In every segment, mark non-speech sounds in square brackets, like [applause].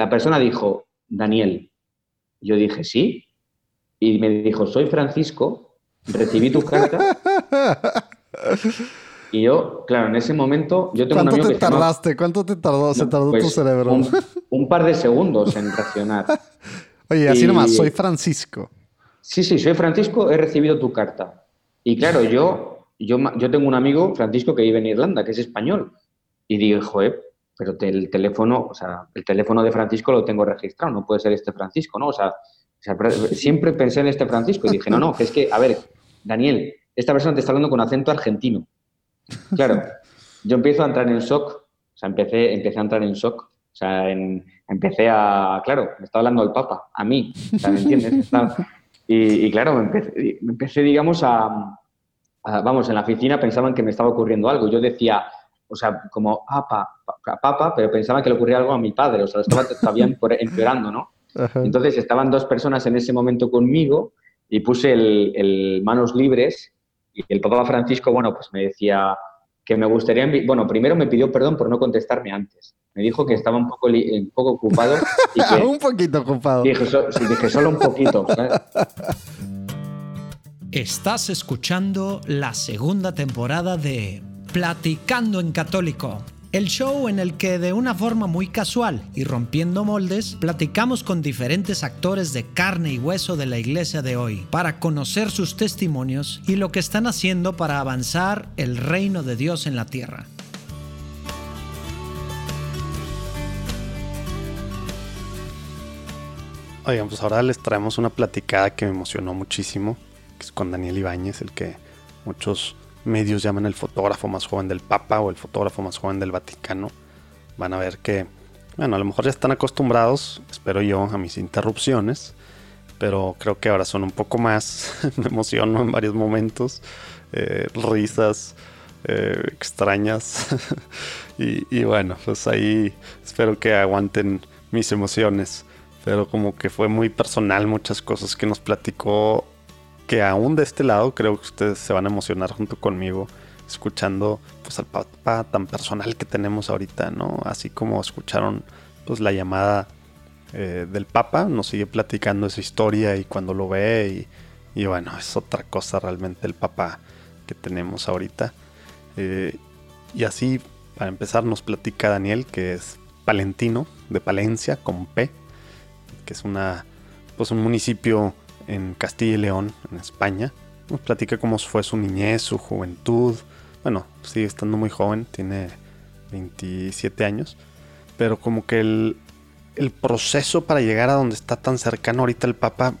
la persona dijo, Daniel. Yo dije, sí. Y me dijo, soy Francisco, recibí tu carta. [laughs] Y yo, claro, en ese momento, yo tengo ¿Cuánto un amigo te tardaste? ¿Cuánto te tardó? se tardó tu pues, cerebro. Un, par de segundos en reaccionar. [laughs] Oye, así nomás, soy Francisco. Sí, sí, soy Francisco, he recibido tu carta. Y claro, yo, yo, yo tengo un amigo, Francisco, que vive en Irlanda, que es español. Y digo, joder, pero el teléfono, o sea, el teléfono de Francisco lo tengo registrado, no puede ser este Francisco, ¿no? O sea, siempre pensé en este Francisco y dije, no, no, que es que, a ver, Daniel, esta persona te está hablando con acento argentino. Claro, yo empiezo a entrar en shock, o sea, empecé, empecé a entrar en shock, o sea, empecé a, claro, me está hablando el Papa, a mí, o sea, ¿me entiendes? y, claro, me empecé, me empecé digamos, a, vamos, en la oficina pensaban que me estaba ocurriendo algo. Yo decía, o sea, como papa, papa, pero pensaba que le ocurría algo a mi padre, o sea, estaba todavía empeorando, ¿no? Entonces estaban dos personas en ese momento conmigo y puse el manos libres y el Papa Francisco, bueno, pues me decía que me gustaría, bueno, primero me pidió perdón por no contestarme antes. Me dijo que estaba un poco, un poco ocupado. Y que, [laughs] un poquito ocupado. Dije, dije solo un poquito. Estás escuchando la segunda temporada de Platicando en Católico el show en el que de una forma muy casual y rompiendo moldes, platicamos con diferentes actores de carne y hueso de la iglesia de hoy para conocer sus testimonios y lo que están haciendo para avanzar el reino de Dios en la tierra. Oigan, pues ahora les traemos una platicada que me emocionó muchísimo, que es con Daniel Ibáñez, el que muchos medios llaman el fotógrafo más joven del Papa o el fotógrafo más joven del Vaticano, van a ver que, bueno, a lo mejor ya están acostumbrados, espero yo, a mis interrupciones, pero creo que ahora son un poco más, [laughs] me emociono en varios momentos, eh, risas eh, extrañas, [laughs] y, y bueno, pues ahí espero que aguanten mis emociones, pero como que fue muy personal muchas cosas que nos platicó que aún de este lado creo que ustedes se van a emocionar junto conmigo escuchando pues al papá tan personal que tenemos ahorita, ¿no? Así como escucharon pues la llamada eh, del papa, nos sigue platicando esa historia y cuando lo ve y, bueno, es otra cosa realmente el papá que tenemos ahorita. Eh, y así, para empezar, nos platica Daniel, que es palentino, de Palencia, con P, que es una, pues un municipio en Castilla y León, en España. Nos platica cómo fue su niñez, su juventud. Bueno, sigue estando muy joven, tiene 27 años. Pero como que el, el proceso para llegar a donde está tan cercano ahorita el Papa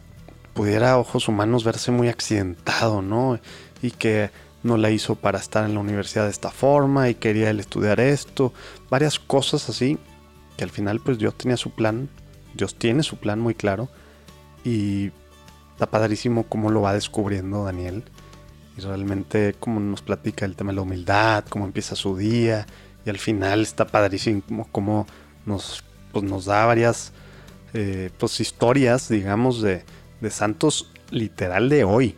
pudiera a ojos humanos verse muy accidentado, ¿no? Y que no la hizo para estar en la universidad de esta forma y quería él estudiar esto. Varias cosas así que al final pues Dios tenía su plan, Dios tiene su plan muy claro y Está padrísimo cómo lo va descubriendo Daniel. Y realmente como nos platica el tema de la humildad, cómo empieza su día. Y al final está padrísimo cómo nos, pues nos da varias eh, pues historias, digamos, de, de santos literal de hoy.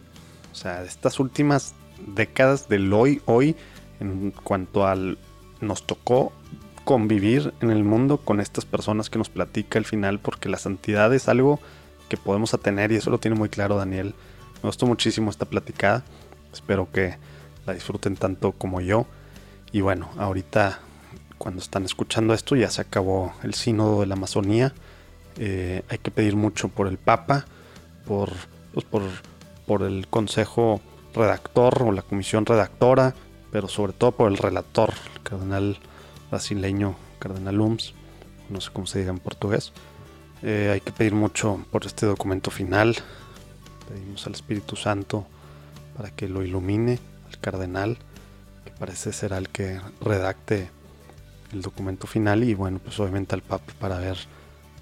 O sea, de estas últimas décadas del hoy, hoy, en cuanto al nos tocó convivir en el mundo con estas personas que nos platica al final, porque la santidad es algo que podemos tener y eso lo tiene muy claro Daniel. Me gustó muchísimo esta platicada. Espero que la disfruten tanto como yo. Y bueno, ahorita cuando están escuchando esto ya se acabó el sínodo de la Amazonía. Eh, hay que pedir mucho por el Papa, por, pues por, por el Consejo Redactor o la Comisión Redactora, pero sobre todo por el relator, el cardenal brasileño, cardenal Lums, no sé cómo se diga en portugués. Eh, hay que pedir mucho por este documento final. Pedimos al Espíritu Santo para que lo ilumine, al cardenal, que parece ser el que redacte el documento final y bueno, pues obviamente al Papa para ver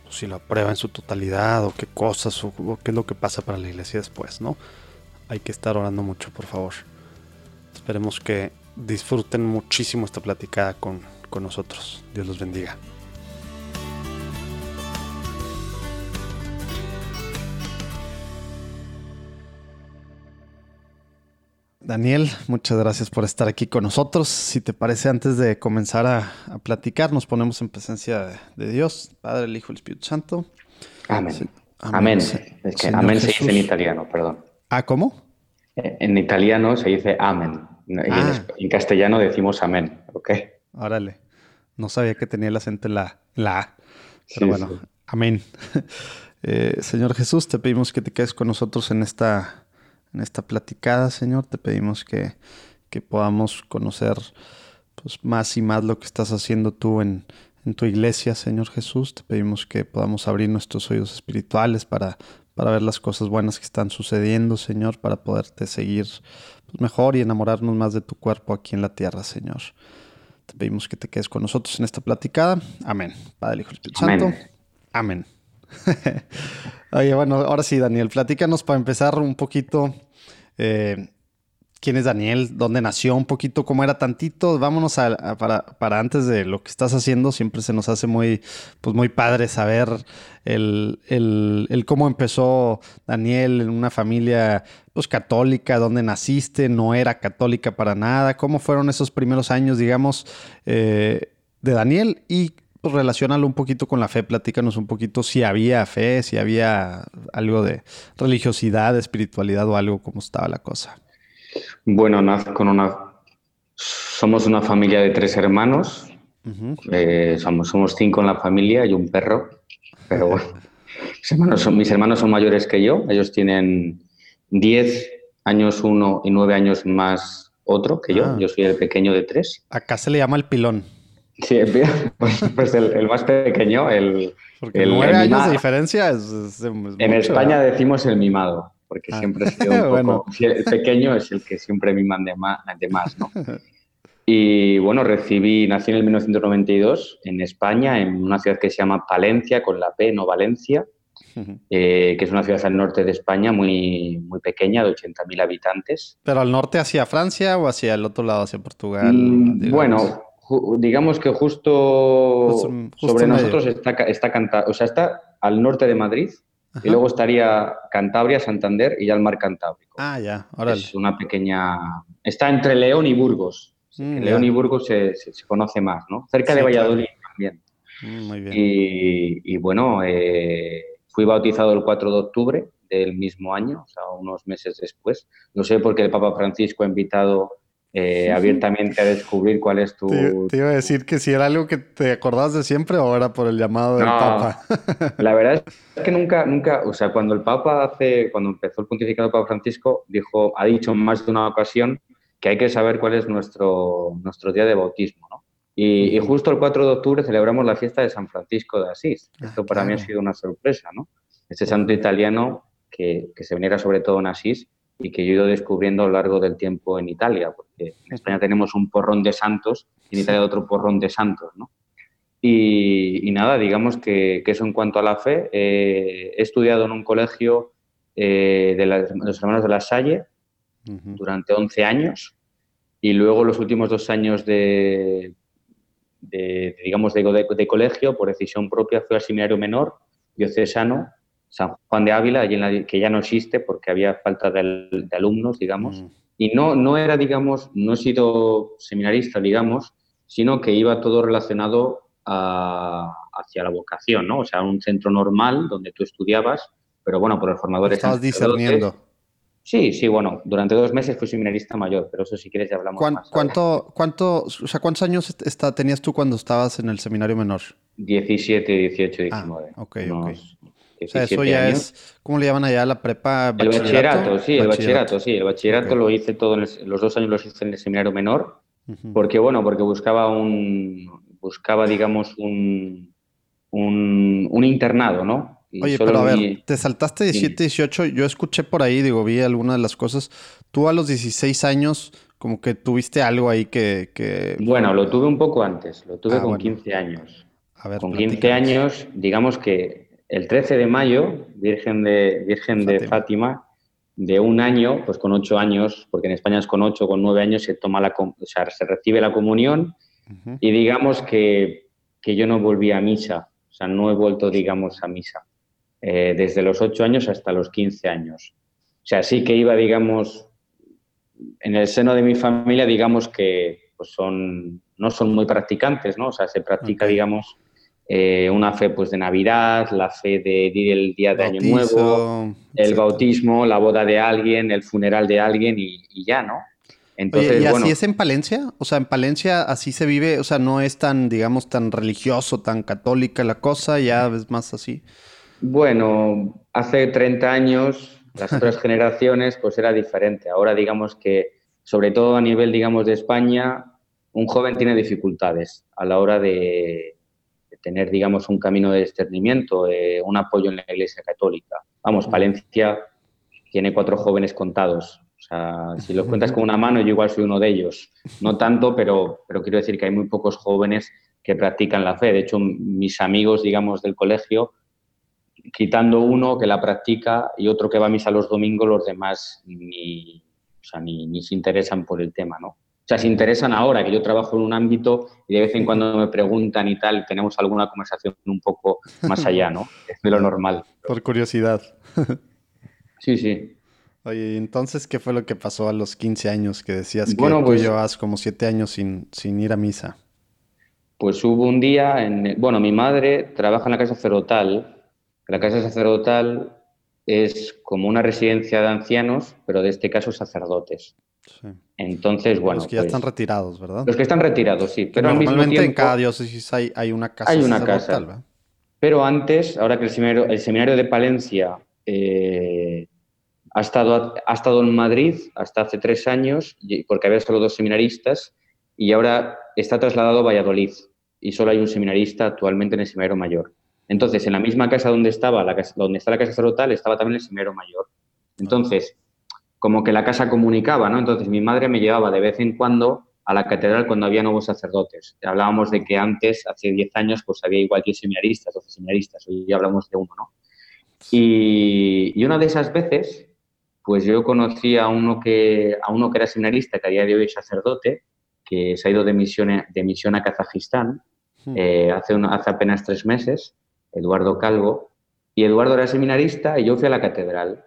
pues, si lo aprueba en su totalidad o qué cosas o, qué es lo que pasa para la iglesia después, ¿no? Hay que estar orando mucho, por favor. Esperemos que disfruten muchísimo esta platicada con, con nosotros. Dios los bendiga. Daniel, muchas gracias por estar aquí con nosotros. Si te parece, antes de comenzar a, platicar, nos ponemos en presencia de, Dios, Padre, el Hijo y el Espíritu Santo. Amén. amén. Es que amén se dice en italiano, perdón. ¿Ah, cómo? En italiano se dice amén. Ah. en, castellano decimos amén, ¿ok? Órale. No sabía que tenía el acento en la, la A. Pero bueno, amén. [laughs] Eh, Señor Jesús, te pedimos que te quedes con nosotros en esta en esta platicada, Señor. Te pedimos que, podamos conocer pues, más y más lo que estás haciendo tú en, tu iglesia, Señor Jesús. Te pedimos que podamos abrir nuestros oídos espirituales para, para ver las cosas buenas que están sucediendo, Señor, para poderte seguir pues, mejor y enamorarnos más de tu cuerpo aquí en la tierra, Señor. Te pedimos que te quedes con nosotros en esta platicada. Amén. Padre, Hijo y Espíritu Santo. Amén. [laughs] Oye, bueno, ahora sí, Daniel, platícanos para empezar un poquito. Eh, ¿Quién es Daniel? ¿Dónde nació? Un poquito cómo era tantito. Vámonos a, para, antes de lo que estás haciendo. Siempre se nos hace muy, pues muy padre saber el, el, cómo empezó Daniel en una familia pues, católica, dónde naciste, no era católica para nada. ¿Cómo fueron esos primeros años, digamos, eh, de Daniel? Y pues relacionalo un poquito con la fe, platícanos un poquito si había fe, si había algo de religiosidad, espiritualidad o algo, cómo estaba la cosa. Bueno, con una... Somos una familia de tres hermanos, eh, somos, somos cinco en la familia y un perro, pero bueno, [laughs] mis hermanos son, mis hermanos son mayores que yo, ellos tienen diez años uno y nueve años más otro que yo, ah. yo soy el pequeño de tres. Acá se le llama el pilón. Sí, [laughs] pues, pues el, más pequeño, el... Porque nueve años de diferencia es, En España decimos el mimado, porque ah. siempre es [laughs] un poco... El pequeño es el que siempre miman de más, de más ¿no? [laughs] Y bueno, recibí, nací en el 1992 en España, en una ciudad que se llama Palencia, con la P, no Valencia, eh, que es una ciudad al norte de España muy, muy pequeña, de 80.000 habitantes. ¿Pero al norte hacia Francia o hacia el otro lado, hacia Portugal? Mm, bueno, digamos que justo, sobre nosotros está, está o sea, está al norte de Madrid y luego estaría Cantabria, Santander y ya el mar Cantábrico. Ah, ya, ahora Es una pequeña... Está entre León y Burgos. Mm, León y Burgos se, conoce más, ¿no? Cerca de Valladolid también. Mm, muy bien. Y, bueno, eh, fui bautizado el 4 de octubre del mismo año, o sea, unos meses después. No sé por qué el Papa Francisco ha invitado eh, abiertamente a descubrir cuál es tu... Te, iba a decir que si era algo que te acordás de siempre o era por el llamado del Papa. [laughs] la verdad es que nunca, nunca, o sea, cuando el Papa hace, cuando empezó el pontificado del Papa Francisco, dijo, ha dicho en más de una ocasión que hay que saber cuál es nuestro, nuestro día de bautismo, ¿no? Y, justo el 4 de octubre celebramos la fiesta de San Francisco de Asís. Ah, Esto para mí ha sido una sorpresa, ¿no? Este santo italiano que, que se venera sobre todo en Asís y que yo he ido descubriendo a lo largo del tiempo en Italia, porque en España tenemos un porrón de santos y en Italia otro porrón de santos, ¿no? Y, nada, digamos que, eso en cuanto a la fe, eh, he estudiado en un colegio eh, de, los hermanos de la Salle durante 11 años y luego los últimos dos años de, digamos, de, de, colegio, por decisión propia, fui al seminario menor diocesano San Juan de Ávila, que ya no existe porque había falta de, alumnos, digamos. Mm. Y no, no era, digamos, no he sido seminarista, digamos, sino que iba todo relacionado hacia la vocación, ¿no? O sea, un centro normal donde tú estudiabas, pero bueno, por el formador... Estabas discerniendo. Sí, sí, bueno, durante dos meses fui seminarista mayor, pero eso si quieres ya hablamos más. ¿cuánto, cuánto, o sea, ¿Cuántos años está, tenías tú cuando estabas en el seminario menor? 17, 18, 19. Ah, ok, ok. O sea, eso ya es, ¿cómo le llaman allá la prepa? El bachillerato, sí, el bachillerato, sí. El bachillerato lo hice todo, en los dos años los hice en el seminario menor, porque bueno, porque buscaba un, buscaba, digamos, un, un, internado, ¿no? Oye, pero a ver, te saltaste 17, 18, yo escuché por ahí, digo, vi algunas de las cosas. Tú a los 16 años, como que tuviste algo ahí que... Bueno, lo tuve un poco antes, lo tuve ah, con 15 años. A ver, con 15 años, digamos que el 13 de mayo, Virgen de, Virgen de Fátima, de un año, pues con ocho años, porque en España es con ocho, con nueve años se toma la, o sea, se recibe la comunión y digamos que, yo no volví a misa, o sea, no he vuelto, digamos, a misa eh, desde los ocho años hasta los 15 años. O sea, sí que iba, digamos, en el seno de mi familia, digamos que pues son, no son muy practicantes, ¿no? O sea, se practica, digamos, eh, una fe pues de Navidad, la fe de, el día de Año Nuevo, el bautismo, la boda de alguien, el funeral de alguien y, ya, ¿no? Entonces, ¿Y así es en Palencia? O sea, en Palencia así se vive, o sea, no es tan, digamos, tan religioso, tan católica la cosa, ya es más así. Bueno, hace 30 años, las otras [laughs] generaciones, pues era diferente. Ahora, digamos que, sobre todo a nivel, digamos, de España, un joven tiene dificultades a la hora de, tener, digamos, un camino de discernimiento, eh, un apoyo en la Iglesia Católica. Vamos, Palencia tiene cuatro jóvenes contados. O sea, si lo cuentas con una mano, yo igual soy uno de ellos. No tanto, pero, pero quiero decir que hay muy pocos jóvenes que practican la fe. De hecho, mis amigos, digamos, del colegio, quitando uno que la practica y otro que va a misa los domingos, los demás ni, o sea, ni, ni se interesan por el tema, ¿no? Sea, se interesan ahora, que yo trabajo en un ámbito y de vez en cuando me preguntan y tal, tenemos alguna conversación un poco más allá, ¿no? Es [laughs] de lo normal. Por curiosidad. [laughs] Sí, sí. Oye, entonces, ¿qué fue lo que pasó a los 15 años que decías que tú pues llevas como 7 años sin, sin ir a misa? Pues hubo un día, en, bueno, mi madre trabaja en la casa sacerdotal. La casa sacerdotal es como una residencia de ancianos, pero de este caso sacerdotes. Entonces, bueno. Los que ya están pues, retirados, ¿verdad? Los que están retirados, sí. Pero normalmente en cada diócesis hay, hay, una casa. Hay una casa. Pero antes, ahora que el seminario, el seminario de Palencia eh, ha, estado, ha estado en Madrid hasta hace tres años, porque había solo dos seminaristas, y ahora está trasladado a Valladolid. Y solo hay un seminarista actualmente en el seminario mayor. Entonces, en la misma casa donde estaba, la casa, donde está la casa sacerdotal, estaba también el seminario mayor. Entonces, como que la casa comunicaba, ¿no? Entonces mi madre me llevaba de vez en cuando a la catedral cuando había nuevos sacerdotes. Hablábamos de que antes, hace 10 años, pues había igual 10 seminaristas, 12 seminaristas, hoy ya hablamos de uno, ¿no? Y, una de esas veces, pues yo conocí a uno, que, a uno que era seminarista, que a día de hoy es sacerdote, que se ha ido de misión, de misión a Kazajistán hmm. eh, hace, hace apenas tres meses, Eduardo Calvo, y Eduardo era seminarista y yo fui a la catedral.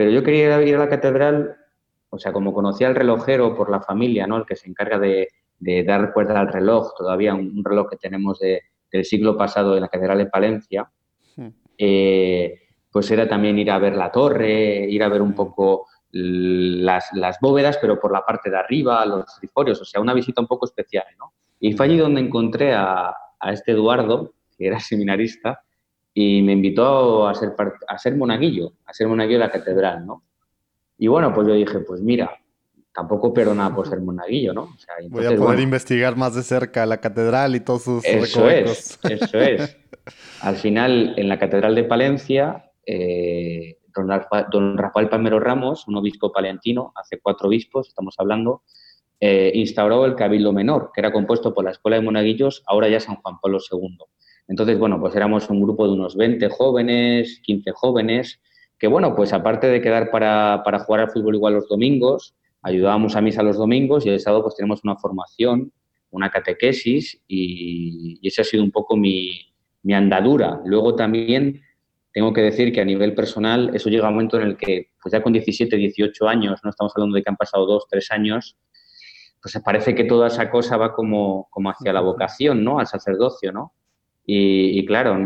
Pero yo quería ir a la catedral, o sea, como conocía al relojero por la familia, ¿no? El que se encarga de, dar cuerda al reloj, todavía un, reloj que tenemos del siglo pasado en la catedral de Palencia, eh, pues era también ir a ver la torre, ir a ver un hmm. poco las, bóvedas, pero por la parte de arriba, los triforios, o sea, una visita un poco especial, ¿no? Y fue allí donde encontré a, a este Eduardo, que era seminarista, y me invitó a ser, a ser monaguillo, a ser monaguillo de la catedral, ¿no? Y bueno, pues yo dije, pues mira, tampoco pierdo nada por ser monaguillo, ¿no? Voy a poder investigar más de cerca la catedral y todos sus Eso es, eso es. Al final, en la catedral de Palencia, eh, don, Rafael Palmero Ramos, un obispo palentino, hace cuatro obispos, estamos hablando, eh, instauró el Cabildo Menor, que era compuesto por la Escuela de Monaguillos, ahora ya San Juan Pablo II. Entonces, bueno, pues éramos un grupo de unos 20 jóvenes, 15 jóvenes, que bueno, pues aparte de quedar para, jugar al fútbol igual los domingos, ayudábamos a misa los domingos y el sábado pues tenemos una formación, una catequesis y, y esa ha sido un poco mi, andadura. Luego también tengo que decir que a nivel personal eso llega a un momento en el que, pues ya con 17, 18 años, no estamos hablando de que han pasado dos, tres años, pues parece que toda esa cosa va como, como hacia la vocación, ¿no? Al sacerdocio, ¿no? Y, claro,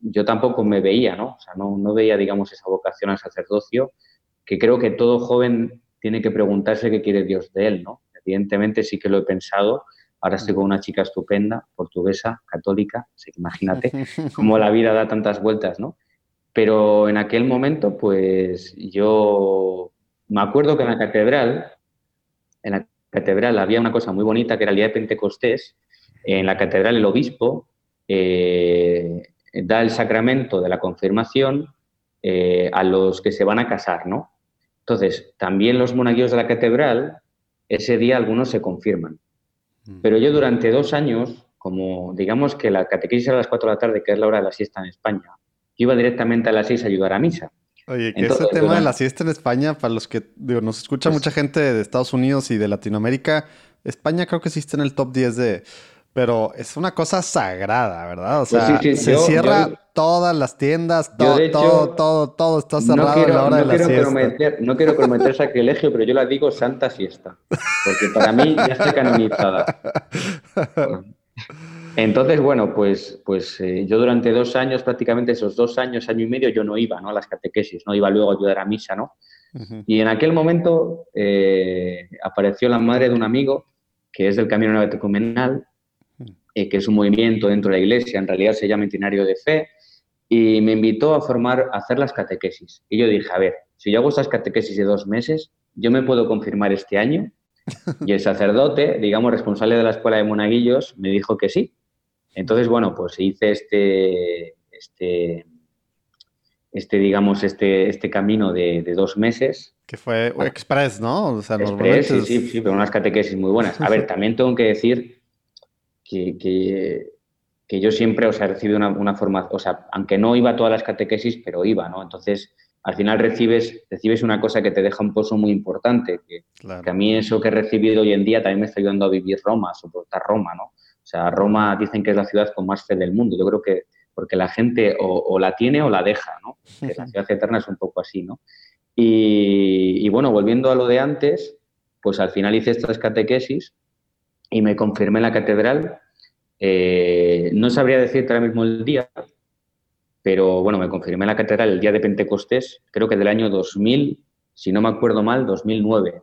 yo tampoco me veía, ¿no? O sea, no, no, veía, digamos, esa vocación al sacerdocio, que creo que todo joven tiene que preguntarse qué quiere Dios de él, ¿no? Evidentemente sí que lo he pensado. Ahora estoy con una chica estupenda, portuguesa, católica, así que imagínate [laughs] cómo la vida da tantas vueltas, ¿no? Pero en aquel momento, pues yo me acuerdo que en la catedral, en la catedral había una cosa muy bonita que era el día de Pentecostés. En la catedral el obispo eh, da el sacramento de la confirmación eh, a los que se van a casar, ¿no? Entonces, también los monaguillos de la catedral, ese día algunos se confirman. Mm. Pero yo durante dos años, como digamos que la catequesis era a las 4 de la tarde, que es la hora de la siesta en España, yo iba directamente a las 6 a ayudar a misa. Oye, que ese tema de la siesta en España, para los que nos escucha pues mucha gente de Estados Unidos y de Latinoamérica, España creo que existe en el top 10 de pero es una cosa sagrada, ¿verdad? O pues sea, se cierra todas las tiendas, todo, todo, todo, todo está cerrado a la hora de la siesta. no quiero prometer sacrilegio, pero yo la digo santa siesta, porque para mí ya está canonizada. Entonces, bueno, pues, pues eh, yo durante dos años, prácticamente esos dos años, año y medio, yo no iba ¿no? a las catequesis, no iba luego a ayudar a misa, ¿no? Y en aquel momento eh, apareció la madre de un amigo que es del Camino Neotecumenal, eh, que es un movimiento dentro de la iglesia, en realidad se llama Itinerario de Fe, y me invitó a formar, a hacer las catequesis. Y yo dije, a ver, si yo hago estas catequesis de dos meses, yo me puedo confirmar este año. Y el sacerdote, digamos, responsable de la escuela de monaguillos, me dijo que sí. Entonces, bueno, pues hice este, este, este digamos, este, este camino de, dos meses. Que fue express, ¿no? O sea, express, sí, sí, sí, pero unas catequesis muy buenas. A ver, también tengo que decir que, que, yo siempre, o sea, he recibido una, una formación, o sea, aunque no iba a todas las catequesis, pero iba, ¿no? Entonces, al final recibes, recibes una cosa que te deja un pozo muy importante, que, que, a mí eso que he recibido hoy en día también me está ayudando a vivir Roma, a soportar Roma, ¿no? O sea, Roma dicen que es la ciudad con más fe del mundo. Yo creo que porque la gente o, la tiene o la deja, ¿no? [laughs] Que la ciudad eterna es un poco así, ¿no? Y, bueno, volviendo a lo de antes, pues al final hice estas catequesis y me confirmé en la catedral. Eh, no sabría decirte ahora mismo el día, pero bueno, me confirmé en la catedral el día de Pentecostés, creo que del año 2000, si no me acuerdo mal, 2009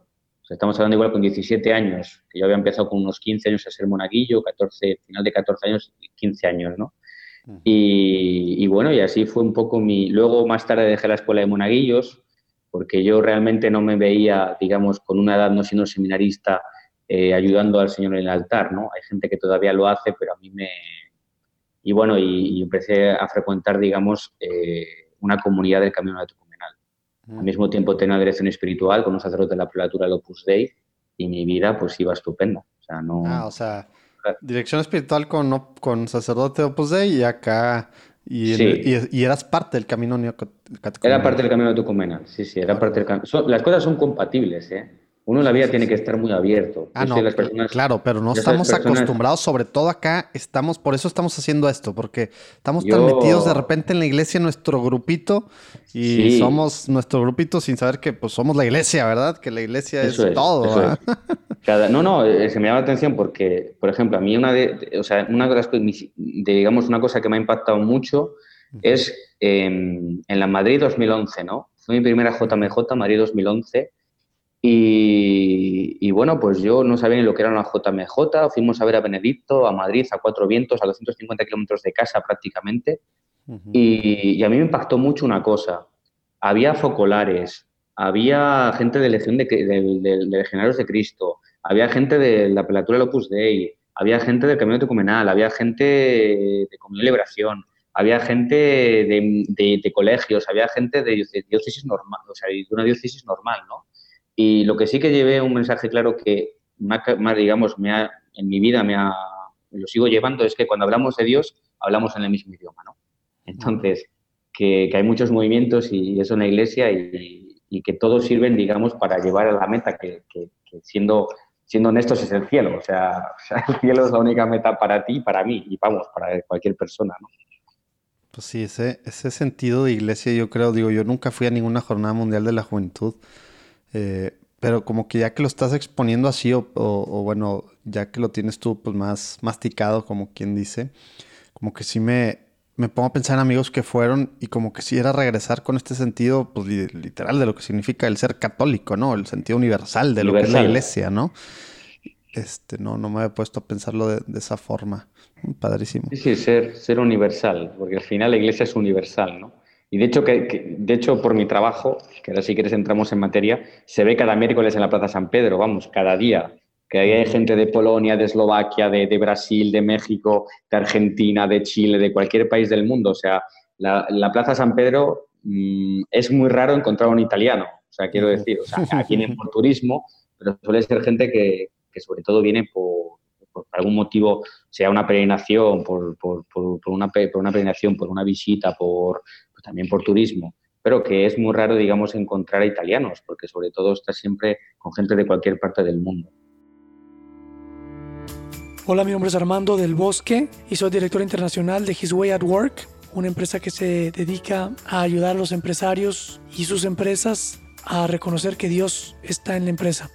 estamos hablando igual con 17 años, que yo había empezado con unos 15 años a ser monaguillo, 14, final de 14 años, 15 años, ¿no? Y, bueno, y así fue un poco mi... Luego más tarde dejé la escuela de monaguillos, porque yo realmente no me veía, digamos, con una edad no siendo seminarista, eh, ayudando al Señor en el altar, ¿no? Hay gente que todavía lo hace, pero a mí me... Y bueno, y, empecé a frecuentar, digamos, eh, una comunidad del Camino de al mismo tiempo tenía dirección espiritual con un sacerdote de la prelatura del Opus Dei y mi vida pues iba estupenda. O sea, no... Ah, o sea, dirección espiritual con, con sacerdote Opus Dei y acá... Y, y, eras parte del camino neocatecumenal. Era parte del camino neocatecumenal, sí, sí, era parte del camino. Las cosas son compatibles, ¿eh? Uno en la vida tiene que estar muy abierto. Ah, no, claro, pero no estamos acostumbrados, sobre todo acá, estamos, por eso estamos haciendo esto, porque estamos tan metidos de repente en la iglesia, en nuestro grupito, y somos nuestro grupito sin saber que pues somos la iglesia, ¿verdad? Que la iglesia es, todo. no, no, eh, se me llama la atención porque, por ejemplo, a mí una de, o sea, una de las cosas, digamos, una cosa que me ha impactado mucho es em, en la Madrid 2011, ¿no? Fue mi primera JMJ, Madrid 2011 y, bueno, pues yo no sabía ni lo que era una JMJ, fuimos a ver a Benedicto, a Madrid, a Cuatro Vientos, a 250 kilómetros de casa prácticamente, y, a mí me impactó mucho una cosa, había focolares, había gente de Legión de, de, Legionarios de Cristo, había gente de la Pelatura del Opus Dei, había gente del Camino Tecumenal, había gente de Comunión y Liberación, había gente de, colegios, había gente de, diócesis normal, o sea, de una diócesis normal, ¿no? Y lo que sí que llevé un mensaje claro que más, digamos, me ha, en mi vida me, ha, lo sigo llevando es que cuando hablamos de Dios, hablamos en el mismo idioma, ¿no? Entonces, que, hay muchos movimientos y eso en la iglesia y, que todos sirven, digamos, para llevar a la meta, que, siendo, siendo honestos es el cielo. [laughs] O sea, el cielo es la única meta para ti y para mí, y vamos, para cualquier persona, ¿no? Pues sí, ese, ese sentido de iglesia, yo creo, digo, yo nunca fui a ninguna jornada mundial de la juventud, eh, pero como que ya que lo estás exponiendo así, o, bueno, ya que lo tienes tú pues más masticado, como quien dice, como que sí me, me pongo a pensar en amigos que fueron y como que si era regresar con este sentido, pues literal, de lo que significa el ser católico, ¿no? El sentido universal de lo que es la iglesia, ¿no? Este, no, no me había puesto a pensarlo de, esa forma. Padrísimo. Sí, sí, ser, ser universal, porque al final la iglesia es universal, ¿no? Y de hecho, que, de hecho, por mi trabajo, que ahora si quieres entramos en materia, se ve cada miércoles en la Plaza San Pedro, vamos, cada día, que hay gente de Polonia, de Eslovaquia, de, Brasil, de México, de Argentina, de Chile, de cualquier país del mundo. O sea, la, Plaza San Pedro mm, es muy raro encontrar un italiano. O sea, quiero decir, o sea, [laughs] vienen por turismo, pero suele ser gente que, que sobre todo viene por, por algún motivo, sea una peregrinación, por, por, por, una, por una peregrinación, por una visita, por, también por turismo, pero que es muy raro, digamos, encontrar a italianos, porque sobre todo está siempre con gente de cualquier parte del mundo. Hola, mi nombre es Armando del Bosque y soy director internacional de His Way at Work, una empresa que se dedica a ayudar a los empresarios y sus empresas a reconocer que Dios está en la empresa.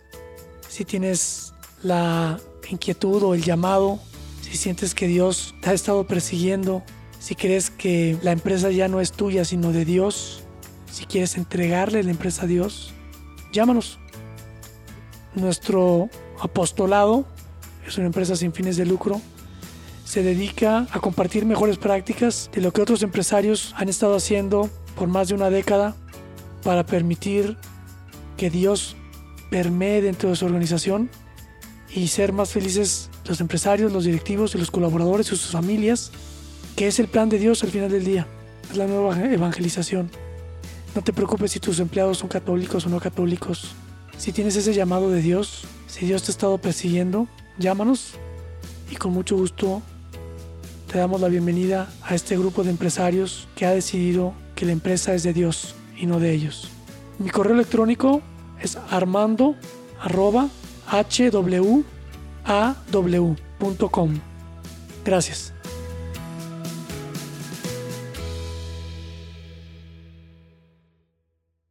Si tienes la inquietud o el llamado, si sientes que Dios te ha estado persiguiendo, si crees que la empresa ya no es tuya sino de Dios, si quieres entregarle la empresa a Dios, llámanos. Nuestro apostolado es una empresa sin fines de lucro. Se dedica a compartir mejores prácticas de lo que otros empresarios han estado haciendo por más de una década para permitir que Dios permee dentro de su organización y ser más felices los empresarios, los directivos y los colaboradores y sus familias, que es el plan de Dios al final del día. Es la nueva evangelización. No te preocupes si tus empleados son católicos o no católicos. Si tienes ese llamado de Dios, si Dios te ha estado persiguiendo, llámanos y con mucho gusto te damos la bienvenida a este grupo de empresarios que ha decidido que la empresa es de Dios y no de ellos. Mi correo electrónico es armando Gracias.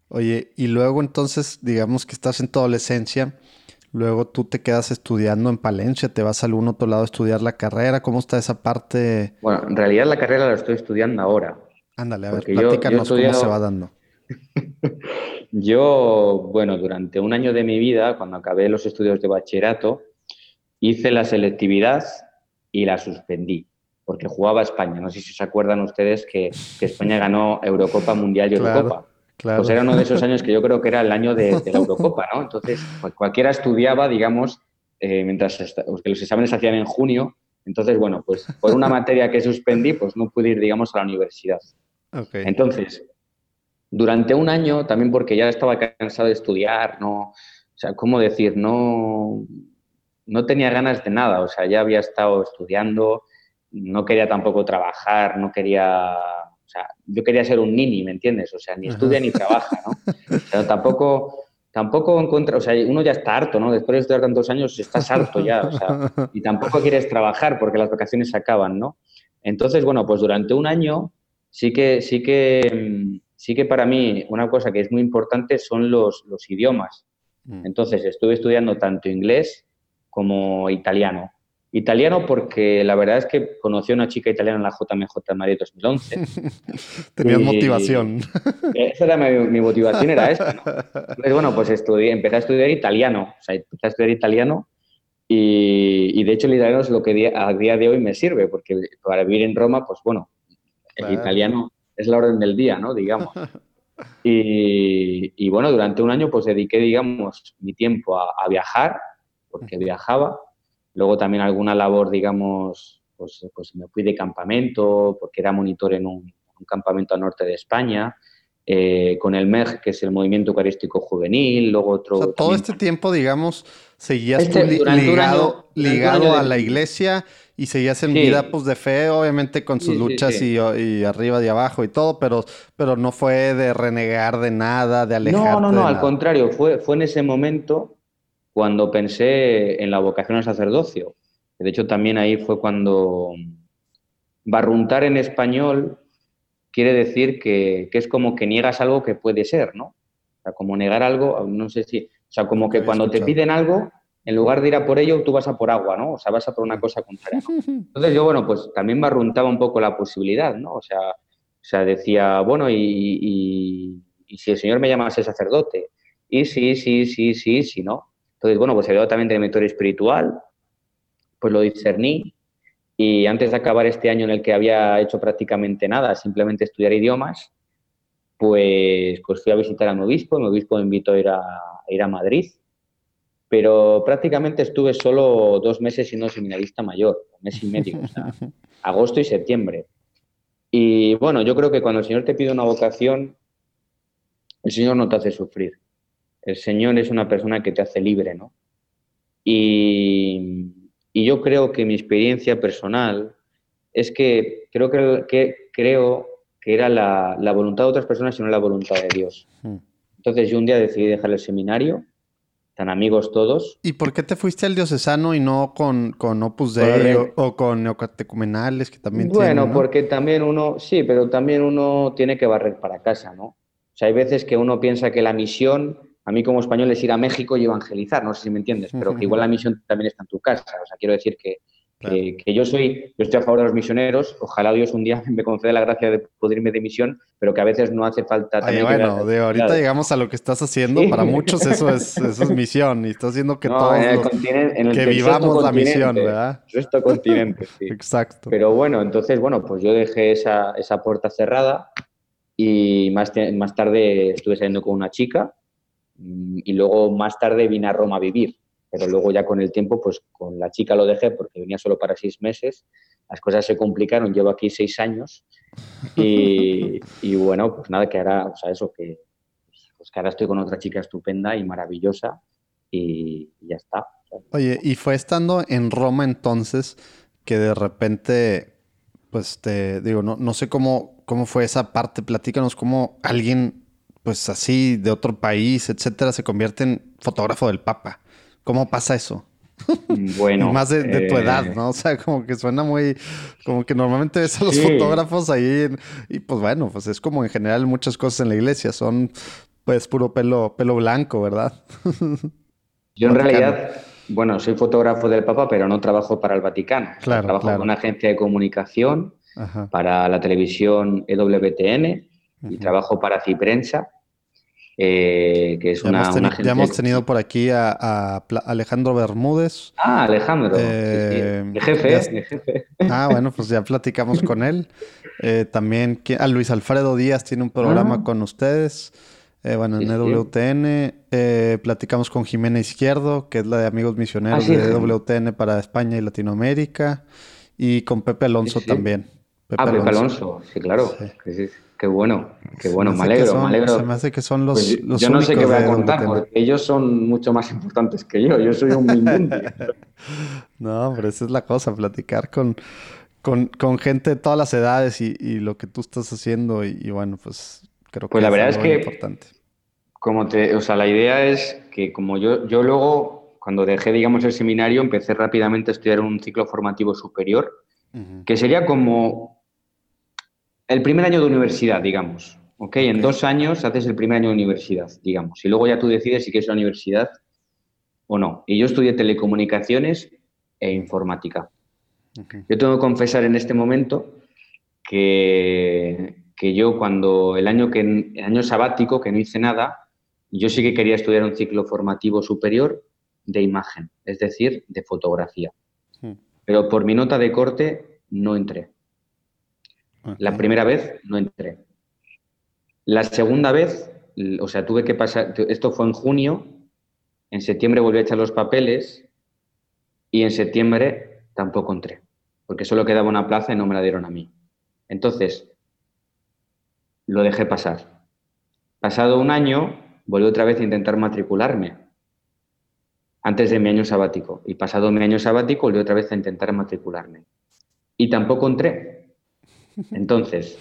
Oye, y luego entonces, digamos que estás en tu adolescencia, luego tú te quedas estudiando en Palencia, te vas a algún otro lado a estudiar la carrera, ¿cómo está esa parte? Bueno, en realidad la carrera la estoy estudiando ahora. Ándale, a ver, platícanos cómo se va dando. [laughs] yo, bueno, durante un año de mi vida, cuando acabé los estudios de bachillerato, hice la selectividad y la suspendí, porque jugaba España. No sé si se acuerdan ustedes que, España ganó Eurocopa Mundial y Eurocopa. Pues era uno de esos años que yo creo que era el año de, la Eurocopa, ¿no? Entonces, pues cualquiera estudiaba, digamos, eh, mientras que los exámenes se hacían en junio. Entonces, bueno, pues por una materia que suspendí, pues no pude ir, digamos, a la universidad. Entonces, durante un año, también porque ya estaba cansado de estudiar, no, o sea, ¿cómo decir? No, no tenía ganas de nada, o sea, ya había estado estudiando, no quería tampoco trabajar, no quería o sea, yo quería ser un nini, ¿me entiendes? O sea, ni estudia ni trabaja, ¿no? Pero tampoco, tampoco encuentra, o sea, uno ya está harto, ¿no? Después de estudiar tantos años estás harto ya, o sea, y tampoco quieres trabajar porque las vacaciones se acaban, ¿no? Entonces, bueno, pues durante un año sí que, sí que, sí que para mí una cosa que es muy importante son los, los idiomas. Mm. Entonces, estuve estudiando tanto inglés como italiano. Italiano porque la verdad es que conocí a una chica italiana en la JMJ de Madrid 2011. [laughs] Tenías motivación. Esa era mi, motivación, era esta, ¿no? Entonces, bueno, pues estudié, empecé a estudiar italiano, o sea, empecé a estudiar italiano y, de hecho el italiano es lo que a día de hoy me sirve, porque para vivir en Roma, pues bueno, el italiano es la orden del día, ¿no? Digamos. [laughs] Y, y, bueno, durante un año pues dediqué, digamos, mi tiempo a, a viajar, porque viajaba, Luego también alguna labor, digamos, pues, pues me fui de campamento, porque era monitor en un, campamento al norte de España, eh, con el MEG, que es el Movimiento Eucarístico Juvenil, luego otro... todo este tiempo, digamos, seguías este, ligado, ligado a la iglesia y seguías en vida pues, de fe, obviamente con sus luchas y, arriba y abajo y todo, pero, pero no fue de renegar de nada, de alejarte No, no, no, al contrario, fue, fue en ese momento cuando pensé en la vocación al sacerdocio. De hecho, también ahí fue cuando barruntar en español quiere decir que, es como que niegas algo que puede ser, ¿no? O sea, como negar algo, no sé si, o sea, como que cuando te piden algo, en lugar de ir a por ello, tú vas a por agua, ¿no? O sea, vas a por una cosa contraria. [laughs] Entonces yo, bueno, pues también barruntaba un poco la posibilidad, ¿no? O sea, o sea decía, bueno, y, y, si el Señor me llama a ser sacerdote, y sí, sí, sí, sí, sí, ¿no? Entonces, bueno, pues he también de mentor espiritual, pues lo discerní y antes de acabar este año en el que había hecho prácticamente nada, simplemente estudiar idiomas, pues, pues fui a visitar a mi obispo, mi obispo me invitó a ir a, ir a Madrid, pero prácticamente estuve solo dos meses siendo seminarista mayor, un mes y medio, o sea, [laughs] agosto y septiembre. Y bueno, yo creo que cuando el Señor te pide una vocación, el Señor no te hace sufrir. El Señor es una persona que te hace libre, ¿no? Y, yo creo que mi experiencia personal es que creo que, creo que era la, voluntad de otras personas y no la voluntad de Dios. Hmm. Entonces yo un día decidí dejar el seminario tan amigos todos. ¿Y por qué te fuiste al diocesano y no con, con Opus Dei o, con neocatecumenales que también Bueno, porque también uno, sí, pero también uno tiene que barrer para casa, ¿no? O sea, hay veces que uno piensa que la misión, a mí como español, es ir a México y evangelizar, no sé si me entiendes, pero que igual la misión también está en tu casa. O sea, quiero decir que, que, yo soy, yo estoy a favor de los misioneros, ojalá Dios un día [laughs] me conceda la gracia de poder irme de misión, pero que a veces no hace falta... bueno, de ahorita llegamos a lo que estás haciendo, para muchos eso [laughs] es, eso es misión, y estás haciendo que todos que vivamos la misión, ¿verdad? Sexto continente, sí. [laughs] Exacto. Pero bueno, entonces, bueno, pues yo dejé esa, esa puerta cerrada y más, más tarde estuve saliendo con una chica y luego más tarde vine a Roma a vivir pero luego ya con el tiempo, pues con la chica lo dejé porque venía solo para seis meses, las cosas se complicaron, llevo aquí seis años. Y, [laughs] bueno, pues nada, que ahora, o sea, eso, que, pues que ahora estoy con otra chica estupenda y maravillosa y, ya está. Oye, y fue estando en Roma entonces que de repente, pues te digo, no, no sé cómo, cómo fue esa parte, platícanos cómo alguien, pues así, de otro país, etcétera, se convierte en fotógrafo del Papa. ¿Cómo pasa eso? Bueno. [laughs] más de, tu edad, eh, ¿no? O sea, como que suena muy. Como que normalmente ves a los fotógrafos ahí. y pues bueno, pues es como en general muchas cosas en la iglesia. Son pues puro pelo, pelo blanco, ¿verdad? [laughs] Yo en realidad, bueno, soy fotógrafo del Papa, pero no trabajo para el Vaticano. Claro, trabajo en una agencia de comunicación para la televisión EWTN y trabajo para Ciprensa eh, que es ya una, hemos una Ya hemos tenido por aquí a, Alejandro Bermúdez. Ah, Alejandro, eh, jefe, [laughs] Ah, bueno, pues ya platicamos con él. Eh, también a Luis Alfredo Díaz tiene un programa ah. con ustedes. bueno, en EWTN. platicamos con Jimena Izquierdo, que es la de Amigos Misioneros ah, de EWTN para España y Latinoamérica. Y con Pepe Alonso también. ah, Pepe Alonso, sí, claro. Qué bueno, qué bueno, me alegro, me alegro. Se me hace que son los, pues los Yo no sé qué voy a contar, porque ellos son mucho más importantes que yo. Yo soy un mindundi. [laughs] no, pero esa es la cosa, platicar con, con, con gente de todas las edades y, y, lo que tú estás haciendo. Y, bueno, pues creo pues que la verdad es, que, importante. Como te, o sea, la idea es que como yo, yo luego, cuando dejé, digamos, el seminario, empecé rápidamente a estudiar un ciclo formativo superior, que sería como el primer año de universidad, digamos. ¿ok? En dos años haces el primer año de universidad, digamos. Y luego ya tú decides si quieres la universidad o no. Y yo estudié telecomunicaciones e informática. Yo tengo que confesar en este momento que, que yo cuando el año, que, el año sabático, que no hice nada, yo sí que quería estudiar un ciclo formativo superior de imagen, es decir, de fotografía. Pero por mi nota de corte no entré. La primera vez no entré. La segunda vez, o sea, tuve que pasar, esto fue en junio, en septiembre volví a echar los papeles y en septiembre tampoco entré, porque solo quedaba una plaza y no me la dieron a mí. Entonces, lo dejé pasar. Pasado un año, volví otra vez a intentar matricularme, antes de mi año sabático. Y pasado mi año sabático, volví otra vez a intentar matricularme. Y tampoco entré. Entonces,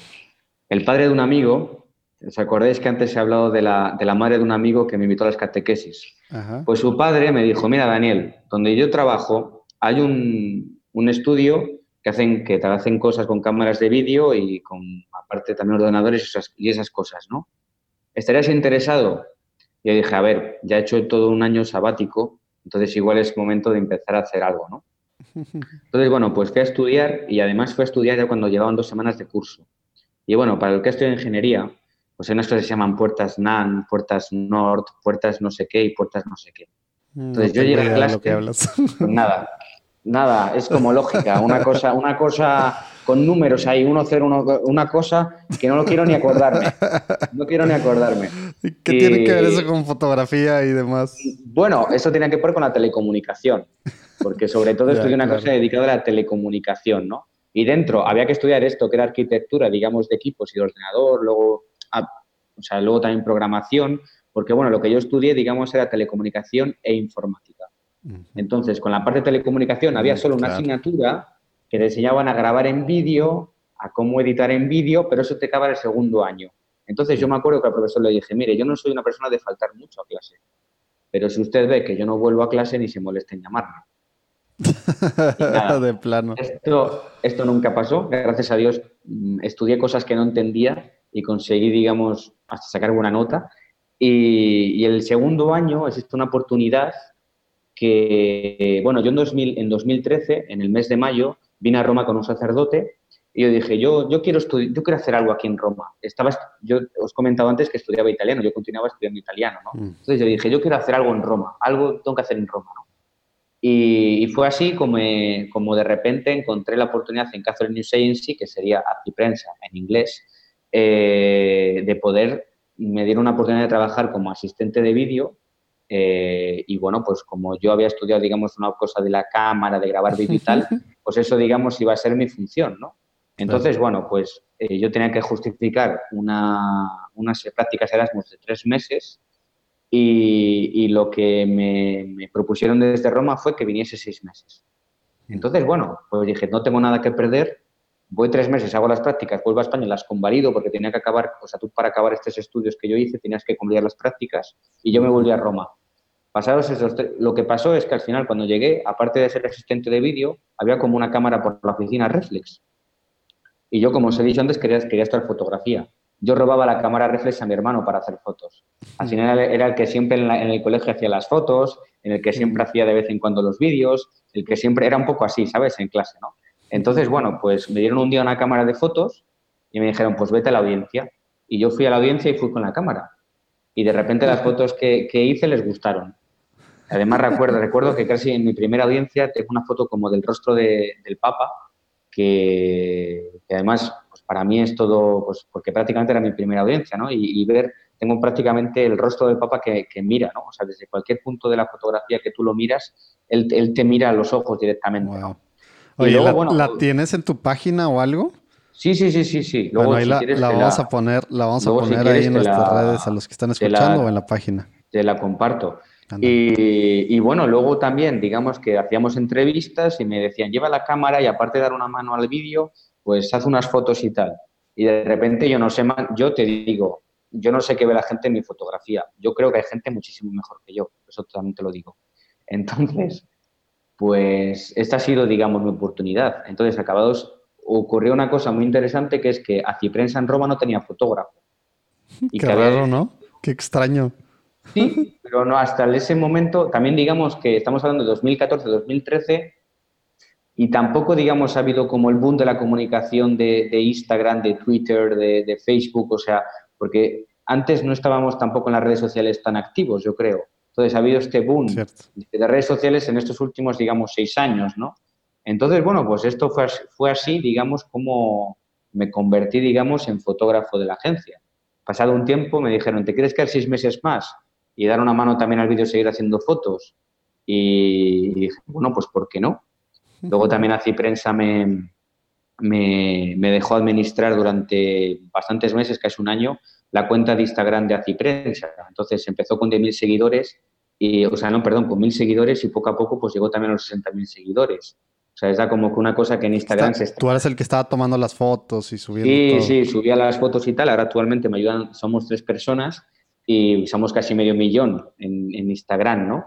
el padre de un amigo, ¿os acordáis que antes he hablado de la, madre de un amigo que me invitó a las catequesis? Pues su padre me dijo, mira Daniel, donde yo trabajo hay un, estudio que hacen, que te hacen cosas con cámaras de vídeo y con, aparte también ordenadores y esas, y esas cosas, ¿no? ¿Estarías interesado? Y yo dije, a ver, ya he hecho todo un año sabático, entonces igual es momento de empezar a hacer algo, ¿no? Entonces, bueno, pues fui a estudiar y además fui a estudiar ya cuando llevaban dos semanas de curso. Y bueno, para el que estudia ingeniería, pues hay unas cosas que se llaman puertas NAN, puertas NORD, puertas no sé qué y puertas no sé qué. Mm, Entonces yo llegué a clase, pues nada, nada, es como lógica, una cosa, una cosa con números ahí, uno, cero, uno, una cosa que no lo quiero ni acordarme. No quiero ni acordarme. ¿Qué tiene que ver eso con fotografía y demás? Bueno, eso tiene que ver con la telecomunicación porque sobre todo [laughs] estudié una cosa dedicada a la telecomunicación, ¿no? Y dentro había que estudiar esto, que era arquitectura, digamos, de equipos y de ordenador, luego, o sea, luego también programación, porque, bueno, lo que yo estudié, digamos, era telecomunicación e informática. Entonces, con la parte de telecomunicación había solo una asignatura que te enseñaban a grabar en vídeo, a cómo editar en vídeo, pero eso te acaba el segundo año. Entonces, yo me acuerdo que al profesor le dije, mire, yo no soy una persona de faltar mucho a clase pero si usted ve que yo no vuelvo a clase, ni se moleste en llamarme. [laughs] de plano. Esto, esto nunca pasó. Gracias a Dios mm, estudié cosas que no entendía y conseguí, digamos, hasta sacar buena nota. Y, el segundo año existe una oportunidad que, bueno, yo en, 2000, en 2013, en el mes de mayo, vine a Roma con un sacerdote y yo dije, yo, yo, quiero yo quiero hacer algo aquí en Roma. Estaba, yo os comentaba antes que estudiaba italiano, yo continuaba estudiando italiano, ¿no? Mm. Entonces yo dije, yo quiero hacer algo en Roma, algo tengo que hacer en Roma, ¿no? Y, fue así como, como de repente encontré la oportunidad en Catholic News Agency, que sería prensa en inglés, eh, de poder, me dieron una oportunidad de trabajar como asistente de vídeo eh, y bueno, pues como yo había estudiado, digamos, una cosa de la cámara, de grabar vídeo y tal, [laughs] pues eso, digamos, iba a ser mi función, ¿no? Entonces, bueno, pues eh, yo tenía que justificar una, unas prácticas Erasmus de tres meses y, lo que me, propusieron desde Roma fue que viniese seis meses. Entonces, bueno, pues dije, no tengo nada que perder, voy tres meses, hago las prácticas, vuelvo a España, las convalido porque tenía que acabar, o sea, tú para acabar estos estudios que yo hice tenías que convalidar las prácticas y yo me volví a Roma. Pasados esos lo que pasó es que al final cuando llegué, aparte de ser asistente de vídeo, había como una cámara por la oficina Reflex. Y yo, como os he dicho antes, quería, quería estar fotografía yo robaba la cámara reflex a mi hermano para hacer fotos. Al final era el que siempre en, el colegio hacía las fotos, en el que siempre hacía de vez en cuando los vídeos, el que siempre era un poco así, ¿sabes? En clase, ¿no? Entonces, bueno, pues me dieron un día una cámara de fotos y me dijeron, pues vete a la audiencia. Y yo fui a la audiencia y fui con la cámara. Y de repente las fotos que, hice les gustaron. Además, recuerdo, recuerdo que casi en mi primera audiencia tengo una foto como del rostro del Papa, que, que además para mí es todo, pues porque prácticamente era mi primera audiencia, ¿no? Y, ver, tengo prácticamente el rostro del Papa que, mira, ¿no? O sea, desde cualquier punto de la fotografía que tú lo miras, él, te mira a los ojos directamente. Oye, la, tienes en tu página o algo? Sí, sí, sí, sí, sí. Luego, ahí la, vamos a poner, la vamos a poner ahí en nuestras redes a los que están escuchando o en la página. Te la comparto. Y, y, bueno, luego también, digamos que hacíamos entrevistas y me decían, lleva la cámara y aparte de dar una mano al vídeo, pues haz unas fotos y tal. Y de repente yo no sé, yo te digo, yo no sé qué ve la gente en mi fotografía. Yo creo que hay gente muchísimo mejor que yo, eso totalmente lo digo. [laughs] Entonces, pues esta ha sido, digamos, mi oportunidad. Entonces, acabados, ocurrió una cosa muy interesante que es que Aciprensa en Roma no tenía fotógrafo. [laughs] Y Qué raro, ¿no? Qué extraño. Sí, pero no, hasta ese momento, también digamos que estamos hablando de 2014, 2013, y tampoco, digamos, ha habido como el boom de la comunicación de, Instagram, de Twitter, de, Facebook, o sea, porque antes no estábamos tampoco en las redes sociales tan activos, yo creo. Entonces ha habido este boom de redes sociales en estos últimos, digamos, seis años, ¿no? Entonces, bueno, pues esto fue, fue así, digamos, como me convertí, digamos, en fotógrafo de la agencia. Pasado un tiempo me dijeron, ¿te quieres quedar seis meses más? Y dar una mano también al vídeo, seguir haciendo fotos. Y dije, bueno, pues ¿por qué no? Luego también Aciprensa me, me, me, dejó administrar durante bastantes meses, casi un año, la cuenta de Instagram de Aciprensa. Entonces empezó con 10.000 seguidores, y, o sea, no, perdón, con 1.000 seguidores y poco a poco pues llegó también a los 60.000 seguidores. O sea, es como que una cosa que en Instagram se está... Tú eres el que estaba tomando las fotos y subiendo Sí, sí, subía las fotos y tal. Ahora actualmente me ayudan, somos tres personas y somos casi medio millón en, Instagram, ¿no?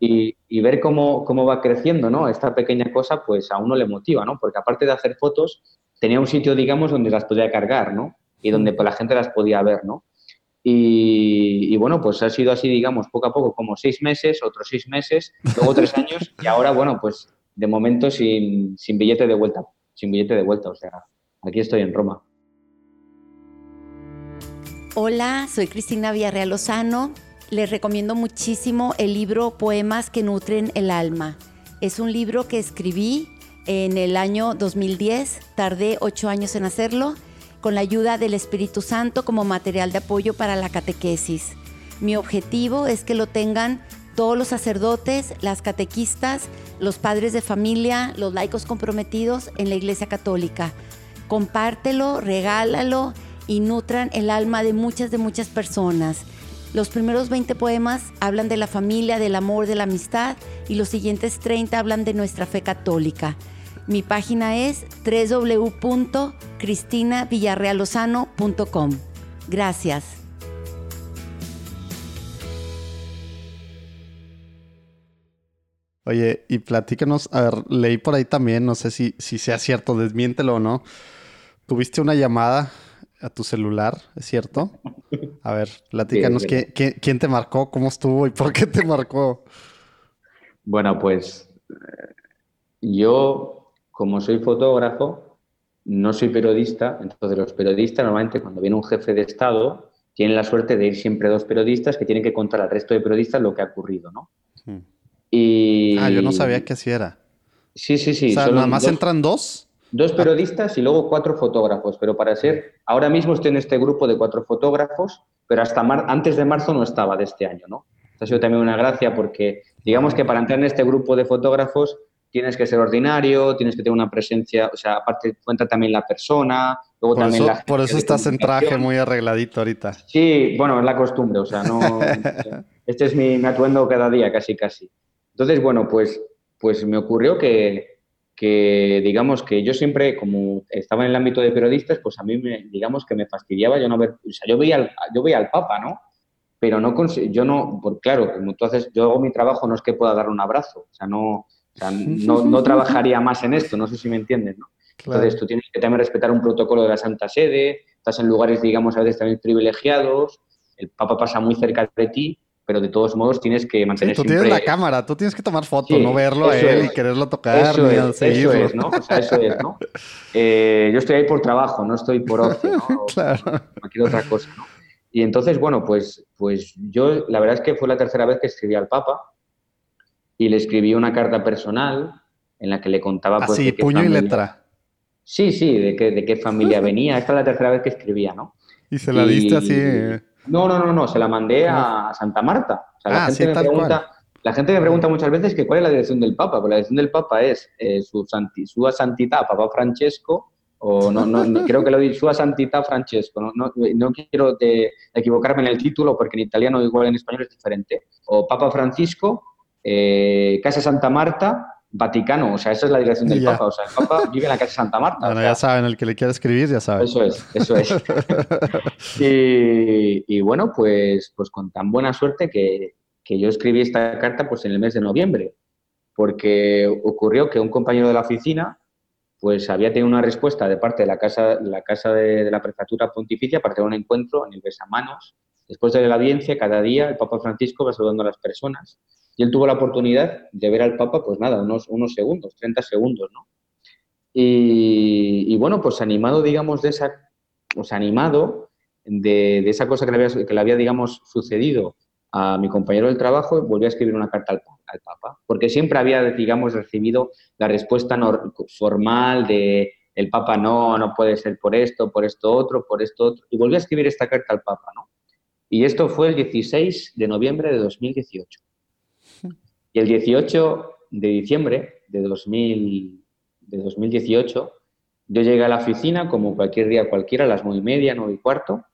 Y, y, ver cómo, cómo va creciendo, ¿no? Esta pequeña cosa, pues a uno le motiva, ¿no? Porque aparte de hacer fotos, tenía un sitio, digamos, donde las podía cargar, ¿no? Y donde pues, la gente las podía ver, ¿no? Y, y, bueno, pues ha sido así, digamos, poco a poco, como seis meses, otros seis meses, luego tres [laughs] años, y ahora, bueno, pues de momento sin, sin billete de vuelta, sin billete de vuelta, o sea, aquí estoy en Roma. Hola, soy Cristina Villarreal Lozano. Les recomiendo muchísimo el libro Poemas que nutren el alma. Es un libro que escribí en el año 2010, tardé ocho años en hacerlo, con la ayuda del Espíritu Santo como material de apoyo para la catequesis. Mi objetivo es que lo tengan todos los sacerdotes, las catequistas, los padres de familia, los laicos comprometidos en la Iglesia Católica. Compártelo, regálalo y nutran el alma de muchas, de muchas personas. Los primeros 20 poemas hablan de la familia, del amor, de la amistad y los siguientes 30 hablan de nuestra fe católica. Mi página es www.cristina.villarrealozano.com. Gracias. Oye, y platícanos, a ver, leí por ahí también, no sé si, si sea cierto, desmiéntelo o no. Tuviste una llamada a tu celular, ¿es cierto? A ver, platícanos, ¿quién, quién, te marcó, cómo estuvo y por qué te marcó? Bueno, pues eh, yo, como soy fotógrafo, no soy periodista, entonces los periodistas normalmente cuando viene un jefe de Estado tienen la suerte de ir siempre dos periodistas que tienen que contar al resto de periodistas lo que ha ocurrido, ¿no? Hmm. Y... Ah, yo no sabía que así era. Sí, sí, sí. O sea, nada más entran dos. Dos periodistas y luego cuatro fotógrafos, pero para ser, ahora mismo estoy en este grupo de cuatro fotógrafos, pero hasta antes de marzo no estaba de este año, ¿no? ha sido también una gracia porque, digamos que para entrar en este grupo de fotógrafos tienes que ser ordinario, tienes que tener una presencia, o sea, aparte cuenta también la persona, luego por también eso, la... Por eso estás en traje muy arregladito ahorita. Sí, bueno, es la costumbre, o sea, no... [laughs] este es mi, mi atuendo cada día, casi, casi. Entonces, bueno, pues, pues me ocurrió que, que, digamos, que yo siempre, como estaba en el ámbito de periodistas, pues a mí, me, digamos, que me fastidiaba yo no ver, o sea, yo veía al, yo veía al Papa, ¿no? Pero no, yo no, por, claro, entonces yo hago mi trabajo, no es que pueda dar un abrazo, o sea, no, o sea, no, no, trabajaría más en esto, no sé si me entienden, ¿no? Entonces tú tienes que también respetar un protocolo de la Santa Sede, estás en lugares, digamos, a veces también privilegiados, el Papa pasa muy cerca de ti, pero de todos modos tienes que mantener sí, tú tienes la cámara, tú tienes que tomar fotos, no verlo a él y quererlo tocar, eso es, Eso es, ¿no? O sea, eso es, ¿no? Eh, yo estoy ahí por trabajo, no estoy por ocio, ¿no? [laughs] Claro. cualquier otra cosa, ¿no? Y entonces, bueno, pues, pues yo, la verdad es que fue la tercera vez que escribí al Papa y le escribí una carta personal en la que le contaba... Pues, Así, puño y letra. Sí, sí, de qué, de qué familia [laughs] venía. Esta es la tercera vez que escribía, ¿no? Y se la diste así... No, no, no, no, se la mandé a Santa Marta. O sea, la, ah, gente me pregunta, la gente me pregunta muchas veces que cuál es la dirección del Papa. Pues la dirección del Papa es eh, su, santi, sua santità Papa Francesco, o no, no, creo que lo dice sua santità Francesco. No, no, quiero equivocarme en el título porque en italiano igual en español es diferente. O Papa Francisco, eh, Casa Santa Marta, Vaticano, o sea, esa es la dirección del Papa. O sea, el Papa [laughs] vive en la casa Santa Marta. Bueno, ya saben, el que le quiera escribir, ya saben. Eso es, eso es. [laughs] y, bueno, pues, pues con tan buena suerte que, que, yo escribí esta carta pues en el mes de noviembre, porque ocurrió que un compañero de la oficina pues había tenido una respuesta de parte de la casa, la casa de, la prefectura pontificia para tener un encuentro en el besamanos. Después de la audiencia, cada día el Papa Francisco va saludando a las personas y él tuvo la oportunidad de ver al Papa, pues nada, unos, unos segundos, 30 segundos, ¿no? Y, bueno, pues animado, digamos, de esa, pues animado de, esa cosa que le, había, que le había, digamos, sucedido a mi compañero del trabajo, volví a escribir una carta al, Papa, porque siempre había, digamos, recibido la respuesta formal de el Papa no, no puede ser por esto, por esto otro, por esto otro, y volví a escribir esta carta al Papa, ¿no? Y esto fue el 16 de noviembre de 2018. Y el 18 de diciembre de, 2000, de 2018, yo llegué a la oficina como cualquier día cualquiera, a las nueve y media, nueve y cuarto,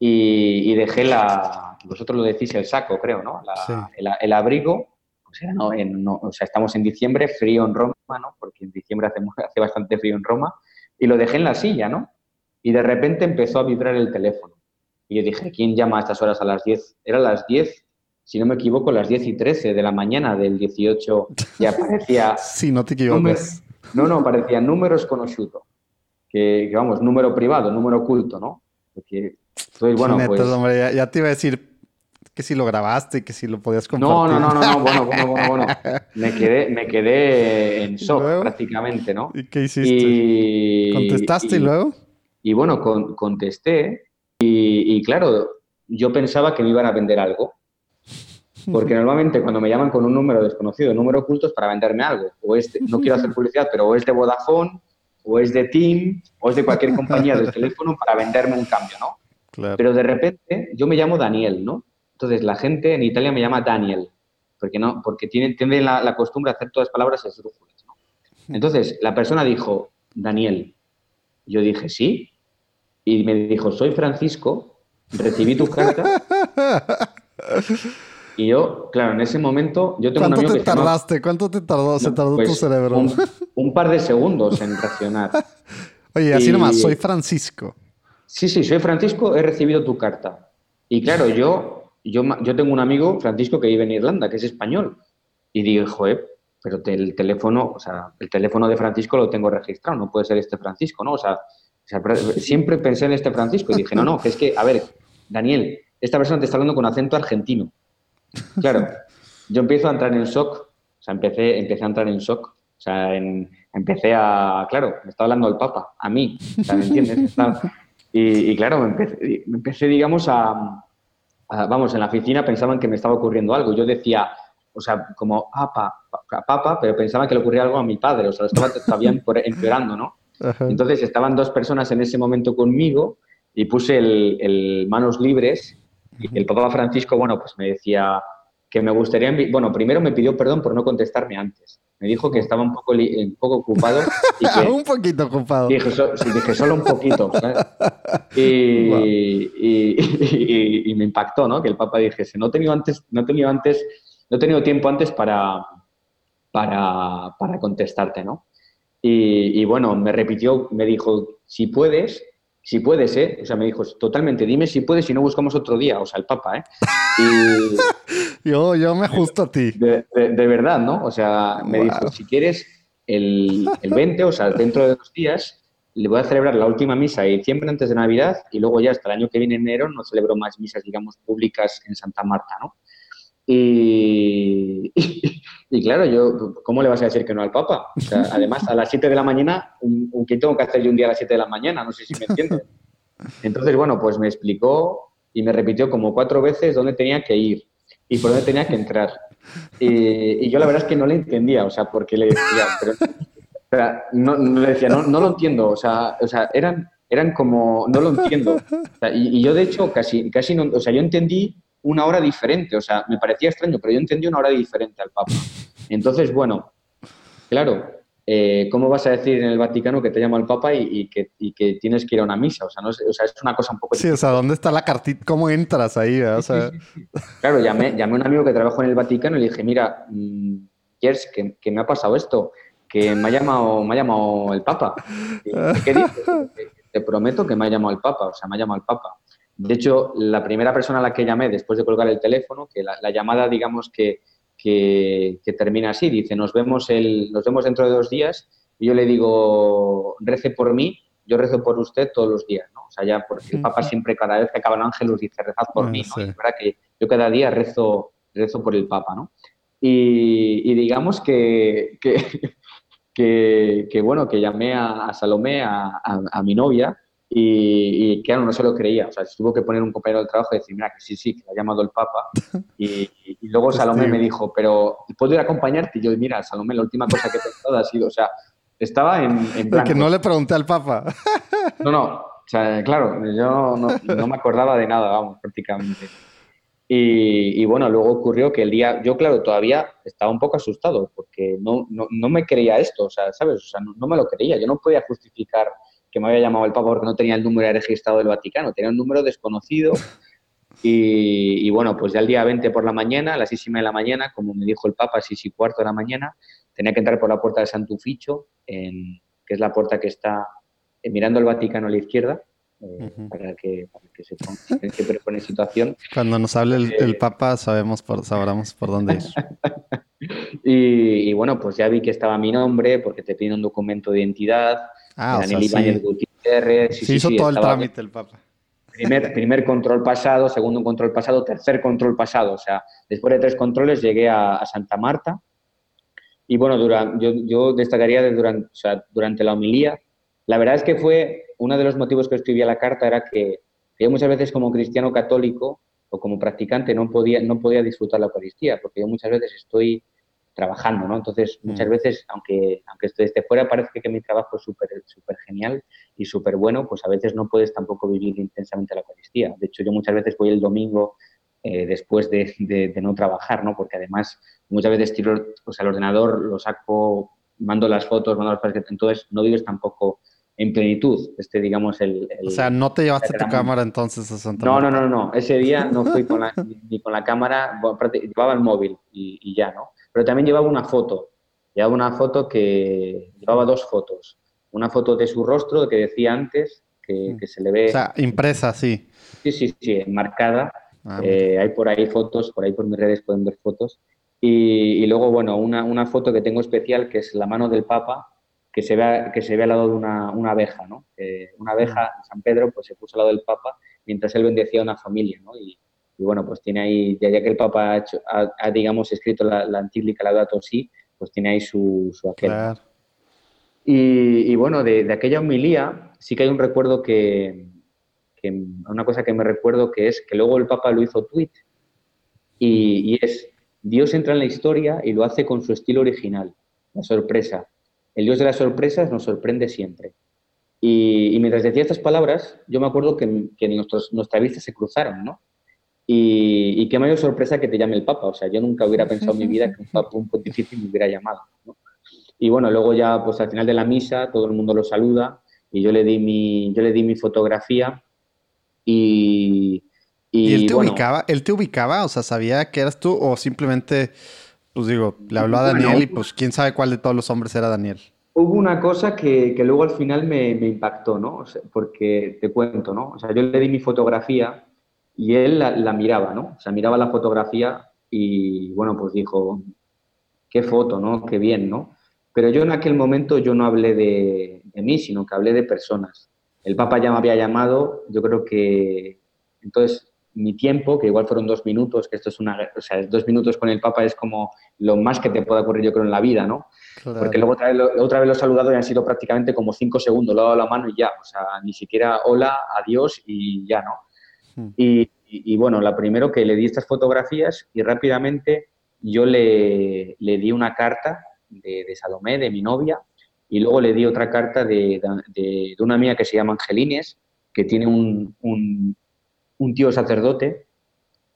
y, dejé la, vosotros lo decís, el saco, creo, ¿no? el, abrigo, o sea, no, o sea, estamos en diciembre, frío en Roma, ¿no? Porque en diciembre hace, hace bastante frío en Roma, y lo dejé en la silla, ¿no? Y de repente empezó a vibrar el teléfono. Y yo dije, ¿quién llama a estas horas a las 10? Era las 10 si no me equivoco, las 10 y 13 de la mañana del 18 ya [laughs] aparecía... sí, no te equivocas. no, no, aparecían números con Oshuto. Que, vamos, número privado, número oculto, ¿no? Porque, entonces, bueno, pues... hombre, ya, te iba a decir que si lo grabaste, que si lo podías compartir. No, no, no, no, no bueno, bueno, bueno, bueno. [laughs] Me quedé, me quedé en shock prácticamente, ¿no? ¿Y qué hiciste? ¿Contestaste y, luego? Y bueno, contesté y, y claro, yo pensaba que me iban a vender algo porque normalmente cuando me llaman con un número desconocido, número oculto, es para venderme algo. O es no quiero hacer publicidad, pero o es de Vodafone, o es de Team, o es de cualquier compañía de teléfono para venderme un cambio, ¿no? Pero de repente yo me llamo Daniel, ¿no? Entonces la gente en Italia me llama Daniel, porque, no, porque tienen, tienen la, costumbre de hacer todas las palabras esdrújulas, ¿no? Entonces la persona dijo, Daniel. Yo dije, sí. Y me dijo, soy Francisco, recibí tu carta. [laughs] Y yo, claro, en ese momento, yo tengo un amigo te tardaste? ¿Cuánto te tardó? se tardó tu pues, cerebro. [laughs] Un, par de segundos en reaccionar. [laughs] Oye, así nomás, soy Francisco. Sí, sí, soy Francisco, he recibido tu carta. Y claro, yo, yo, yo tengo un amigo, Francisco, que vive en Irlanda, que es español. Y dije, joder, pero el teléfono, o sea, el teléfono de Francisco lo tengo registrado, no puede ser este Francisco, ¿no? O sea, siempre pensé en este Francisco y dije, no, no, que es que, a ver, Daniel, esta persona te está hablando con acento argentino. Claro, yo empiezo a entrar en shock, o sea, empecé, empecé a entrar en shock, o sea, empecé a, claro, me está hablando el Papa, a mí, o sea, ¿me entiendes? [laughs] y, claro, me empecé, digamos, a, vamos, en la oficina pensaban que me estaba ocurriendo algo. Yo decía, o sea, como papa, papa, pero pensaba que le ocurría algo a mi padre, o sea, estaba todavía empeorando, ¿no? Entonces estaban dos personas en ese momento conmigo y puse el, manos libres y el Papa Francisco, bueno, pues me decía que me gustaría, bueno, primero me pidió perdón por no contestarme antes. Me dijo que estaba un poco, un poco ocupado. Y [laughs] que, un poquito ocupado. Dije, dije solo un poquito. Y, y, y, me impactó, ¿no? Que el Papa dijese, no he tenido antes, no he tenido antes, no he tenido tiempo antes para, para, para contestarte, ¿no? Y, bueno, me repitió, me dijo, si puedes, si puedes, ¿eh? O sea, me dijo, totalmente, dime si puedes, si no buscamos otro día, o sea, el Papa, ¿eh? [laughs] yo, yo me ajusto a ti. De, verdad, ¿no? O sea, me dijo, si quieres, el, el 20, o sea, dentro de dos días, le voy a celebrar la última misa de diciembre antes de Navidad y luego ya hasta el año que viene, enero, no celebro más misas, digamos, públicas en Santa Marta, ¿no? Y, [laughs] y, claro, yo, ¿cómo le vas a decir que no al Papa? [laughs] además, a las 7 de la mañana, un, ¿qué tengo que hacer yo un día a las 7 de la mañana? No sé si me entiendes. Entonces, bueno, pues me explicó y me repitió como cuatro veces dónde tenía que ir y por dónde tenía que entrar. Y, yo la verdad es que no le entendía, o sea, porque le decía, pero, no, le decía, no, no, lo entiendo, o sea, o sea eran, eran como, no lo entiendo. y, y, yo, de hecho, casi, casi no, o sea, yo entendí una hora diferente. O sea, me parecía extraño, pero yo entendí una hora diferente al Papa. Entonces, bueno, claro, eh, ¿cómo vas a decir en el Vaticano que te llama el Papa y, que, tienes que ir a una misa? O sea, no es, o sea, es una cosa un poco... Sí, o sea, ¿dónde está la cartita? ¿Cómo entras ahí? O sea... claro, llamé, llamé a un amigo que trabajó en el Vaticano y le dije, mira, mm, Gers, que, me ha pasado esto, que me ha llamado, me ha llamado el Papa. ¿Qué dices? [laughs] Te prometo que me ha llamado el Papa, o sea, me ha llamado el Papa. De hecho, la primera persona a la que llamé después de colgar el teléfono, que la, llamada, digamos, que, que, termina así, dice, nos vemos, el, nos vemos dentro de dos días, y yo le digo, rece por mí, yo rezo por usted todos los días, ¿no? O sea, ya porque el Papa siempre, cada vez que acaba el ángel, dice, rezad por ah, mí, ¿no? Y es verdad que yo cada día rezo, rezo por el Papa, ¿no? Y, digamos [laughs] que, que, bueno, que llamé a, Salomé, a, a mi novia, y, claro, no se lo creía. O sea, se tuvo que poner un compañero del trabajo y decir, mira, que sí, sí, que ha llamado el Papa. [laughs] Y, luego Salomé me dijo, pero ¿puedo ir a acompañarte? Y yo, mira, Salomé, la última cosa que he pensado ha sido, o sea, estaba en, en blanco. Que no le pregunté al Papa. No, no, o sea, claro, yo no, no me acordaba de nada, vamos, prácticamente. Y, bueno, luego ocurrió que el día, yo claro, todavía estaba un poco asustado porque no, no, no me creía esto, o sea, ¿sabes? O sea, no, no, me lo creía, yo no podía justificar que me había llamado el Papa porque no tenía el número registrado del Vaticano, tenía un número desconocido. Y, bueno, pues ya el día 20 por la mañana, a las 6 de la mañana, como me dijo el Papa, a 6 y cuarto de la mañana, tenía que entrar por la puerta de Santuficho, en, que es la puerta que está eh, mirando el Vaticano a la izquierda, eh, para, que, para que se ponga situación. Cuando nos hable el, eh, Papa sabemos por, sabremos por dónde ir. [laughs] y, bueno, pues ya vi que estaba mi nombre, porque te piden un documento de identidad, Ah, Daniel Gutiérrez. Sí, hizo todo el trámite el Papa. Primer, primer control pasado, segundo control pasado, tercer control pasado. O sea, después de tres controles llegué a, Santa Marta. Y bueno, durante, yo, destacaría durante, o sea, durante la homilía. La verdad es que fue uno de los motivos que escribía la carta era que yo muchas veces como cristiano católico o como practicante no podía, no podía disfrutar la Eucaristía, porque yo muchas veces estoy trabajando, ¿no? Entonces, muchas mm. veces, aunque, aunque esté fuera, parece que mi trabajo es súper súper genial y súper bueno, pues a veces no puedes tampoco vivir intensamente la Eucaristía. De hecho, yo muchas veces voy el domingo eh, después de, de, no trabajar, ¿no? Porque además, muchas veces tiro pues, al ordenador, lo saco, mando las fotos, mando las fotos, entonces no vives tampoco en plenitud, este, digamos, el... o sea, ¿no te llevaste tu cámara entonces a Santa No, no, no, no, ese día no fui con la, [laughs] ni con la cámara, llevaba el móvil y, y ya, ¿no? Pero también llevaba una foto. Llevaba una foto que llevaba dos fotos. Una foto de su rostro que decía antes que, mm. se le ve. O sea, impresa, sí. Sí, sí, sí, enmarcada. Ah, eh, hay por ahí fotos, por ahí por mis redes pueden ver fotos. Y, luego, bueno, una, una, foto que tengo especial que es la mano del Papa, que se ve, que se ve al lado de una, una abeja, ¿no? una abeja, San Pedro, pues se puso al lado del Papa mientras él bendecía a una familia, ¿no? Y, bueno, pues tiene ahí, ya, que el Papa ha, hecho, ha, digamos, escrito la, la encíclica Laudato Si, pues tiene ahí su, su aquel. Y, bueno, de, de, aquella homilía sí que hay un recuerdo que, que, una cosa que me recuerdo que es que luego el Papa lo hizo tweet y, y es Dios entra en la historia y lo hace con su estilo original, la sorpresa. El Dios de las sorpresas nos sorprende siempre. Y, mientras decía estas palabras, yo me acuerdo que, que nuestros, nuestras vistas se cruzaron, ¿no? Y, qué mayor sorpresa que te llame el Papa. O sea, yo nunca hubiera pensado en mi vida que un Papa, un pontífice me hubiera llamado. ¿no? Y bueno, luego ya, pues al final de la misa, todo el mundo lo saluda y yo le di mi, yo le di mi fotografía y... ¿Y, él, te ubicaba, él te ubicaba? O sea, ¿sabía que eras tú o simplemente, pues digo, le habló a Daniel y pues quién sabe cuál de todos los hombres era Daniel? Hubo una cosa que, que luego al final me, me impactó, ¿no? porque te cuento, ¿no? O sea, yo le di mi fotografía y él la, la, miraba, ¿no? O sea, miraba la fotografía y, bueno, pues dijo, qué foto, ¿no? Qué bien, ¿no? Pero yo en aquel momento yo no hablé de, de mí, sino que hablé de personas. El Papa ya me había llamado, yo creo que entonces mi tiempo, que igual fueron dos minutos, que esto es una, o sea, dos minutos con el Papa es como lo más que te puede ocurrir yo creo en la vida, ¿no? Porque luego otra vez, lo, otra vez lo he saludado y han sido prácticamente como cinco segundos, lo he dado la mano y ya, o sea, ni siquiera hola, adiós y ya, ¿no? Hmm. Y, bueno, la primero que le di estas fotografías y rápidamente yo le, le di una carta de, de, Salomé, de mi novia, y luego le di otra carta de, de, una amiga que se llama Angelines, que tiene un, un, un tío sacerdote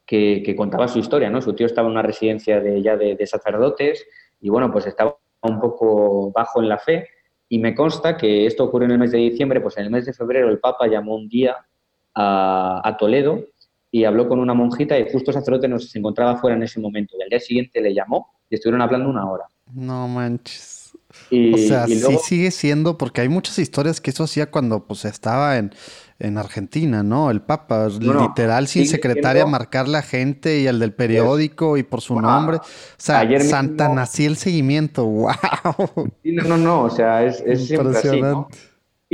que, que, contaba su historia, ¿no? Su tío estaba en una residencia de, ya de, de, sacerdotes y, bueno, pues estaba un poco bajo en la fe y me consta que esto ocurrió en el mes de diciembre, pues en el mes de febrero el Papa llamó un día a, a Toledo y habló con una monjita y justo el sacerdote nos encontraba fuera en ese momento y al día siguiente le llamó y estuvieron hablando una hora. No manches. Y, o sea, y luego... sí sigue siendo, porque hay muchas historias que eso hacía cuando pues estaba en, en Argentina, ¿no? El Papa, no, literal, sin secretaria, siendo... marcar la gente y el del periódico y por su wow. nombre. O sea, Ayer Santa mismo... nací el seguimiento, [laughs] wow. Sí, no, no, no, o sea, es, es siempre así, ¿no?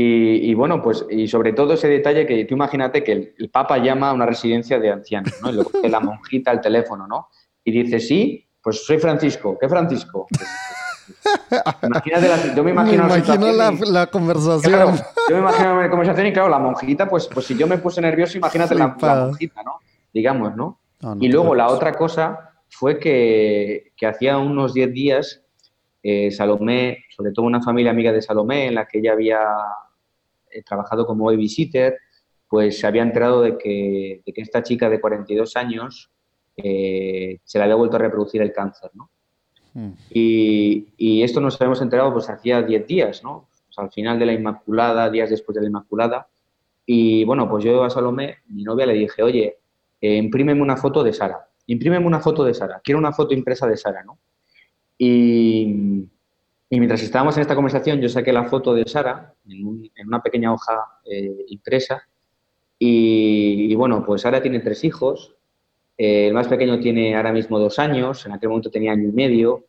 Y, y, bueno, pues, y sobre todo ese detalle que tú imagínate que el, el Papa llama a una residencia de ancianos, ¿no? Y luego la monjita al teléfono, ¿no? Y dice, sí, pues soy Francisco. ¿Qué Francisco? [laughs] Imagínate la, yo me imagino, me imagino la, y, la, conversación. Claro, yo me imagino la conversación y claro, la monjita, pues, pues si yo me puse nervioso, imagínate la, la, monjita, ¿no? Digamos, ¿no? no, no y luego la otra cosa fue que, que hacía unos 10 días eh, Salomé, sobre todo una familia amiga de Salomé, en la que ella había eh, trabajado como babysitter, pues se había enterado de que, de que esta chica de 42 años eh, se le había vuelto a reproducir el cáncer, ¿no? Mm. Y, y, esto nos habíamos enterado pues hacía 10 días, ¿no? Pues, al final de la Inmaculada, días después de la Inmaculada. Y bueno, pues yo a Salomé, mi novia, le dije, oye, eh, imprímeme una foto de Sara, imprímeme una foto de Sara, quiero una foto impresa de Sara, ¿no? Y, y, mientras estábamos en esta conversación, yo saqué la foto de Sara en, un, en una pequeña hoja eh, impresa. Y, bueno, pues Sara tiene tres hijos, eh, el más pequeño tiene ahora mismo dos años, en aquel momento tenía año y medio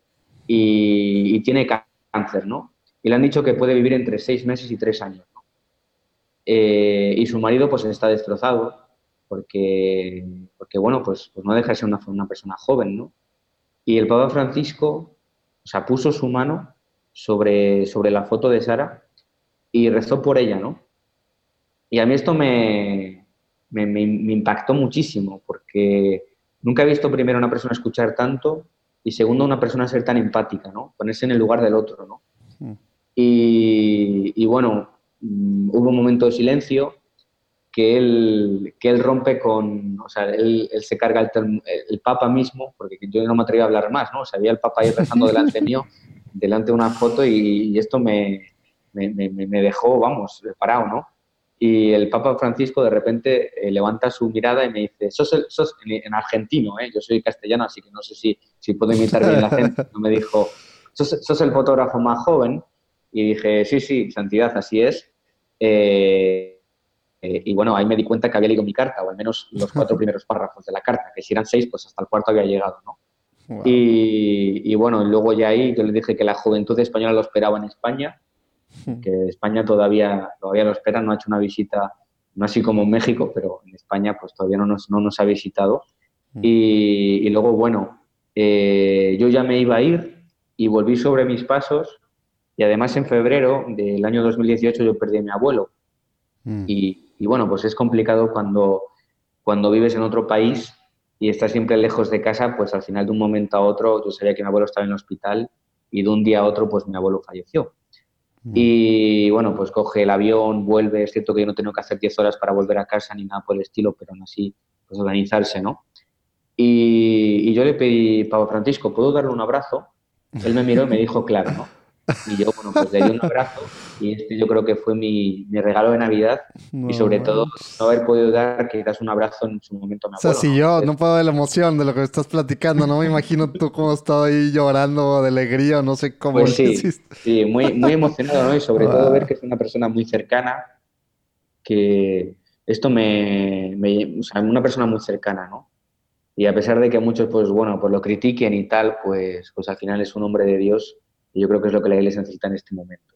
y, y, tiene cáncer, ¿no? Y le han dicho que puede vivir entre seis meses y tres años, ¿no? eh, y su marido pues está destrozado porque, porque bueno, pues, pues no deja de ser una, una, persona joven, ¿no? Y el Papa Francisco, o sea, puso su mano sobre, sobre la foto de Sara y rezó por ella, ¿no? Y a mí esto me, me, me, me, impactó muchísimo porque nunca he visto primero a una persona escuchar tanto y segundo una persona ser tan empática, ¿no? Ponerse en el lugar del otro, ¿no? Mm. Y, y, bueno, mm, hubo un momento de silencio que él, que él rompe con, o sea, él, él se carga el, el, Papa mismo, porque yo no me atreví a hablar más, ¿no? O sea, había el Papa ahí rezando [laughs] delante mío, delante de una foto y, y esto me, me, dejó, vamos, parado, ¿no? y el Papa Francisco de repente eh, levanta su mirada y me dice, sos, el, sos en, en, argentino, ¿eh? yo soy castellano, así que no sé si, si puedo imitar bien la gente, me dijo, sos, sos, el fotógrafo más joven, y dije, sí, sí, Santidad, así es. Eh, eh, y bueno, ahí me di cuenta que había leído mi carta, o al menos los cuatro primeros párrafos de la carta, que si eran seis, pues hasta el cuarto había llegado, ¿no? Y, bueno, luego ya ahí yo le dije que la juventud española lo esperaba en España, que España todavía, todavía lo espera, no ha hecho una visita, no así como en México, pero en España pues todavía no nos, no nos ha visitado. Y, luego, bueno, eh, yo ya me iba a ir y volví sobre mis pasos y además en febrero del año 2018 yo perdí a mi abuelo. Mm. Y, y, bueno, pues es complicado cuando, cuando vives en otro país y estás siempre lejos de casa, pues al final de un momento a otro yo sabía que mi abuelo estaba en el hospital y de un día a otro pues mi abuelo falleció. Mm. Y bueno, pues coge el avión, vuelve, es cierto que yo no tengo que hacer 10 horas para volver a casa ni nada por el estilo, pero aún así pues organizarse, ¿no? Y, y yo le pedí, Pablo Francisco, ¿puedo darle un abrazo? Él me miró y me dijo, claro, ¿no? Y yo, bueno, pues le di un [laughs] abrazo y este yo creo que fue mi, mi regalo de Navidad y sobre todo no haber podido dar quizás un abrazo en su momento a mi abuelo. O sea, si yo no puedo de la emoción de lo que me estás platicando, no me imagino tú cómo estás ahí llorando de alegría, no sé cómo. Pues sí, sí, muy, muy emocionado, ¿no? Y sobre todo ver que es una persona muy cercana, que esto me, me, o sea, una persona muy cercana, ¿no? Y a pesar de que muchos, pues bueno, pues lo critiquen y tal, pues, pues al final es un hombre de Dios y yo creo que es lo que la iglesia necesita en este momento.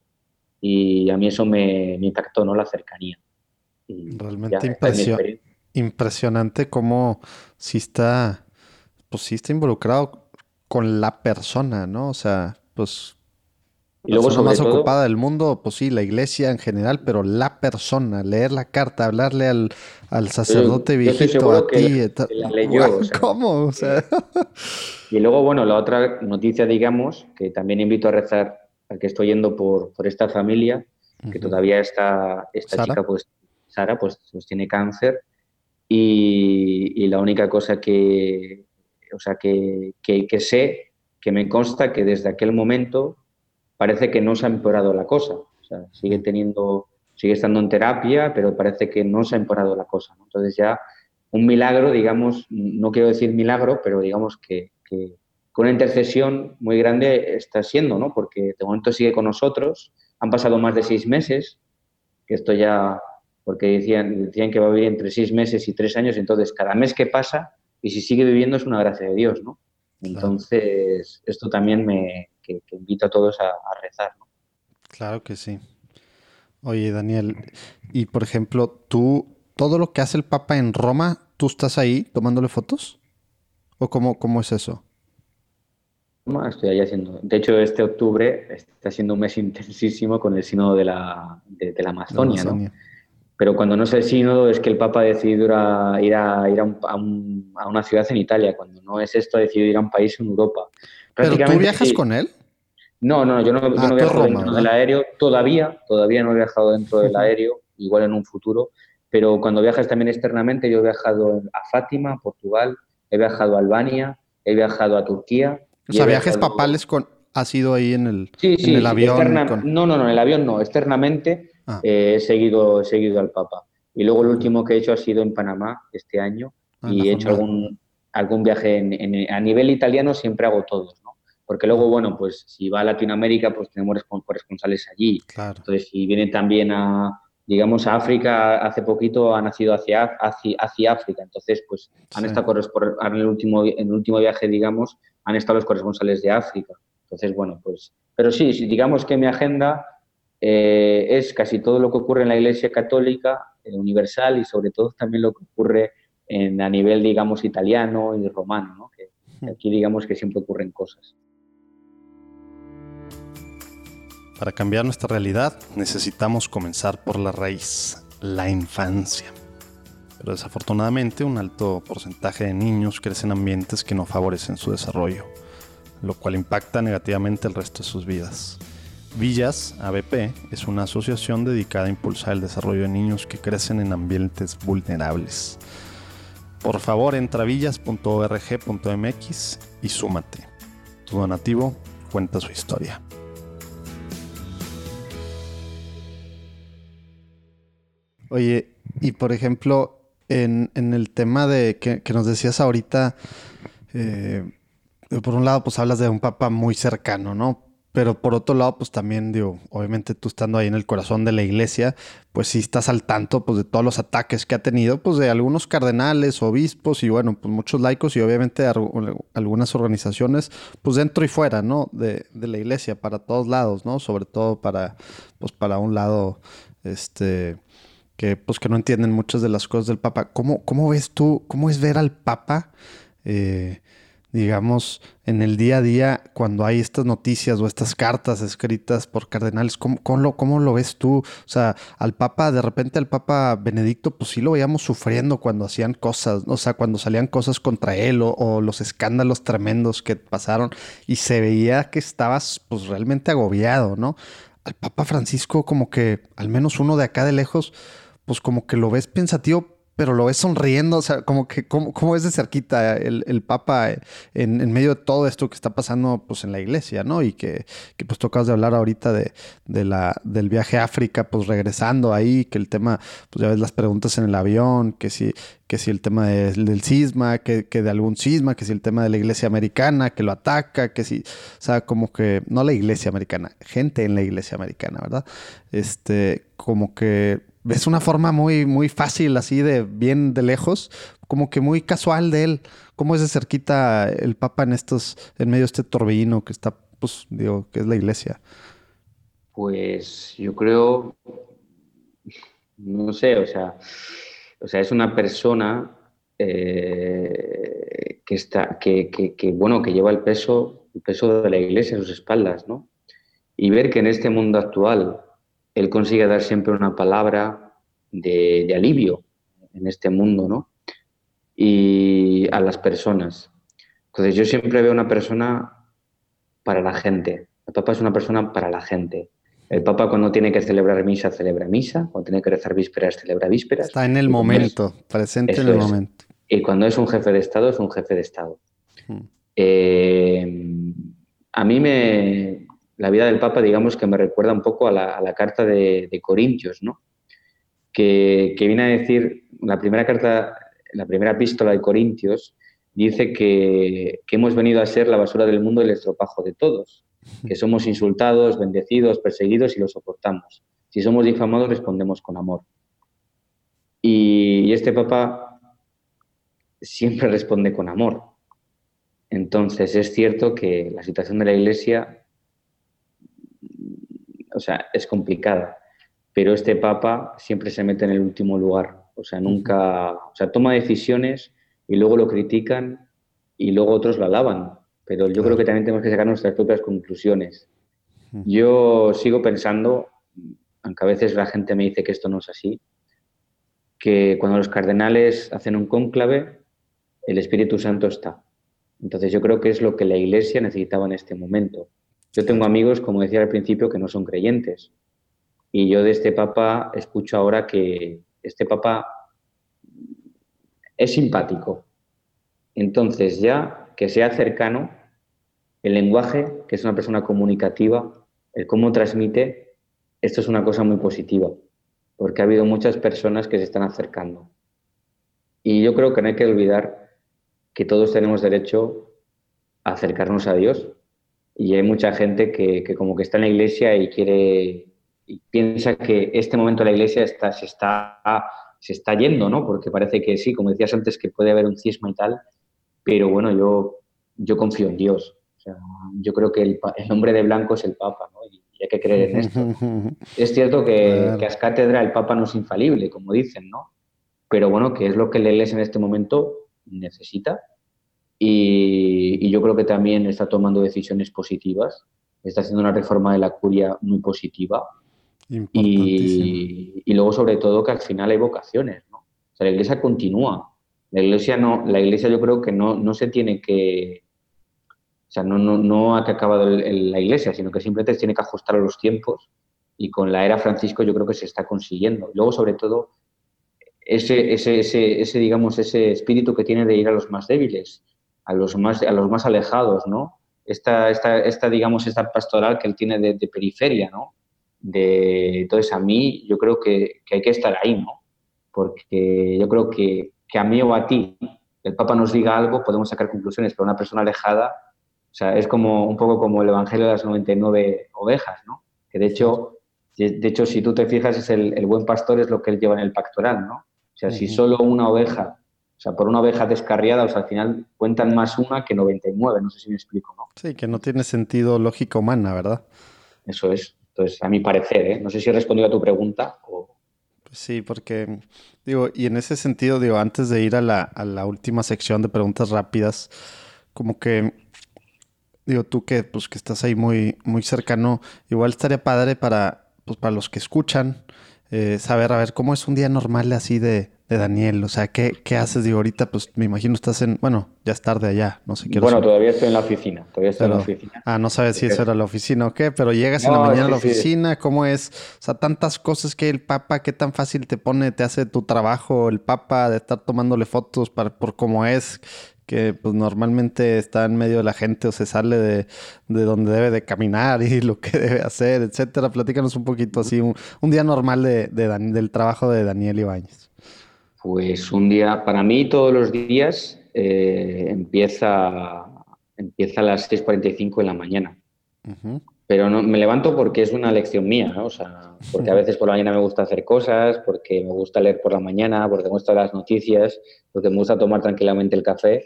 Y a mí eso me, impactó, ¿no? La cercanía. Realmente impresionante cómo sí está, pues sí está involucrado con la persona, ¿no? O sea, pues y luego la más ocupada del mundo, pues sí, la iglesia en general, pero la persona, leer la carta, hablarle al, al sacerdote viejito, a ti. La leyó, [laughs] ¿Cómo? O sea. Y luego, bueno, la otra noticia, digamos, que también invito a rezar al que estoy yendo por, por esta familia, que todavía está, esta chica, pues, Sara, pues, pues tiene cáncer. Y, y, la única cosa que, o sea, que, que, que sé, que me consta que desde aquel momento parece que no se ha empeorado la cosa. O sea, sigue teniendo, sigue estando en terapia, pero parece que no se ha empeorado la cosa. Entonces ya un milagro, digamos, no quiero decir milagro, pero digamos que, con una intercesión muy grande está siendo, ¿no? Porque de momento sigue con nosotros. Han pasado más de seis meses, que esto ya, porque decían, decían que va a vivir entre seis meses y tres años, entonces cada mes que pasa, y si sigue viviendo es una gracia de Dios, ¿no? Entonces, esto también me, que, invito a todos a, rezar. ¿no? Claro que sí. Oye, Daniel, y por ejemplo, tú, todo lo que hace el Papa en Roma, ¿tú estás ahí tomándole fotos? ¿O cómo, cómo es eso? Estoy ahí haciendo. De hecho, este octubre está siendo un mes [laughs] intensísimo con el sínodo de la, de, la Amazonia, ¿no? Pero cuando no es el sínodo es que el Papa ha decidido ir a, ir, a, ir a, a, una ciudad en Italia. Cuando no es esto, ha decidido ir a un país en Europa. ¿Pero tú viajas con él? No, no, yo no, yo ah, no viajo dentro del aéreo todavía, todavía no he viajado dentro del aéreo, igual en un futuro, pero cuando viajas también externamente, yo he viajado a Fátima, Portugal, he viajado a Albania, he viajado a Turquía. O sea, viajes papales con, ha sido ahí en el, sí, sí, en el avión. No, no, no, en el avión no, externamente ah. eh, he, seguido, seguido al Papa. Y luego el último que he hecho ha sido en Panamá este año ah, y he hecho algún, algún viaje a nivel italiano, siempre hago todos. Porque luego, bueno, pues si va a Latinoamérica, pues tenemos corresponsales allí. Entonces, si viene también a, digamos, a África, hace poquito ha nacido hacia, hacia, hacia África. Entonces, pues han estado en el, último, en el último viaje, digamos, han estado los corresponsales de África. Entonces, bueno, pues, pero sí, digamos que mi agenda eh, es casi todo lo que ocurre en la Iglesia Católica eh, Universal y sobre todo también lo que ocurre en, a nivel, digamos, italiano y romano, ¿no? que aquí digamos que siempre ocurren cosas. Para cambiar nuestra realidad necesitamos comenzar por la raíz, la infancia. Pero desafortunadamente un alto porcentaje de niños crecen en ambientes que no favorecen su desarrollo, lo cual impacta negativamente el resto de sus vidas. Villas ABP es una asociación dedicada a impulsar el desarrollo de niños que crecen en ambientes vulnerables. Por favor, entra a villas.org.mx y súmate. Tu donativo cuenta su historia. Oye, y por ejemplo, en, el tema de que, nos decías ahorita, eh, por un lado, pues hablas de un papá muy cercano, ¿no? pero por otro lado, pues también, digo, obviamente tú estando ahí en el corazón de la iglesia, pues sí estás al tanto pues, de todos los ataques que ha tenido, pues de algunos cardenales, obispos y bueno, pues muchos laicos y obviamente algunas organizaciones, pues dentro y fuera, ¿no? De, de, la iglesia, para todos lados, ¿no? Sobre todo para, pues para un lado, este, que pues que no entienden muchas de las cosas del Papa. ¿Cómo, cómo ves tú, cómo es ver al Papa? Eh, digamos, en el día a día, cuando hay estas noticias o estas cartas escritas por cardenales, ¿cómo, cómo, lo, ves tú? O sea, al Papa, de repente al Papa Benedicto, pues sí lo veíamos sufriendo cuando hacían cosas, o sea, cuando salían cosas contra él o, los escándalos tremendos que pasaron y se veía que estabas pues realmente agobiado, ¿no? Al Papa Francisco como que, al menos uno de acá de lejos, pues como que lo ves pensativo, pero lo ves sonriendo, o sea, como que, ¿cómo, es de cerquita el, el Papa en, en, medio de todo esto que está pasando pues en la iglesia, ¿no? Y que, que pues tocas de hablar ahorita de, de, la, del viaje a África, pues regresando ahí, que el tema, pues ya ves las preguntas en el avión, que si, que si el tema del cisma, que, que de algún cisma, que si el tema de la iglesia americana, que lo ataca, que si, o sea, como que, no la iglesia americana, gente en la iglesia americana, ¿verdad? Este, como que ves una forma muy, muy fácil, así de bien de lejos, como que muy casual de él. ¿Cómo es de cerquita el Papa en estos, en medio de este torbellino que está, pues, digo, que es la iglesia? Pues yo creo, no sé, o sea, o sea, es una persona eh, que está, que, que, bueno, que lleva el peso, el peso de la iglesia a sus espaldas, ¿no? Y ver que en este mundo actual él consigue dar siempre una palabra de, alivio en este mundo, ¿no? Y a las personas. Entonces yo siempre veo una persona para la gente. El Papa es una persona para la gente. El Papa cuando tiene que celebrar misa, celebra misa. Cuando tiene que rezar vísperas, celebra vísperas. Está en el momento, presente en el momento. Y cuando es un jefe de Estado, es un jefe de Estado. Hmm. Eh, a mí me, la vida del Papa, digamos que me recuerda un poco a la, carta de, Corintios, ¿no? Que, viene a decir, la primera carta, la primera epístola de Corintios, dice que, hemos venido a ser la basura del mundo y el estropajo de todos, que somos insultados, bendecidos, perseguidos y lo soportamos. Si somos difamados, respondemos con amor. Y este Papa siempre responde con amor. Entonces es cierto que la situación de la Iglesia o sea, es complicada. Pero este Papa siempre se mete en el último lugar. O sea, nunca, o sea, toma decisiones y luego lo critican y luego otros lo alaban. Pero yo creo que también tenemos que sacar nuestras propias conclusiones. Yo sigo pensando, aunque a veces la gente me dice que esto no es así, que cuando los cardenales hacen un cónclave, el Espíritu Santo está. Entonces yo creo que es lo que la Iglesia necesitaba en este momento. Yo tengo amigos, como decía al principio, que no son creyentes. Y yo de este Papa escucho ahora que este Papa es simpático. Entonces ya que sea cercano, el lenguaje, que es una persona comunicativa, el cómo transmite, esto es una cosa muy positiva, porque ha habido muchas personas que se están acercando. Y yo creo que no hay que olvidar que todos tenemos derecho a acercarnos a Dios y hay mucha gente que, que, como que está en la iglesia y quiere y piensa que este momento de la iglesia está, se, está, se está yendo, ¿no? Porque parece que sí, como decías antes, que puede haber un cisma y tal, pero bueno, yo, yo confío en Dios. O sea, yo creo que el, el hombre de blanco es el Papa, ¿no? Y, hay que creer en esto. [laughs] es cierto que, que a cátedra el Papa no es infalible, como dicen, ¿no? Pero bueno, que es lo que la iglesia en este momento necesita y, yo creo que también está tomando decisiones positivas. Está haciendo una reforma de la curia muy positiva. Y, y, luego, sobre todo, que al final hay vocaciones. ¿no? O sea, la iglesia continúa. La iglesia, no, la iglesia yo creo que no, no se tiene que... O sea, no, no, no ha que acabado la iglesia, sino que simplemente se tiene que ajustar a los tiempos. Y con la era Francisco yo creo que se está consiguiendo. Luego, sobre todo, ese, ese, ese, ese, digamos, ese espíritu que tiene de ir a los más débiles, a los más, a los más alejados, ¿no? Esta, esta, esta, digamos, esta pastoral que él tiene de, periferia, ¿no? De, entonces, a mí yo creo que, que, hay que estar ahí, ¿no? Porque yo creo que, que a mí o a ti el Papa nos diga algo, podemos sacar conclusiones, pero una persona alejada, sea, es como un poco como el Evangelio de las 99 ovejas, ¿no? Que de hecho, de hecho si tú te fijas, es el, buen pastor es lo que él lleva en el pactoral, ¿no? O sea, si solo una oveja, o sea, por una oveja descarriada, o sea, al final cuentan más una que 99, no sé si me explico, ¿no? Sí, que no tiene sentido lógica humana, ¿verdad? Eso es. Entonces, a mi parecer, ¿eh? No sé si he respondido a tu pregunta o... Pues sí, porque, digo, y en ese sentido, digo, antes de ir a la, a la última sección de preguntas rápidas, como que digo tú que pues que estás ahí muy muy cercano igual estaría padre para pues para los que escuchan eh, saber a ver cómo es un día normal así de, de Daniel o sea qué, qué haces digo ahorita pues me imagino estás en bueno ya es tarde allá no sé qué bueno todavía estoy en la oficina todavía estoy en la oficina. ah no sabes si eso era la oficina o qué pero llegas en la mañana a la oficina cómo es o sea tantas cosas que el Papa qué tan fácil te pone te hace tu trabajo el Papa de estar tomándole fotos para por cómo es que pues normalmente está en medio de la gente o se sale de, donde debe de caminar y [laughs] lo que debe hacer, etcétera. Platícanos un poquito así, un, día normal de, del trabajo de Daniel Ibáñez. Pues un día, para mí todos los días eh, empieza, empieza a las 6.45 de la mañana. Pero no, me levanto porque es una lección mía, ¿no? O sea, porque a veces por la mañana me gusta hacer cosas, porque me gusta leer por la mañana, porque me gustan las noticias, porque me gusta tomar tranquilamente el café.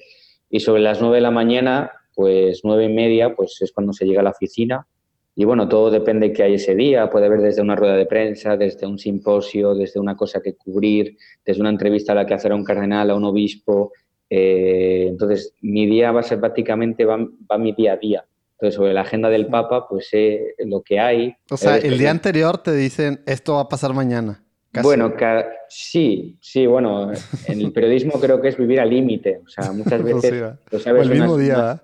Y sobre las nueve de la mañana, pues nueve y media, pues es cuando se llega a la oficina. Y bueno, todo depende de qué hay ese día. Puede haber desde una rueda de prensa, desde un simposio, desde una cosa que cubrir, desde una entrevista a la que hacer a un cardenal, a un obispo. Eh, entonces, mi día va a ser prácticamente, va, va mi día a día. Entonces, sobre la agenda del Papa, pues sé lo que hay. O sea, el día anterior te dicen, esto va a pasar mañana. Bueno, sí, sí, bueno, en el periodismo creo que es vivir al límite. O sea, muchas [laughs] veces lo sabes. O el mismo día.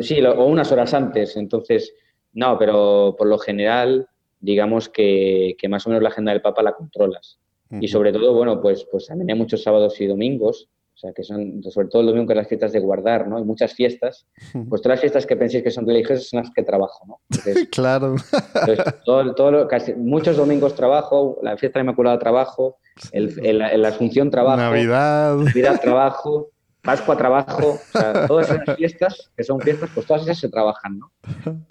sí, o unas horas antes. Entonces, no, pero por lo general, digamos que, que más o menos la agenda del Papa la controlas. Y sobre todo, bueno, pues, pues también hay muchos sábados y domingos o sea, que son, sobre todo el domingo, que las fiestas de guardar, ¿no? Hay muchas fiestas. Pues todas las fiestas que penséis que son religiosas son las que trabajo, ¿no? [laughs] claro. todo, casi, muchos domingos trabajo, la fiesta de Inmaculada trabajo, el, la Asunción trabajo. Navidad. Navidad trabajo, Pascua trabajo. O sea, todas esas fiestas, que son fiestas, pues todas esas se trabajan, ¿no?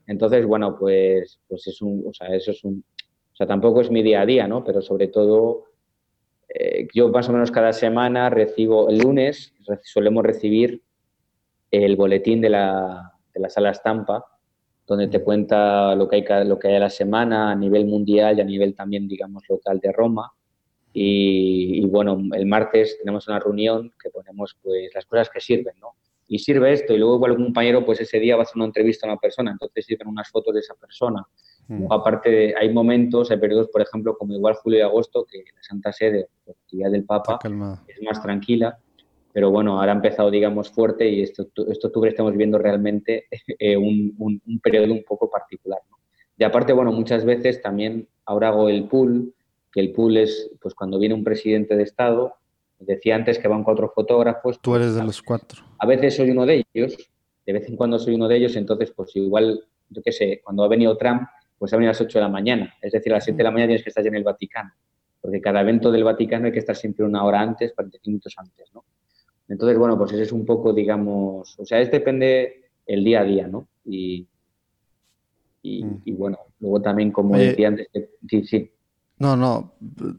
Entonces, bueno, pues, pues es un, o sea, eso es un, o sea, tampoco es mi día a día, ¿no? Pero sobre todo eh, yo más o menos cada semana recibo, el lunes solemos recibir el boletín de la, de la sala estampa, donde te cuenta lo que, hay, lo que hay a la semana a nivel mundial y a nivel también, digamos, local de Roma. Y, bueno, el martes tenemos una reunión que ponemos pues las cosas que sirven, ¿no? Y sirve esto, y luego igual un compañero pues ese día va a hacer una entrevista a una persona, entonces sirven unas fotos de esa persona Mm. Aparte, hay momentos, hay periodos, por ejemplo, como igual julio y agosto, que la Santa Sede, la actividad del Papa, es más tranquila. Pero bueno, ahora ha empezado, digamos, fuerte y este, este octubre estamos viendo realmente [laughs] eh, un, un, periodo un poco particular. Y aparte, bueno, muchas veces también ahora hago el pool, que el pool es pues cuando viene un presidente de Estado, decía antes que van cuatro fotógrafos. Tú eres de los cuatro. A veces soy uno de ellos, de vez en cuando soy uno de ellos, entonces pues igual, yo qué sé, cuando ha venido Trump, pues a venir a las 8 de la mañana. Es decir, a las 7 de la mañana tienes que estar ya en el Vaticano, porque cada evento del Vaticano hay que estar siempre una hora antes, 45 minutos antes, ¿no? Entonces, bueno, pues ese es un poco, digamos, o sea, es depende el día a día, ¿no? Y, y, mm. bueno, luego también, como decía antes, sí, sí. No, no,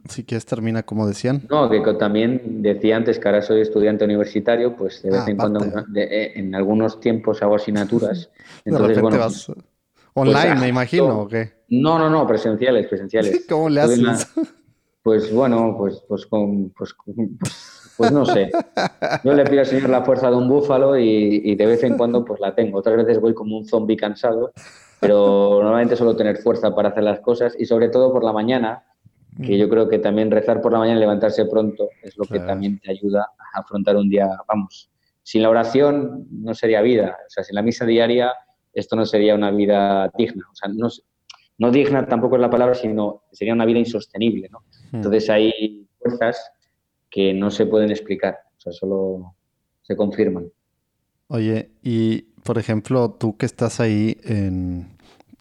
si quieres termina como decían. No, que también decía antes que ahora soy estudiante universitario, pues de vez ah, en cuando, eh, en algunos tiempos hago asignaturas. [laughs] Entonces, bueno, Online, pues, me imagino, ¿o qué? No, no, no, presenciales, presenciales. [laughs] ¿Cómo le haces? [laughs] Pues bueno, pues, pues, con, pues, pues, no sé. Yo le pido al Señor la fuerza de un búfalo y, de vez en cuando pues la tengo. Otras veces voy como un zombie cansado, [laughs] pero normalmente suelo tener fuerza para hacer las cosas y sobre todo por la mañana, que yo creo que también rezar por la mañana y levantarse pronto es lo que también te ayuda a afrontar un día, vamos, sin la oración no sería vida, o sea, sin la misa diaria esto no sería una vida digna. O sea, no, no digna tampoco es la palabra, sino sería una vida insostenible. ¿no? Hmm. Entonces hay fuerzas que no se pueden explicar, o sea, solo se confirman. Oye, y por ejemplo, tú que estás ahí en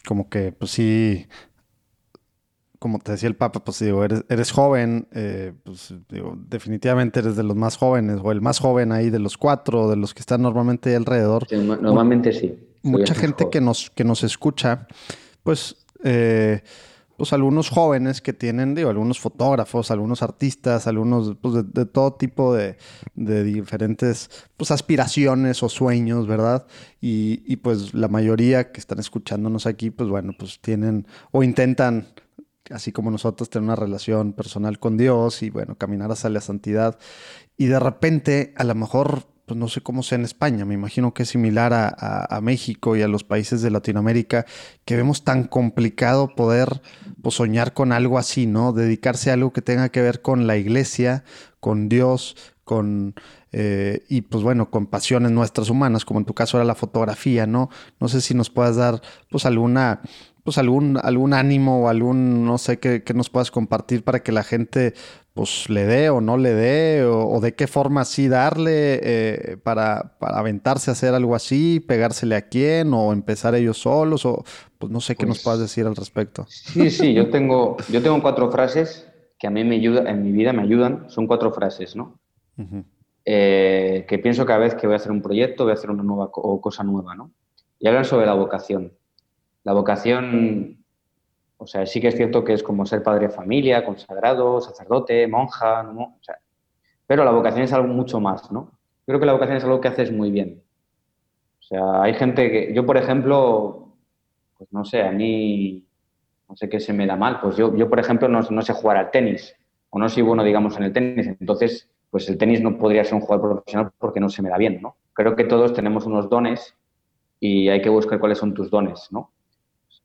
como que, pues sí, como te decía el Papa, pues digo, eres, eres joven, eh, pues digo, definitivamente eres de los más jóvenes, o el más joven ahí de los cuatro, de los que están normalmente alrededor. normalmente sí mucha gente que nos, que nos escucha, pues, eh, pues algunos jóvenes que tienen, digo, algunos fotógrafos, algunos artistas, algunos pues, de, todo tipo de, diferentes pues, aspiraciones o sueños, ¿verdad? Y, y, pues la mayoría que están escuchándonos aquí, pues bueno, pues tienen o intentan, así como nosotros, tener una relación personal con Dios y bueno, caminar hacia la santidad. Y de repente, a lo mejor pues no sé cómo sea en España, me imagino que es similar a, México y a los países de Latinoamérica, que vemos tan complicado poder pues, soñar con algo así, ¿no? Dedicarse a algo que tenga que ver con la iglesia, con Dios, con, eh, y pues bueno, con pasiones nuestras humanas, como en tu caso era la fotografía, ¿no? No sé si nos puedas dar pues alguna pues algún, algún ánimo o algún, no sé, que, nos puedas compartir para que la gente pues le dé o no le dé, o, de qué forma sí darle eh, para, aventarse a hacer algo así, pegársele a quién, o empezar ellos solos, o pues no sé qué nos pues puedas decir al respecto. Sí, sí, yo tengo, yo tengo cuatro frases que a mí me ayudan, en mi vida me ayudan, son cuatro frases, ¿no? Eh, que pienso cada vez que voy a hacer un proyecto, voy a hacer una nueva o cosa nueva, ¿no? Y hablan sobre la vocación. La vocación, o sea, sí que es cierto que es como ser padre de familia, consagrado, sacerdote, monja, ¿no? pero la vocación es algo mucho más, ¿no? Creo que la vocación es algo que haces muy bien. O sea, hay gente que, yo por ejemplo, pues no sé, a mí, no sé qué se me da mal, pues yo, yo por ejemplo no, no sé jugar al tenis, o no soy bueno, digamos, en el tenis, entonces, pues el tenis no podría ser un jugador profesional porque no se me da bien, ¿no? Creo que todos tenemos unos dones y hay que buscar cuáles son tus dones, ¿no?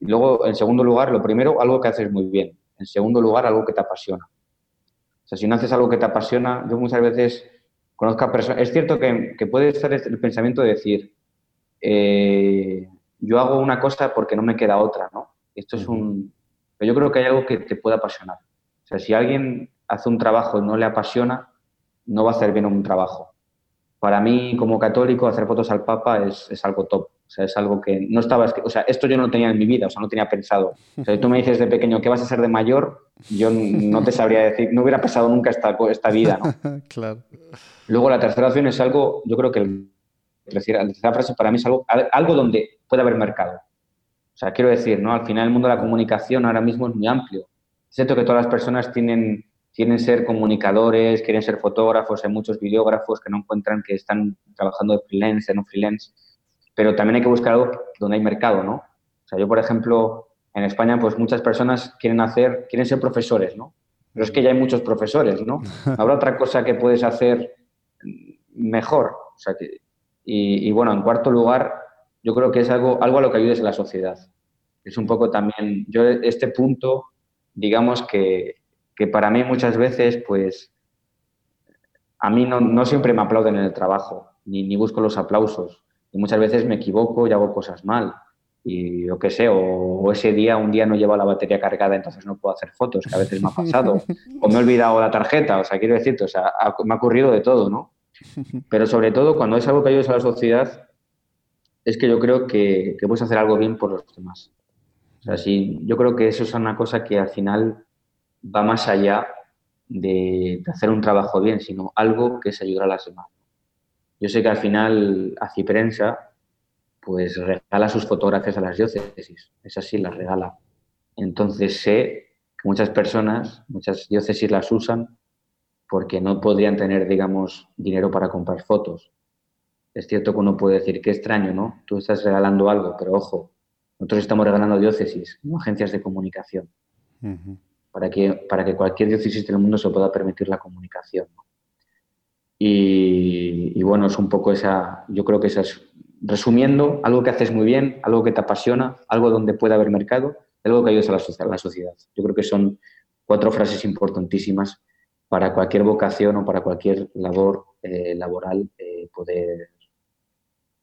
Y luego, en segundo lugar, lo primero, algo que haces muy bien. En segundo lugar, algo que te apasiona. O sea, si no haces algo que te apasiona, yo muchas veces conozco a personas... Es cierto que, puede estar el pensamiento de decir, eh, yo hago una cosa porque no me queda otra, ¿no? Esto es un... Pero yo creo que hay algo que te puede apasionar. O sea, si alguien hace un trabajo y no le apasiona, no va a hacer bien un trabajo. Para mí, como católico, hacer fotos al Papa es, es algo top. O sea, es algo que no estaba, o sea, esto yo no tenía en mi vida, o sea, no tenía pensado. O sea, tú me dices de pequeño, ¿qué vas a ser de mayor? Yo no te sabría decir, no hubiera pasado nunca esta, esta vida, ¿no? [laughs] claro. Luego la tercera opción es algo, yo creo que la tercera frase para mí es algo, algo donde puede haber mercado. O sea, quiero decir, ¿no? Al final el mundo de la comunicación ahora mismo es muy amplio. Es cierto que todas las personas tienen, quieren ser comunicadores, quieren ser fotógrafos, hay muchos videógrafos que no encuentran que están trabajando de freelance, no freelance pero también hay que buscar algo donde hay mercado, ¿no? O sea, yo, por ejemplo, en España, pues muchas personas quieren hacer, quieren ser profesores, ¿no? Pero es que ya hay muchos profesores, ¿no? [laughs] Habrá otra cosa que puedes hacer mejor. O sea, que, y, bueno, en cuarto lugar, yo creo que es algo, algo a lo que ayudes a la sociedad. Es un poco también, yo este punto, digamos que, que para mí muchas veces, pues, a mí no, no siempre me aplauden en el trabajo, ni, ni busco los aplausos y muchas veces me equivoco y hago cosas mal. Y yo qué sé, o, ese día, un día no llevo la batería cargada, entonces no puedo hacer fotos, que a veces me ha pasado. o me he olvidado la tarjeta, o sea, quiero decirte, o sea, me ha ocurrido de todo, ¿no? Pero sobre todo, cuando es algo que ayudes a la sociedad, es que yo creo que, que puedes hacer algo bien por los demás. O sea, sí, yo creo que eso es una cosa que al final va más allá de, de hacer un trabajo bien, sino algo que es ayudar a las demás. Yo sé que al final Aciprensa pues regala sus fotografías a las diócesis, es así, las regala. Entonces sé que muchas personas, muchas diócesis las usan porque no podrían tener, digamos, dinero para comprar fotos. Es cierto que uno puede decir, qué extraño, ¿no? Tú estás regalando algo, pero ojo, nosotros estamos regalando diócesis, no agencias de comunicación, para, que, para que cualquier diócesis del mundo se pueda permitir la comunicación. ¿no? Y, bueno, es un poco esa, yo creo que esa es, resumiendo, algo que haces muy bien, algo que te apasiona, algo donde puede haber mercado, algo que ayudes a la, la sociedad. Yo creo que son cuatro frases importantísimas para cualquier vocación o para cualquier labor eh, laboral eh, poder,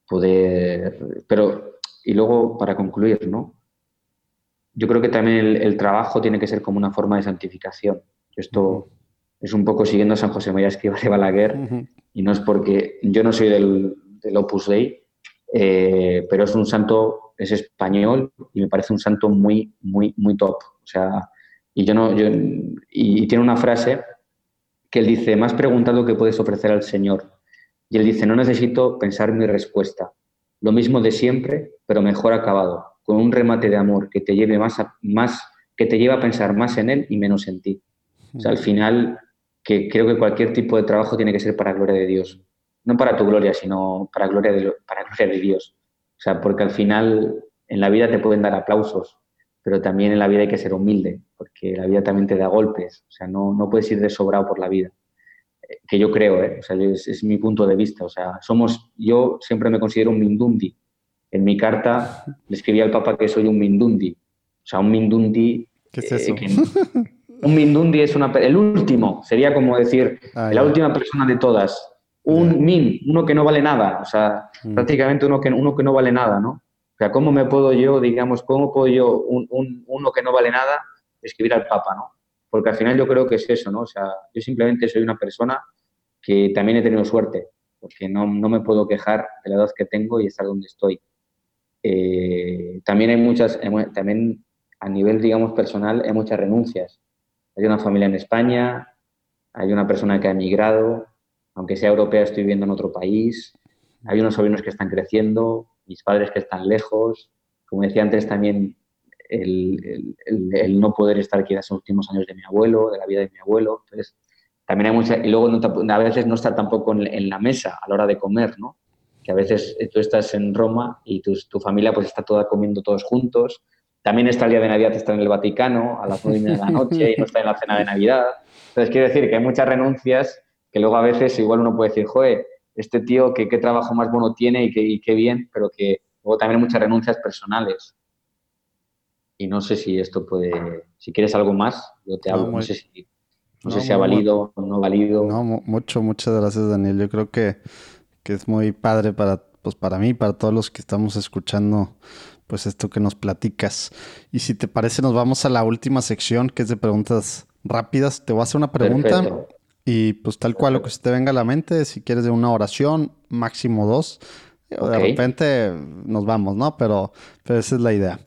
poder, pero, y luego para concluir, ¿no? Yo creo que también el, trabajo tiene que ser como una forma de santificación. Esto es un poco siguiendo a San José María Escriba de Balaguer, y no es porque yo no soy del, Opus Dei, eh, pero es un santo, es español y me parece un santo muy, muy, muy top. O sea, y yo no, yo, y, tiene una frase que él dice, me has preguntado qué puedes ofrecer al Señor. Y él dice, no necesito pensar mi respuesta, lo mismo de siempre, pero mejor acabado, con un remate de amor que te lleve más, a, más que te lleva a pensar más en él y menos en ti. O sea, al final, que creo que cualquier tipo de trabajo tiene que ser para gloria de Dios. No para tu gloria, sino para gloria de, para gloria de Dios. O sea, porque al final en la vida te pueden dar aplausos, pero también en la vida hay que ser humilde, porque la vida también te da golpes. O sea, no, no puedes ir desobrado por la vida. Eh, que yo creo, ¿eh? o sea, es, es, mi punto de vista. O sea, somos, yo siempre me considero un mindundi. En mi carta le escribí al Papa que soy un mindundi. O sea, un mindundi. ¿Qué es eso? Eh, que, [laughs] un mindundi es una, el último, sería como decir, ah, la última persona de todas. Un min, uno que no vale nada, o sea, mm. prácticamente uno que, uno que no vale nada, ¿no? O sea, ¿cómo me puedo yo, digamos, cómo puedo yo, un, un, uno que no vale nada, escribir al Papa, ¿no? Porque al final yo creo que es eso, ¿no? O sea, yo simplemente soy una persona que también he tenido suerte, porque no, no me puedo quejar de la edad que tengo y estar donde estoy. Eh, también hay muchas, también a nivel, digamos, personal, hay muchas renuncias hay una familia en España, hay una persona que ha emigrado, aunque sea europea estoy viviendo en otro país, hay unos sobrinos que están creciendo, mis padres que están lejos, como decía antes también el, no poder estar aquí en los últimos años de mi abuelo, de la vida de mi abuelo, entonces también hay y luego a veces no estar tampoco en, la mesa a la hora de comer, ¿no? Que a veces tú estás en Roma y tu, tu familia pues está toda comiendo todos juntos, también está el día de Navidad, está en el Vaticano a las nueve de la [laughs] noche y no está en la cena de Navidad. Entonces, quiero decir que hay muchas renuncias que luego a veces igual uno puede decir, joder, este tío, qué, qué trabajo más bueno tiene y qué, y qué bien, pero que luego también hay muchas renuncias personales. Y no sé si esto puede, si quieres algo más, yo te hablo, no, sé si, no, sé si ha valido o no valido. No, mucho, muchas gracias Daniel. Yo creo que, que es muy padre para, pues para mí, para todos los que estamos escuchando pues esto que nos platicas. Y si te parece, nos vamos a la última sección, que es de preguntas rápidas. Te voy a hacer una pregunta y pues tal cual lo que se te venga a la mente, si quieres de una oración, máximo dos. De repente nos vamos, ¿no? Pero, pero esa es la idea.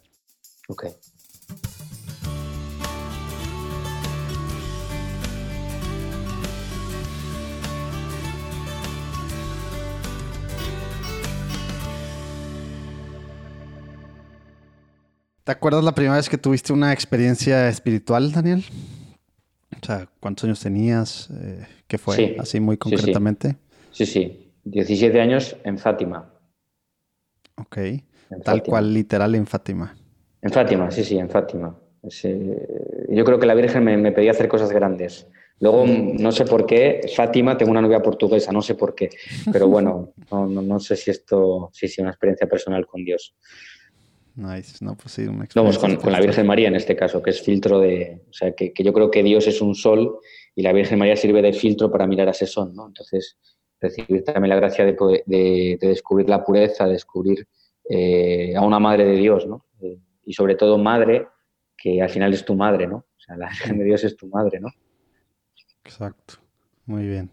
Ok. ¿Te acuerdas la primera vez que tuviste una experiencia espiritual, Daniel? O sea, ¿cuántos años tenías? Eh, ¿Qué fue? Así muy concretamente. Sí, sí. 17 años en Fátima. Ok. Tal cual, literal en Fátima. En Fátima, sí, sí, en Fátima. yo creo que la Virgen me, pedía hacer cosas grandes. Luego, no sé por qué, Fátima, tengo una novia portuguesa, no sé por qué. Pero bueno, [laughs] no, no, sé si esto, sí, sí, una experiencia personal con Dios. Nice, no, pues sí, una Vamos, con, con, la Virgen María en este caso, que es filtro de. O sea, que, que, yo creo que Dios es un sol y la Virgen María sirve de filtro para mirar a ese sol, ¿no? Entonces, recibir también la gracia de, de, de descubrir la pureza, descubrir eh, a una madre de Dios, ¿no? Eh, y sobre todo madre, que al final es tu madre, ¿no? O sea, la Virgen de Dios es tu madre, ¿no? Exacto. Muy bien.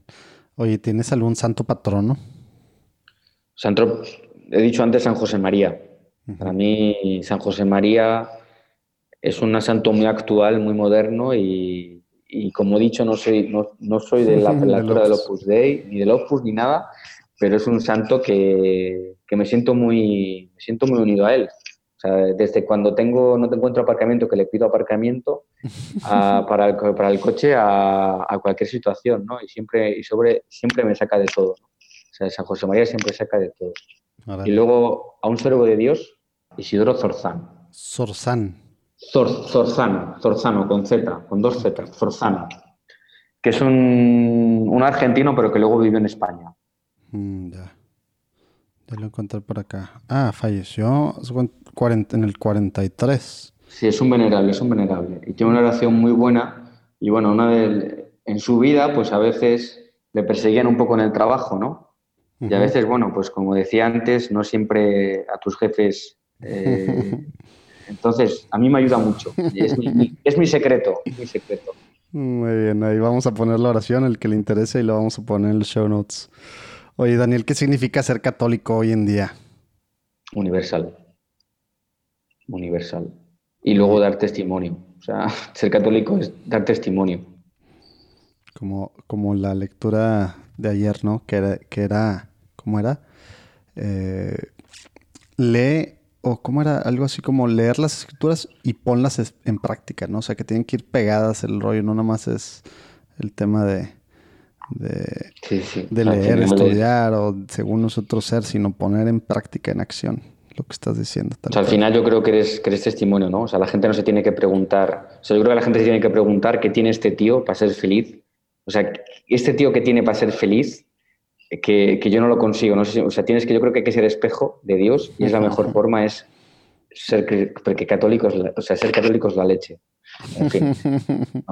Oye, ¿tienes algún santo patrono? Santo, he dicho antes San José María. Para mí, San José María es un santo muy actual, muy moderno y, como he dicho, no soy, no, soy de la prelatura del Opus Dei, ni del Opus, ni nada, pero es un santo que, me, siento muy, me siento muy unido a él. O sea, desde cuando tengo, no te encuentro aparcamiento, que le pido aparcamiento [laughs] para, el, para, el, coche a, cualquier situación, ¿no? Y siempre, y sobre, siempre me saca de todo. O sea, San José María siempre saca de todo. Y luego, a un servo de Dios, Isidoro Zorzán. Zorzán. Zorzano, Zorzano, con Z, con dos Z, Zorzano. Que es un, argentino, pero que luego vive en España. Mm, ya. Ya lo encontré por acá. Ah, falleció en el 43. Sí, es un venerable, es un venerable. Y tiene una relación muy buena. Y bueno, una de, en su vida, pues a veces le perseguían un poco en el trabajo, ¿no? Y a veces, bueno, pues como decía antes, no siempre a tus jefes eh, entonces, a mí me ayuda mucho. Es mi, es mi secreto, mi secreto. Muy bien, ahí vamos a poner la oración, el que le interese, y lo vamos a poner en los show notes. Oye, Daniel, ¿qué significa ser católico hoy en día? Universal. Universal. Y luego dar testimonio. O sea, [laughs] ser católico es dar testimonio. Como, como la lectura de ayer, ¿no? Que era, que era ¿cómo era? Eh, lee, o cómo era, algo así como leer las escrituras y ponlas en práctica, ¿no? O sea, que tienen que ir pegadas el rollo, no nada más es el tema de, de, de leer, estudiar o según nosotros ser, sino poner en práctica, en acción lo que estás diciendo. O sea, al final yo creo que eres, que eres testimonio, ¿no? O sea, la gente no se tiene que preguntar, o sea, yo creo que la gente se tiene que preguntar qué tiene este tío para ser feliz. O sea, este tío que tiene para ser feliz, que, que yo no lo consigo, no sé o sea, tienes que, yo creo que hay que ser espejo de Dios y es la mejor forma es ser, porque católicos, o sea, ser católicos la leche. En fin. [laughs]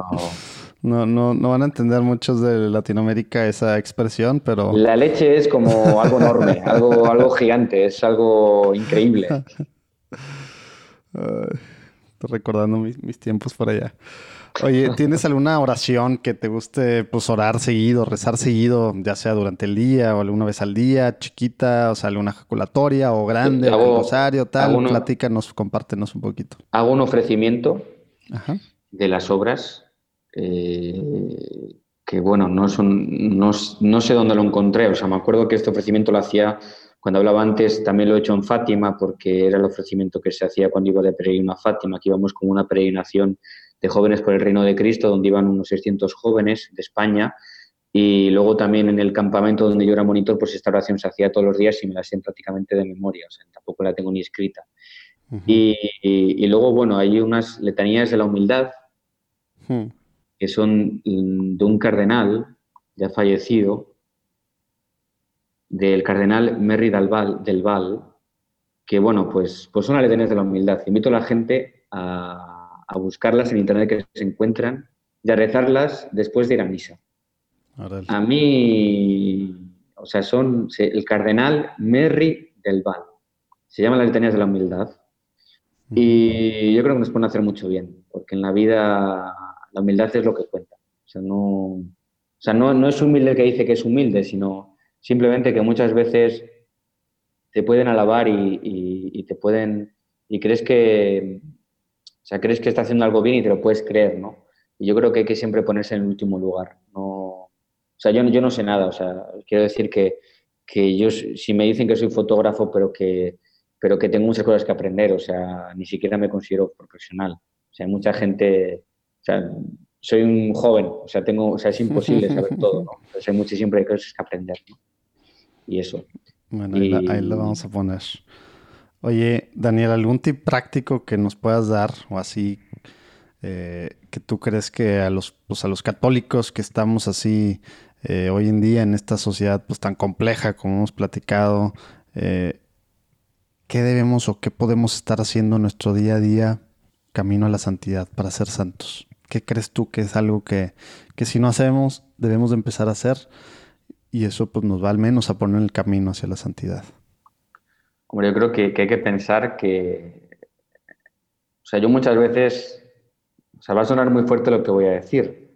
No. No, no, van a entender muchos de Latinoamérica esa expresión, pero... La leche es como algo enorme, [laughs] algo, algo gigante, es algo increíble. [laughs] estoy recordando mis, mis, tiempos por allá. Oye, [laughs] ¿tienes alguna oración que te guste pues orar seguido, rezar seguido, ya sea durante el día o alguna vez al día, chiquita, o sea, alguna ejaculatoria o grande, o rosario, tal? Platícanos, compártenos un poquito. Hago un ofrecimiento de las obras eh, que bueno, no, son, no, sé dónde lo encontré, o sea, me acuerdo que este ofrecimiento lo hacía cuando hablaba antes, también lo he hecho en Fátima, porque era el ofrecimiento que se hacía cuando iba de peregrino a Fátima, que íbamos con una peregrinación de jóvenes por el reino de Cristo, donde iban unos 600 jóvenes de España, y luego también en el campamento donde yo era monitor, pues esta oración se hacía todos los días y me la sé prácticamente de memoria, o sea, tampoco la tengo ni escrita. y, luego, bueno, hay unas letanías de la humildad, hmm que son mm, de un cardenal ya fallecido, del cardenal Merry del Val, del Val que bueno, pues, pues son aletenes de la humildad. Invito a la gente a, buscarlas en internet que se encuentran y a rezarlas después de ir a misa. A mí, o sea, son el cardenal Merry del Val. Se llaman las letanías de la humildad. Y yo creo que nos pueden hacer mucho bien, porque en la vida la humildad es lo que cuenta. O sea, no, o sea, no, no es humilde el que dice que es humilde, sino simplemente que muchas veces te pueden alabar y, te pueden y crees que sea, crees que está haciendo algo bien y te lo puedes creer, ¿no? Y yo creo que hay que siempre ponerse en el último lugar. No, o sea, yo, yo no sé nada, o sea, quiero decir que, que yo, si me dicen que soy fotógrafo, pero que, pero que tengo muchas cosas que aprender, o sea, ni siquiera me considero profesional. O sea, hay mucha gente sea, soy un joven, o sea, tengo, o sea, es imposible [laughs] saber todo, ¿no? hay muchas siempre cosas que aprender, ¿no? Y eso. Bueno, ahí, lo vamos a poner. Oye, Daniel, ¿algún tip práctico que nos puedas dar o así eh, que tú crees que a los, pues a los católicos que estamos así eh, hoy en día en esta sociedad pues tan compleja como hemos platicado, eh, ¿qué debemos o qué podemos estar haciendo en nuestro día a día camino a la santidad para ser santos? ¿Qué crees tú que es algo que, si no hacemos, debemos de empezar a hacer? Y eso pues, nos va al menos a poner el camino hacia la santidad. Hombre, yo creo que, hay que pensar que, o sea, yo muchas veces, o sea, va a sonar muy fuerte lo que voy a decir,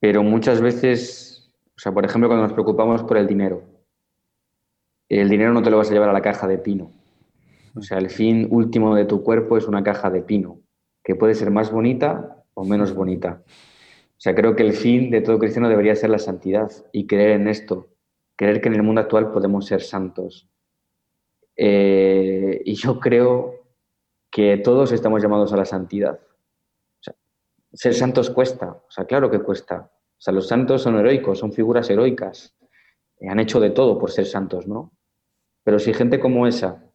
pero muchas veces, o sea, por ejemplo, cuando nos preocupamos por el dinero, el dinero no te lo vas a llevar a la caja de pino. O sea, el fin último de tu cuerpo es una caja de pino, que puede ser más bonita o menos bonita. O sea, creo que el fin de todo cristiano debería ser la santidad y creer en esto, creer que en el mundo actual podemos ser santos. Eh, y yo creo que todos estamos llamados a la santidad. O sea, ser santos cuesta, o sea, claro que cuesta. O sea, los santos son heroicos, son figuras heroicas. han hecho de todo por ser santos, ¿no? Pero si gente como esa,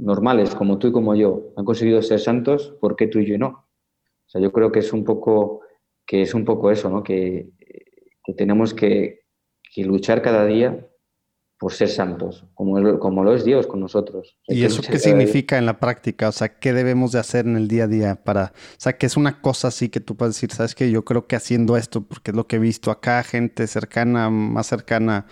normales como tú y como yo, han conseguido ser santos, ¿por qué tú y yo no? O sea, yo creo que es un poco, que es un poco eso, ¿no? Que, tenemos que, luchar cada día por ser santos, como, como lo es Dios con nosotros. ¿Y eso qué significa en la práctica? O sea, ¿qué debemos de hacer en el día a día para, o sea, que es una cosa así que tú puedes decir, sabes que yo creo que haciendo esto, porque es lo que he visto acá, gente cercana, más cercana,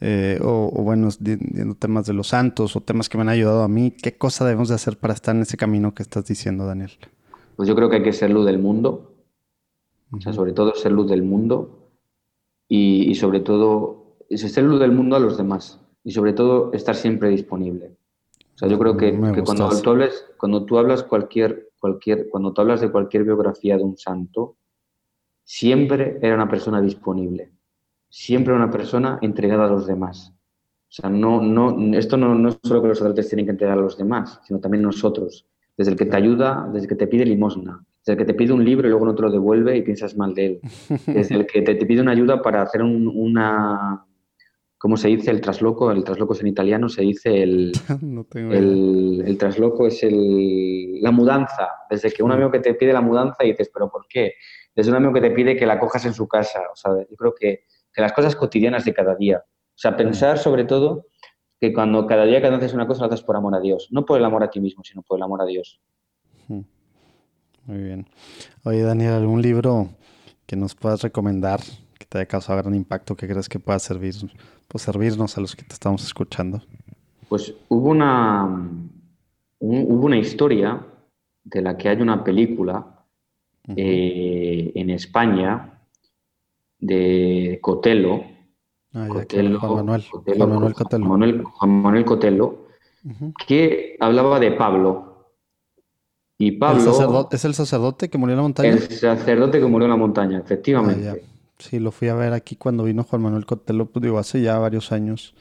eh, o, bueno, viendo temas de los santos o temas que me han ayudado a mí, ¿qué cosa debemos de hacer para estar en ese camino que estás diciendo, Daniel? Pues yo creo que hay que ser luz del mundo, o sea, sobre todo ser luz del mundo y, sobre todo ser luz del mundo a los demás y sobre todo estar siempre disponible. O sea, yo creo que, cuando, tú hables, cuando tú hablas cualquier, cualquier, cuando tú hablas de cualquier biografía de un santo, siempre era una persona disponible, siempre una persona entregada a los demás. O sea, no, no, esto no, no es solo que los sacerdotes tienen que entregar a los demás, sino también nosotros. Desde el que te ayuda, desde el que te pide limosna, desde el que te pide un libro y luego no te lo devuelve y piensas mal de él. [laughs] Desde el que te, pide una ayuda para hacer una, ¿cómo se dice el trasloco? El trasloco es en italiano, se dice el, [laughs] el, el, trasloco es el, la mudanza. Desde que un amigo que te pide la mudanza y dices, ¿pero por qué? Desde un amigo que te pide que la cojas en su casa. O sea, yo creo que, que las cosas cotidianas de cada día. O sea, pensar sobre todo que cuando cada día que haces una cosa lo haces por amor a Dios. No por el amor a ti mismo, sino por el amor a Dios. Muy bien. Oye, Daniel, ¿algún libro que nos puedas recomendar que te haya causado gran impacto, que crees que pueda servir, pues, servirnos a los que te estamos escuchando? Pues hubo una, hubo una historia de la que hay una película eh, en España de Cotelo, Ah, Juan Manuel. Juan Manuel Cotelo, que hablaba de Pablo. Y Pablo. ¿Es el sacerdote que murió en la montaña? El sacerdote que murió en la montaña, efectivamente. Ah, sí, lo fui a ver aquí cuando vino Juan Manuel Cotelo, pues digo, hace ya varios años.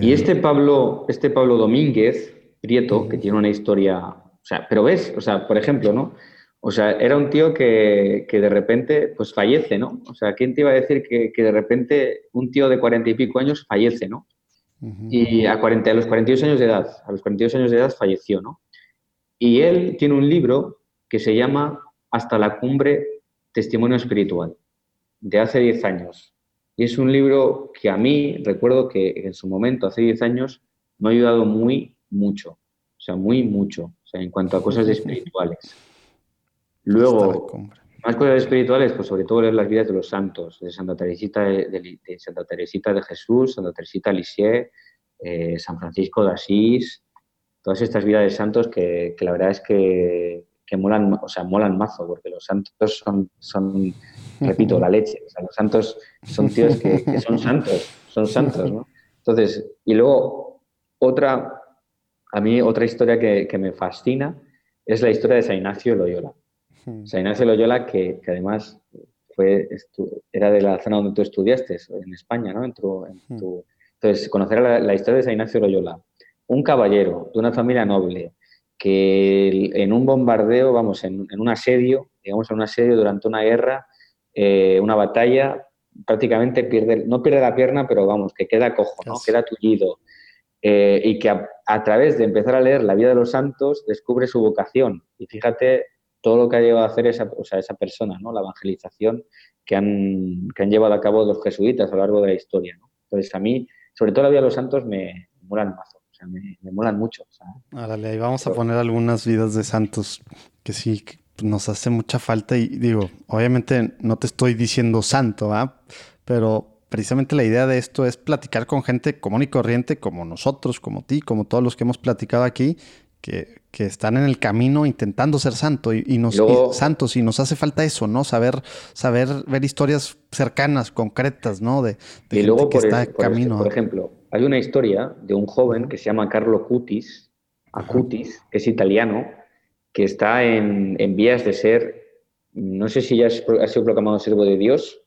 Y este Pablo, este Pablo Domínguez, Prieto, que tiene una historia. O sea, pero ves, o sea, por ejemplo, ¿no? O sea, era un tío que, de repente pues fallece, ¿no? O sea, ¿quién te iba a decir que, de repente un tío de cuarenta y pico años fallece, ¿no? Y a, 40, a los 42 años de edad, a los 42 años de edad falleció, ¿no? Y él tiene un libro que se llama Hasta la cumbre, Testimonio Espiritual, de hace 10 años. Y es un libro que a mí, recuerdo que en su momento, hace 10 años, me ha ayudado muy, mucho. O sea, muy, mucho. O sea, en cuanto a cosas espirituales. [laughs] Luego, más cosas espirituales, pues sobre todo leer las vidas de los santos, de Santa Teresita de, Santa Teresita de Jesús, Santa Teresita Lisieux, eh, San Francisco de Asís, todas estas vidas de santos que, la verdad es que, que, molan, o sea, molan mazo, porque los santos son, son repito, la leche. O sea, los santos son tíos que, son santos, son santos, ¿no? Entonces, y luego otra, a mí otra historia que, que me fascina es la historia de San Ignacio Loyola. San Ignacio Loyola, que, además fue, era de la zona donde tú estudiaste, en España, ¿no? En entonces, conocer la, historia de San Ignacio Loyola, un caballero de una familia noble, que en un bombardeo, vamos, en, un asedio, digamos, en un asedio durante una guerra, eh, una batalla, prácticamente pierde, no pierde la pierna, pero vamos, que queda cojo, ¿no? Queda tullido. Eh, y que a, a, través de empezar a leer la vida de los santos descubre su vocación. Y fíjate todo lo que ha llevado a hacer esa, o sea, esa persona, ¿no? la evangelización que han, que han llevado a cabo los jesuitas a lo largo de la historia. ¿no? Entonces, a mí, sobre todo la vida de los santos, me, molan mazo, o sea, me, me molan mucho. Ahí vamos a poner algunas vidas de santos que sí nos hace mucha falta y digo, obviamente no te estoy diciendo santo, ¿ah? pero precisamente la idea de esto es platicar con gente común y corriente como nosotros, como ti, como todos los que hemos platicado aquí, que, están en el camino intentando ser santo y, nos, santos y nos hace falta eso, ¿no? Saber, saber ver historias cercanas, concretas, ¿no? De, y luego que está en camino. por ejemplo, hay una historia de un joven que se llama Carlo Cutis, Acutis, que es italiano, que está en, vías de ser, no sé si ya ha sido proclamado siervo de Dios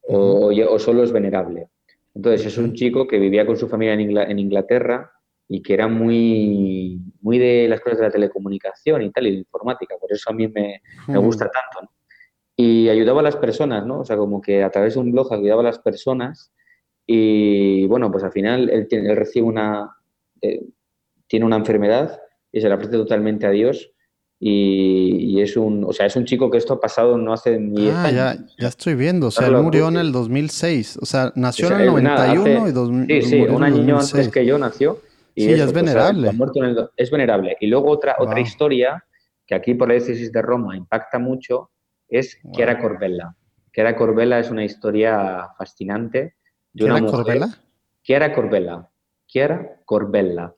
o, o, solo es venerable. Entonces es un chico que vivía con su familia en Inglaterra y que era muy, muy de las cosas de la telecomunicación y tal, y de informática, por eso a mí me, me gusta tanto. Y ayudaba a las personas, ¿no? O sea, como que a través de un blog ayudaba a las personas y bueno, pues al final él, él recibe una, eh, tiene una enfermedad y se la ofrece totalmente a Dios y, es un, o sea, es un chico que esto ha pasado no hace ni ah, Ya, ya estoy viendo, o sea, él murió en el 2006, o sea, nació en el 91 y 2000. Sí, sí, un año antes que yo nació sí, es venerable. es venerable. Y luego otra, otra historia que aquí por la diócesis de Roma impacta mucho es Chiara Corbella. Chiara Corbella es una historia fascinante. De una Corbella? Chiara Corbella. Chiara Corbella.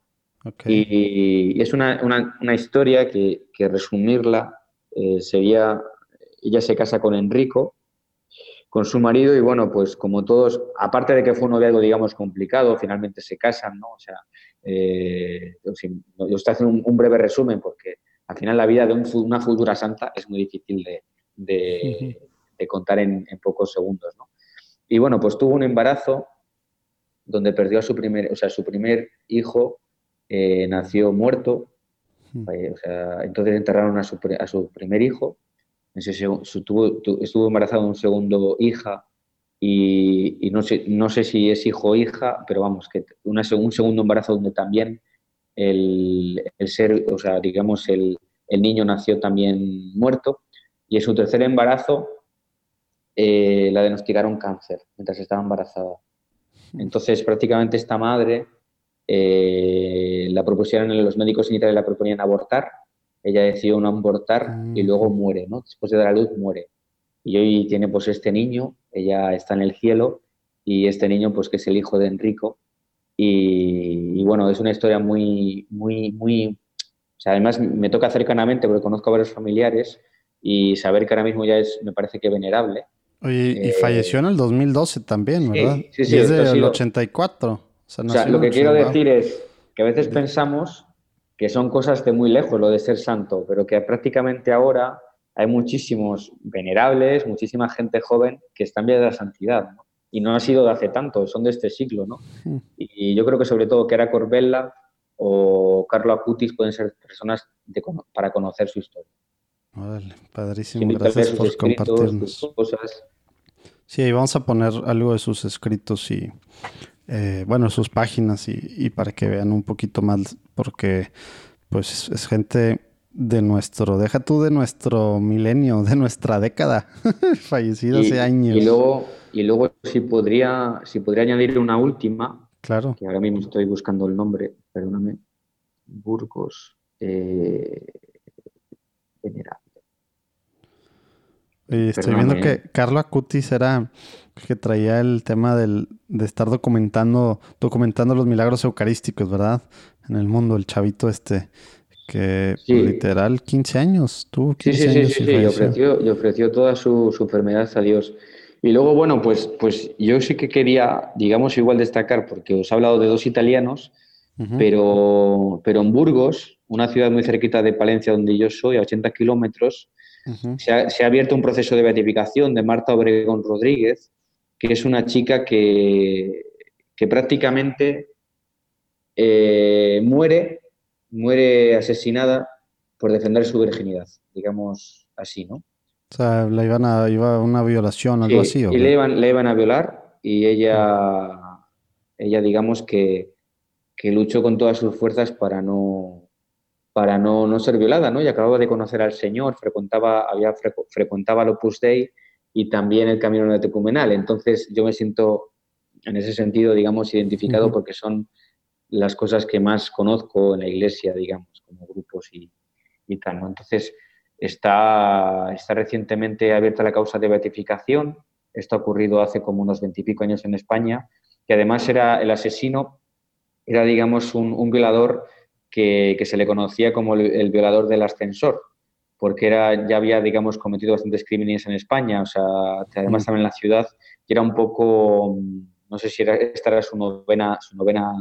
Y, es una, historia que, resumirla eh, sería, ella se casa con Enrico, con su marido y bueno, pues como todos, aparte de que fue un noviazgo, digamos, complicado, finalmente se casan, ¿no? O sea, eh, yo estoy haciendo un, breve resumen porque al final la vida de una futura santa es muy difícil de, contar en, pocos segundos. ¿no? Y bueno, pues tuvo un embarazo donde perdió a su primer, o sea, su primer hijo eh, nació muerto, hmm. eh, o sea, entonces enterraron a su, a su primer hijo, estuvo embarazada de un segundo hija y, no, sé, no sé si es hijo o hija, pero vamos, que una, un segundo embarazo donde también el, el ser, o sea, digamos, el, el, niño nació también muerto y en su tercer embarazo eh, la diagnosticaron cáncer mientras estaba embarazada. Entonces, prácticamente esta madre eh, la propusieron, los médicos sanitarios la proponían abortar, ella decidió no abortar y luego muere, ¿no? Después de dar a luz muere. Y hoy tiene pues este niño, ella está en el cielo y este niño pues que es el hijo de Enrico. Y, bueno, es una historia muy, muy, muy... O sea, además me toca cercanamente porque conozco a varios familiares y saber que ahora mismo ya es, me parece que venerable. Oye, y eh, falleció en el 2012 también, ¿verdad? Sí, sí, sí. el 84. O sea, lo que quiero decir es que a veces pensamos que son cosas de muy lejos lo de ser santo, pero que prácticamente ahora hay muchísimos venerables, muchísima gente joven que están bien de la santidad, ¿no? Y no ha sido de hace tanto, son de este siglo, ¿no? Hmm. Y yo creo que sobre todo que era Corbella o Carlo Acutis pueden ser personas para conocer su historia. Vale, padrísimo, gracias por compartirnos. Cosas. Sí, vamos a poner algo de sus escritos y, eh, bueno, sus páginas y, y, para que vean un poquito más, porque pues es gente de nuestro, deja tú de nuestro milenio, de nuestra década, [laughs] fallecido hace años. Y luego, y luego si podría, si podría añadir una última, claro. que ahora mismo estoy buscando el nombre, perdóname, Burgos eh, Venerable. estoy viendo que ¿eh? Carlo Acutis era que traía el tema del, de estar documentando, documentando los milagros eucarísticos, ¿verdad? En el mundo, el chavito este que literal 15 años, tuvo 15 sí, sí, años. Sí, sí, sí, y ofreció, y ofreció toda su, su, enfermedad a Dios. Y luego, bueno, pues, pues yo sí que quería, digamos, igual destacar, porque os he hablado de dos italianos, pero, pero en Burgos, una ciudad muy cerquita de Palencia, donde yo soy, a 80 kilómetros, se, ha, se, ha, abierto un proceso de beatificación de Marta Obregón Rodríguez, que es una chica que, que prácticamente eh, muere muere asesinada por defender su virginidad, digamos así, ¿no? O sea, la iban a, iba una violación, algo así. ¿o y le iban, le iban a violar y ella, ella digamos que, que luchó con todas sus fuerzas para no, para no, no, ser violada, ¿no? Y acababa de conocer al Señor, frecuentaba, había, frecuentaba el Opus Dei y también el Camino Neotecumenal. Entonces yo me siento, en ese sentido, digamos, identificado porque son las cosas que más conozco en la iglesia, digamos, como grupos y, y tal. ¿no? Entonces, está, está recientemente abierta la causa de beatificación. Esto ha ocurrido hace como unos veintipico años en España, que además era el asesino, era, digamos, un, un violador que, que, se le conocía como el, violador del ascensor, porque era, ya había, digamos, cometido bastantes crímenes en España, o sea, además estaba en la ciudad, y era un poco, no sé si era, esta era su novena, su novena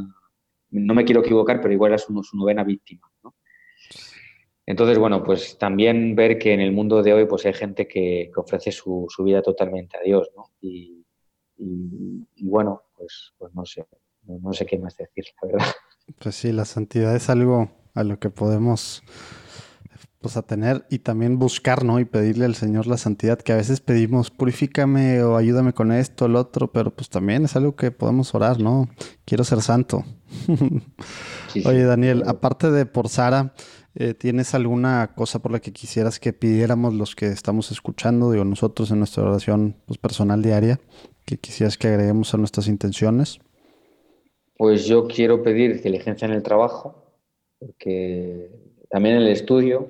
no me quiero equivocar, pero igual es su, novena víctima. Entonces, bueno, pues también ver que en el mundo de hoy pues hay gente que, ofrece su, vida totalmente a Dios, ¿no? Y, bueno, pues, pues no sé, no, sé qué más decir, la verdad. Pues sí, la santidad es algo a lo que podemos pues a tener y también buscar, ¿no? Y pedirle al Señor la santidad, que a veces pedimos, purifícame o ayúdame con esto, el otro, pero pues también es algo que podemos orar, ¿no? Quiero ser santo. [laughs] Oye, Daniel, aparte de por Sara, eh, ¿tienes alguna cosa por la que quisieras que pidiéramos los que estamos escuchando, digo, nosotros en nuestra oración pues, personal diaria, que quisieras que agreguemos a nuestras intenciones? Pues yo quiero pedir inteligencia en el trabajo, porque también en el estudio,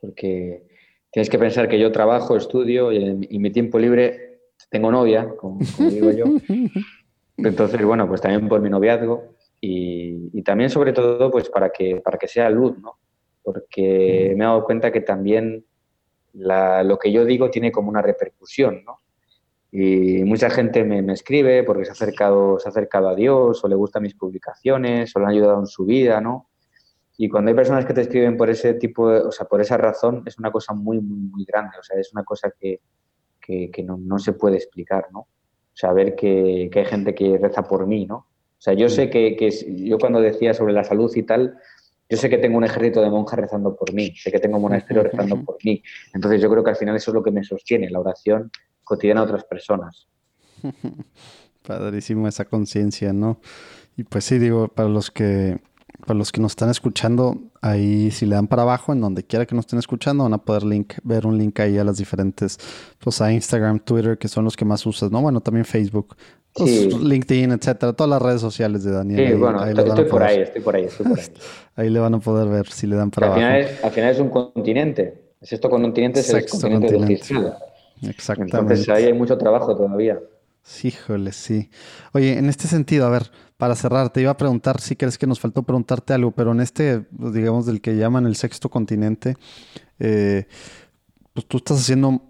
porque tienes que pensar que yo trabajo, estudio y en, mi tiempo libre tengo novia, como, digo yo. [laughs] Entonces, bueno, pues también por mi noviazgo y, también sobre todo pues para que, para que sea luz, ¿no? Porque me he dado cuenta que también lo que yo digo tiene como una repercusión, ¿no? Y mucha gente me, me, escribe porque se ha, acercado, se ha acercado a Dios o le gustan mis publicaciones o le han ayudado en su vida, ¿no? Y cuando hay personas que te escriben por ese tipo, de, o sea, por esa razón, es una cosa muy, muy, muy grande. O sea, es una cosa que, que, no, no, se puede explicar, ¿no? Saber que, que, hay gente que reza por mí, ¿no? O sea, yo sé que, que yo cuando decía sobre la salud y tal, yo sé que tengo un ejército de monjas rezando por mí, sé que tengo un monasterio [laughs] rezando por mí. Entonces yo creo que al final eso es lo que me sostiene, la oración cotidiana a otras personas. [laughs] Padrísimo esa conciencia, ¿no? Y pues sí, digo, para los que para los que nos están escuchando, ahí si le dan para abajo, en donde quiera que nos estén escuchando, van a poder link, ver un link ahí a las diferentes, pues a Instagram, Twitter, que son los que más usas, ¿no? Bueno, también Facebook, pues, LinkedIn, etcétera, todas las redes sociales de Daniel. Sí, bueno, estoy, por ahí, estoy por ahí, estoy por ahí. [laughs] ahí le van a poder ver si le dan para al abajo. Final es, al final es un continente. Es esto continente, es el continente, continente. Exactamente. Entonces ahí hay mucho trabajo todavía. Sí, híjole, sí. Oye, en este sentido, a ver, para cerrar, te iba a preguntar si crees que nos faltó preguntarte algo, pero en este, pues, digamos, del que llaman el sexto continente, eh, pues tú estás haciendo,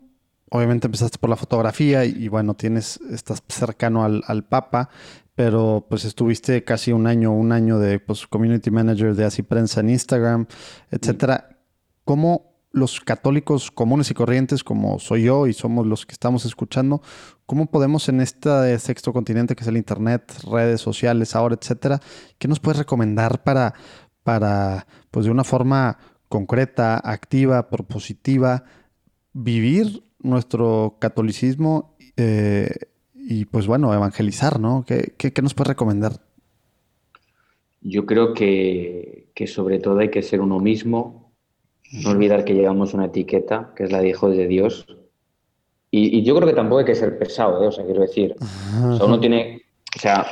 obviamente empezaste por la fotografía y, bueno, tienes, estás cercano al, al, Papa, pero pues estuviste casi un año, un año de pues, community manager de Así Prensa en Instagram, etcétera. ¿Cómo los católicos comunes y corrientes, como soy yo y somos los que estamos escuchando, ¿cómo podemos en este sexto continente que es el Internet, redes sociales, ahora, etcétera, qué nos puedes recomendar para, para pues de una forma concreta, activa, propositiva, vivir nuestro catolicismo eh, y pues bueno, evangelizar, ¿no? ¿Qué, qué, nos puedes recomendar? Yo creo que, que sobre todo hay que ser uno mismo, no olvidar que llevamos una etiqueta, que es la de hijo de Dios. Y, yo creo que tampoco hay que ser pesado, ¿eh? o sea, quiero decir, [laughs] o sea, uno tiene, o sea,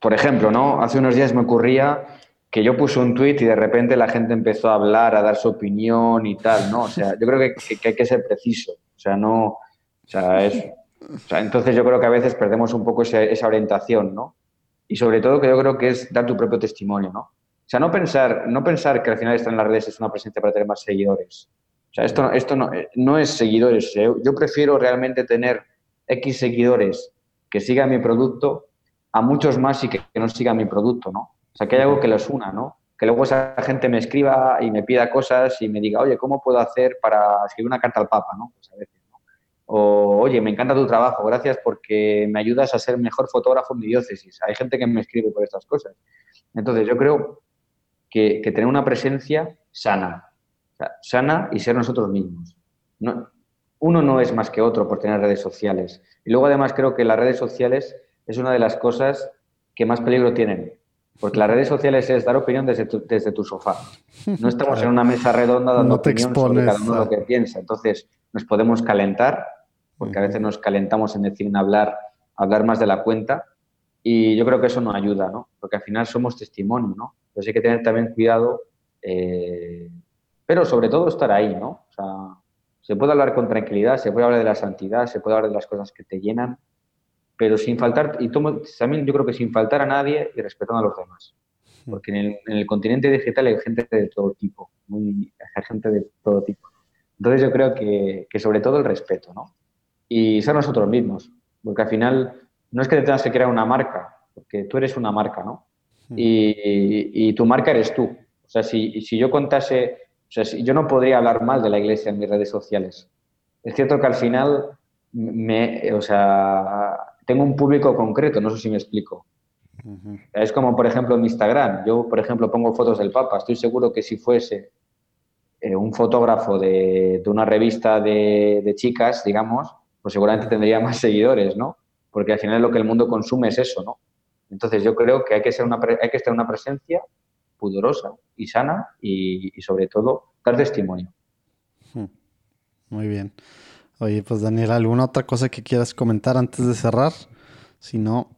por ejemplo, ¿no? Hace unos días me ocurría que yo puse un tuit y de repente la gente empezó a hablar, a dar su opinión y tal, ¿no? O sea, yo creo que, hay que ser preciso, o sea, no, o sea, es, o sea, entonces yo creo que a veces perdemos un poco esa orientación, ¿no? Y sobre todo que yo creo que es dar tu propio testimonio, ¿no? Sea, no pensar, no pensar que al final estar en las redes es una presencia para tener más seguidores. O sea, esto, esto no, no es seguidores. ¿eh? Yo prefiero realmente tener X seguidores que sigan mi producto a muchos más y que, no sigan mi producto, ¿no? O sea, que hay algo que los una, ¿no? Que luego esa gente me escriba y me pida cosas y me diga, oye, ¿cómo puedo hacer para escribir una carta al Papa, ¿no? Pues a veces, ¿no? O, oye, me encanta tu trabajo, gracias porque me ayudas a ser mejor fotógrafo en mi diócesis. Hay gente que me escribe por estas cosas. Entonces, yo creo que, tener una presencia sana, sana y ser nosotros mismos. No, uno no es más que otro por tener redes sociales. Y luego además creo que las redes sociales es una de las cosas que más peligro tienen. Porque las redes sociales es dar opinión desde tu, desde tu sofá. No estamos en una mesa redonda dando opinión sobre cada uno lo que piensa. Entonces nos podemos calentar, porque a veces nos calentamos en decir, en hablar, hablar más de la cuenta. Y yo creo que eso no ayuda, ¿no? Porque al final somos testimonio, ¿no? Entonces hay que tener también cuidado, eh, pero sobre todo estar ahí, ¿no? O sea, se puede hablar con tranquilidad, se puede hablar de la santidad, se puede hablar de las cosas que te llenan, pero sin faltar, y también yo creo que sin faltar a nadie y respetando a los demás. Porque en el, continente digital hay gente de todo tipo, muy, hay gente de todo tipo. Entonces yo creo que, que sobre todo el respeto, ¿no? Y ser nosotros mismos, porque al final no es que te tengas que crear una marca, porque tú eres una marca, ¿no? Y, tu marca eres tú. O sea, si, si yo contase, o sea, si, yo no podría hablar mal de la iglesia en mis redes sociales. Es cierto que al final, me, o sea, tengo un público concreto, no sé si me explico. Es como, por ejemplo, en Instagram. Yo, por ejemplo, pongo fotos del Papa. Estoy seguro que si fuese eh, un fotógrafo de, de una revista de, de, chicas, digamos, pues seguramente tendría más seguidores, ¿no? Porque al final lo que el mundo consume es eso, ¿no? Entonces yo creo que hay que, ser una, hay que estar una presencia pudorosa y sana y, sobre todo dar testimonio. Hmm. Muy bien. Oye, pues Daniel, ¿alguna otra cosa que quieras comentar antes de cerrar? Si no,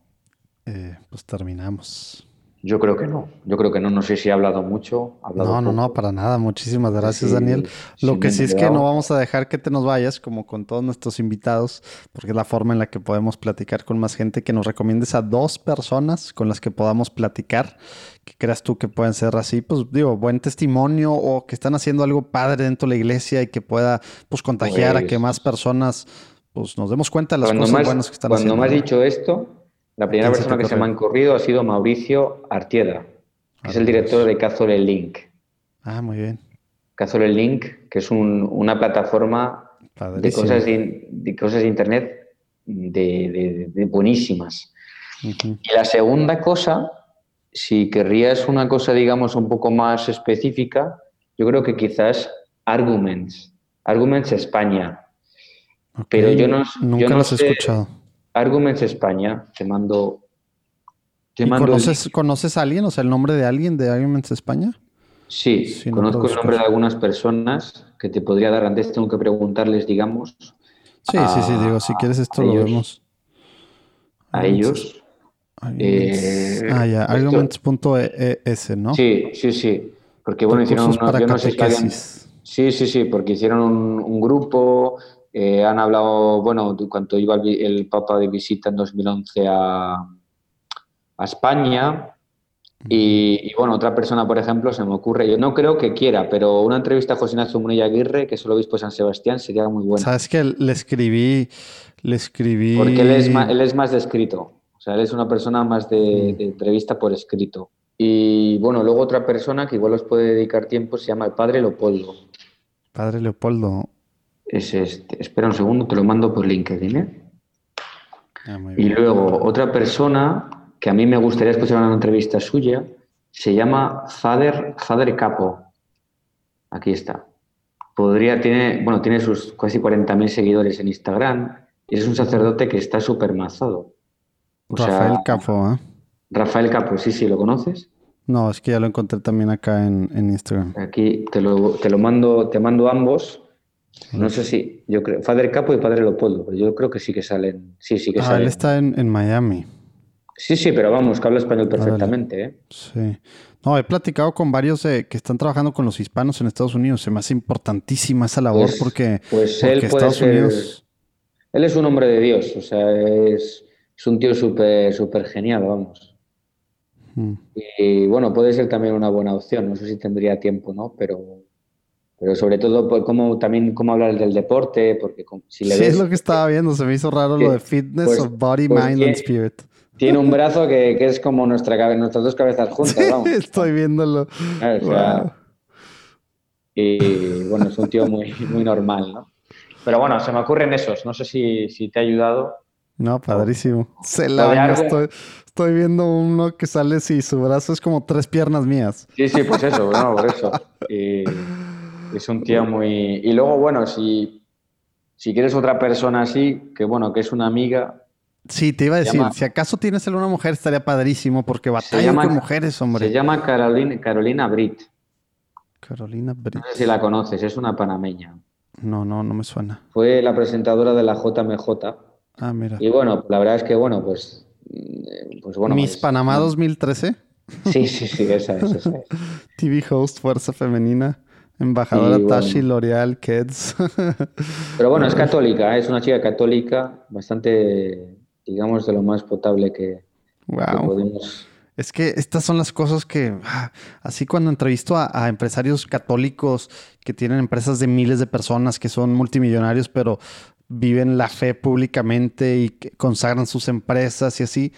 eh, pues terminamos. Yo creo que no, yo creo que no, no sé si he hablado mucho. no, no, no, para nada. Muchísimas gracias, Daniel. Lo que sí es que no vamos a dejar que te nos vayas, como con todos nuestros invitados, porque es la forma en la que podemos platicar con más gente, que nos recomiendes a dos personas con las que podamos platicar, que creas tú que pueden ser así, pues digo, buen testimonio o que están haciendo algo padre dentro de la iglesia y que pueda, pues, contagiar a que pues más personas, pues, nos demos cuenta de las cosas buenas que están haciendo. Cuando me has dicho esto, la primera persona que se me ha corrido ha sido Mauricio Artieda, que es el director de Cazole Link. Ah, muy bien. Cazole Link, que es una plataforma de cosas de, cosas de Internet de, buenísimas. Y la segunda cosa, si querrías una cosa, digamos, un poco más específica, yo creo que quizás Arguments. Arguments España. Pero yo no, Nunca yo no los he escuchado. Arguments España, te mando. Te ¿Y mando el conoces, ¿Conoces a alguien? O sea, el nombre de alguien de Arguments España? Sí, no conozco el nombre de algunas personas que te podría dar. Antes tengo que preguntarles, digamos, Sí, sí, sí, digo, si quieres esto lo ellos. vemos. a ellos. Eh, ah, ya, arguments.es, ¿no? Sí, sí, sí. Porque bueno, hicieron para yo no sé si alguien-. Sí, sí, sí, porque hicieron un, un grupo, eh, han hablado, bueno, de cuando iba el, Papa de visita en 2011 a, a España. Y, y, bueno, otra persona, por ejemplo, se me ocurre, yo no creo que quiera, pero una entrevista a José Ignacio Munilla Aguirre, que es el obispo de San Sebastián, sería muy buena. Sabes que le escribí, le escribí. Porque él es, más, él es más de escrito. O sea, él es una persona más de, de entrevista por escrito. Y bueno, luego otra persona que igual os puede dedicar tiempo se llama el padre Leopoldo. Padre Leopoldo. Es este. Espera un segundo, te lo mando por LinkedIn. ¿eh? Ah, Y luego otra persona que a mí me gustaría escuchar una entrevista suya se llama Fader, Fader Capo. Aquí está. Podría, tiene, bueno, tiene sus casi 40.000 seguidores en Instagram y es un sacerdote que está súper mazado. O sea, Rafael Cafo, ¿eh? Rafael Capo, sí, sí, ¿lo conoces? No, es que ya lo encontré también acá en, en Instagram. Aquí te lo, te lo mando, te mando ambos. No sé si, yo creo, Padre Capo y Padre Leopoldo, pero yo creo que sí que salen. Sí, sí que Ah, salen. él está en, en Miami. Sí, sí, pero vamos, que habla español perfectamente, ¿eh? Sí. No, he platicado con varios que están trabajando con los hispanos en Estados Unidos. Se me hace importantísima esa labor Pues- porque, Pues porque él puede Estados ser- Unidos. Él es un hombre de Dios, o sea, es, es un tío súper súper genial, vamos. Mm. Y bueno, puede ser también una buena opción, no sé si tendría tiempo, ¿no? Pero, pero sobre todo, pues, también cómo hablar del deporte, porque si le Sí, ves, es lo que estaba viendo. Se me hizo raro que- lo de fitness pues- of body, pues mind and spirit. tiene un brazo que, [laughs] que es como nuestra, nuestras dos cabezas juntas, vamos. Estoy viéndolo. ¿sabes? O sea, Wow. Y bueno, es un tío muy, muy normal, ¿no? Pero bueno, se me ocurren esos, no sé si, si te ha ayudado. No, padrísimo. Se la estoy, estoy viendo uno que sale si su brazo es como tres piernas mías. Sí, sí, pues eso, no, por eso. [laughs] Y es un tío muy... Y luego, bueno, si, si quieres otra persona así, que bueno, que es una amiga, Sí, te iba a decir, llama- si acaso tienes alguna mujer estaría padrísimo porque batalla llama- con mujeres, hombre. se llama Carolina, Carolina Britt. Carolina Britt. No sé si la conoces, es una panameña. No, no, no me suena. Fue la presentadora de la JMJ. Ah, mira. Y bueno, la verdad es que, bueno, pues... mm, pues bueno, Miss Panamá 2013, Sí, sí, sí, esa es, esa es. [laughs] TV host, Fuerza Femenina, embajadora Y bueno. Tashi L'Oreal Kids. [laughs] Pero bueno, es católica, ¿eh? es una chica católica, bastante, digamos, de lo más potable que, podemos. Es que estas son las cosas que, ah, así cuando entrevisto a, a empresarios católicos que tienen empresas de miles de personas, que son multimillonarios, pero viven la fe públicamente y consagran sus empresas y así,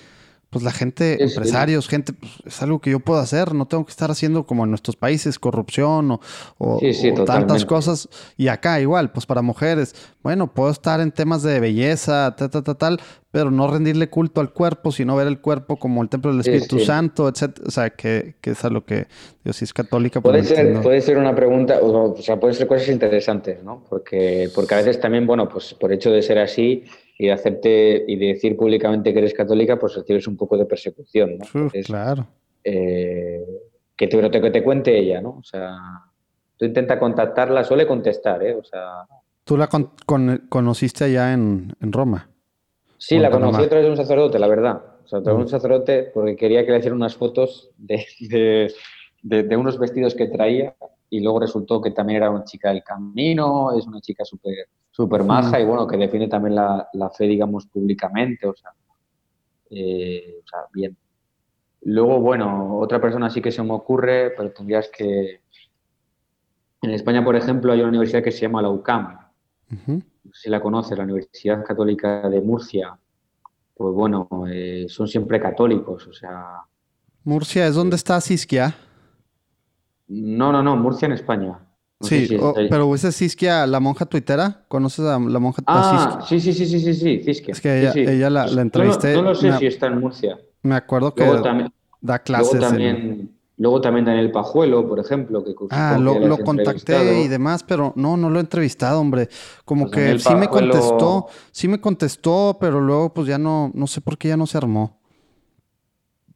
pues la gente, empresarios, gente, pues, es algo que yo puedo hacer, no tengo que estar haciendo como en nuestros países, corrupción o, o- Sí, sí, o tantas cosas. Y acá igual, pues para mujeres, bueno, puedo estar en temas de belleza, tal, tal, tal, tal, pero no rendirle culto al cuerpo, sino ver el cuerpo como el templo del Espíritu sí. Santo, etc. O sea, que, que es a lo que, Dios, es católica, pues Puede ser, entiendo. puede ser una pregunta, o sea, pueden ser cosas interesantes, ¿no? Porque, porque a veces también, bueno, pues por hecho de ser así y hacerte y de decir públicamente que eres católica, pues recibes un poco de persecución, ¿no? Uf, Entonces, claro. eh, que, te, que te cuente ella, ¿no? O sea, tú intenta contactarla, suele contestar, ¿eh? O sea, Tú la con- con- conociste allá en, en Roma. Sí, la conocí a través de un sacerdote, la verdad. O sea, a través de Mm. un sacerdote porque quería que le hiciera unas fotos de, de, de- de unos vestidos que traía y luego resultó que también era una chica del camino, es una chica súper súper maja y bueno, que defiende también la, la fe, digamos, públicamente, o sea, eh, o sea, bien. Luego, bueno, otra persona sí que se me ocurre, pero tendrías que... En España, por ejemplo, hay una universidad que se llama la UCAM, no sé si la conoce, la Universidad Católica de Murcia, pues bueno, eh, son siempre católicos, o sea, Murcia, ¿es donde está Sisquia? no, no, no, Murcia en España. No Sí, si o- pero esa Siskia, la monja tuitera, ¿conoces a la monja Ah, Siskia? sí, sí, sí, sí, sí, sí, Cisque. Es que ella- Sí, sí. ella la- la No entrevisté, No, lo sé me- si está en Murcia. Me acuerdo que Luego también, da clases. luego en- también, luego también Daniel Pajuelo, por ejemplo, que Ah, lo, contacté y demás, pero no, no lo he entrevistado, hombre. Como Pues que Daniel sí me contestó, sí me contestó, pero luego pues ya no, no sé por qué ya no se armó.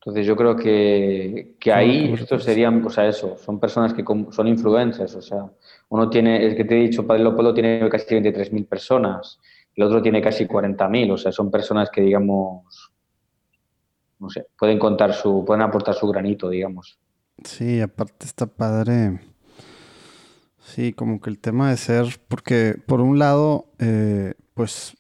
Entonces yo creo que, que ahí estos serían, o sea, eso, son personas que son influencers, o sea, uno tiene, el que te he dicho, Padre Leopoldo tiene casi 23.000 personas, el otro tiene casi 40.000, o sea, son personas que, digamos, no sé, pueden contar su, pueden aportar su granito, digamos. Sí, aparte está padre. Sí, como que el tema de ser, porque por un lado, eh, pues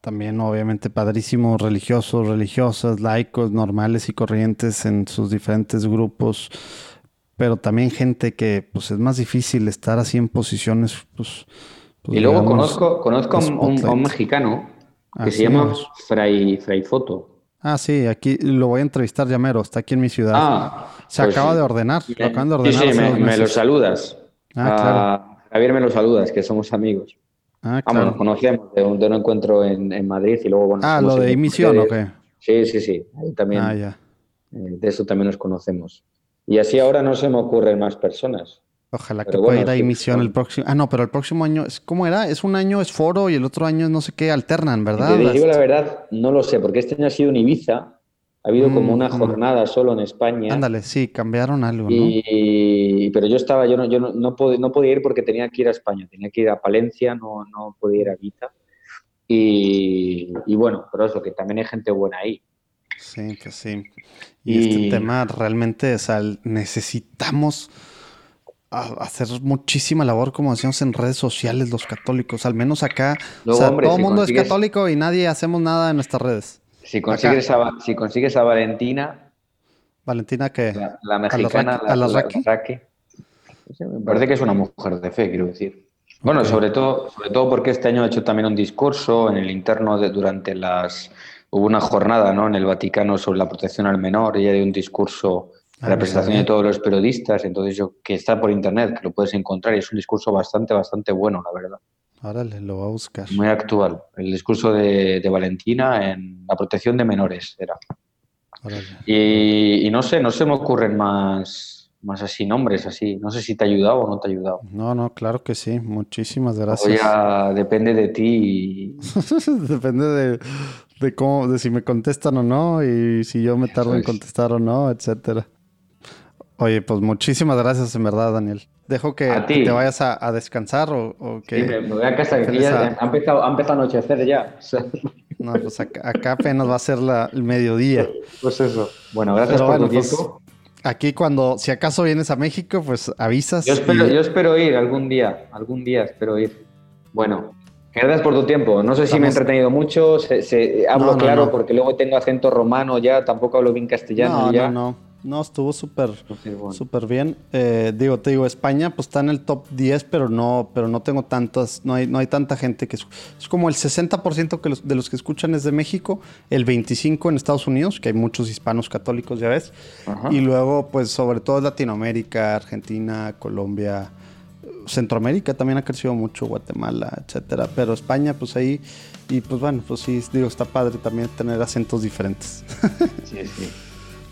también obviamente padrísimos religiosos, religiosas, laicos, normales y corrientes en sus diferentes grupos, pero también gente que pues es más difícil estar así en posiciones, pues... pues, y luego digamos, conozco, conozco a un, mexicano que Así se llama es. Fray, Fray Foto. Ah, sí, aquí lo voy a entrevistar ya mero, está aquí en mi ciudad. Ah, Se pues acaba sí. de ordenar, lo acaban de Sí, ordenar sí, me, me lo saludas. Ah, claro. A Javier me lo saludas, que somos amigos. Ah, Vamos, claro. nos conocemos de un, de un encuentro en, en Madrid y luego, bueno... Ah, lo de emisión, ¿o qué? Sí, sí, sí. Ahí también, Ah, ya. eh, de eso también nos conocemos. Y así ahora no se me ocurren más personas. Ojalá que Pero pueda bueno, ir a sí, emisión son- el próximo. Ah, no, pero el próximo año, es ¿cómo era? Es un año es foro y el otro año no sé qué, alternan, ¿verdad? te digo la verdad, no lo sé, porque este año ha sido en Ibiza. Ha habido como Mm, una jornada solo en España. Ándale, sí, cambiaron algo, ¿no? Y, pero yo estaba, yo no, yo no, no, pod- no podía ir porque tenía que ir a España, tenía que ir a Palencia, no, no podía ir a Ibiza. Y, y bueno, pero eso, que también hay gente buena ahí. Sí, pues sí. Y, este Y- tema realmente, o sea, necesitamos hacer muchísima labor, como decíamos, en redes sociales los católicos. Al menos acá, o sea, hombre, todo el si mundo consigues- es católico y nadie hacemos nada en nuestras redes. Si consigues, a, si consigues a Valentina, Valentina, que la, la mexicana, a la sé, me parece que es una mujer de fe, quiero decir. Bueno, sobre todo, sobre todo porque este año ha hecho también un discurso en el interno de, durante las hubo una jornada, ¿no? En el Vaticano sobre la protección al menor. Ella dio un discurso Ah, a la no presentación de todos los periodistas. Entonces yo que está por internet, que lo puedes encontrar y es un discurso bastante, bastante bueno, la verdad. Órale, lo voy a buscar. Muy actual. El discurso de, de Valentina en la protección de menores era. Y, y no sé, no se me ocurren más, más así nombres así. No sé si te ha ayudado o no te ha ayudado. No, no, claro que sí. Muchísimas O gracias. ya [laughs] depende de ti. Depende de, de cómo, de si me contestan o no, y si yo me tardo en es. contestar o no, etcétera. Oye, pues muchísimas gracias en verdad, Daniel. Dejo que, A que te vayas a, a descansar o, o que... Sí, me, voy a casa, que ya ha empezado, ha empezado a anochecer ya. O [laughs] sea, No, pues acá, acá apenas va a ser la- el mediodía. pues eso. Bueno, gracias Pero por bueno, tu pues tiempo. aquí cuando, si acaso vienes a México, pues avisas. Yo espero, y- yo espero ir algún día, algún día espero ir. Bueno, gracias por tu tiempo. No sé si me he Estamos- entretenido mucho, se- se- hablo No, no, claro no. porque luego tengo acento romano ya, tampoco hablo bien castellano no, ya. no, no. No, estuvo súper Entonces, bueno. súper bien. Eh, digo, te digo, España pues está en el top 10, pero no, pero no tengo tantas, no hay, no hay tanta gente que es, es como el 60% que los- de los que escuchan es de México, el 25% en Estados Unidos, que hay muchos hispanos católicos, ya ves. Ajá. Y luego, pues sobre todo Latinoamérica, Argentina, Colombia, Centroamérica también ha crecido mucho, Guatemala, etcétera. Pero España, pues ahí, y pues bueno, pues sí, digo, está padre también tener acentos diferentes. Sí, sí.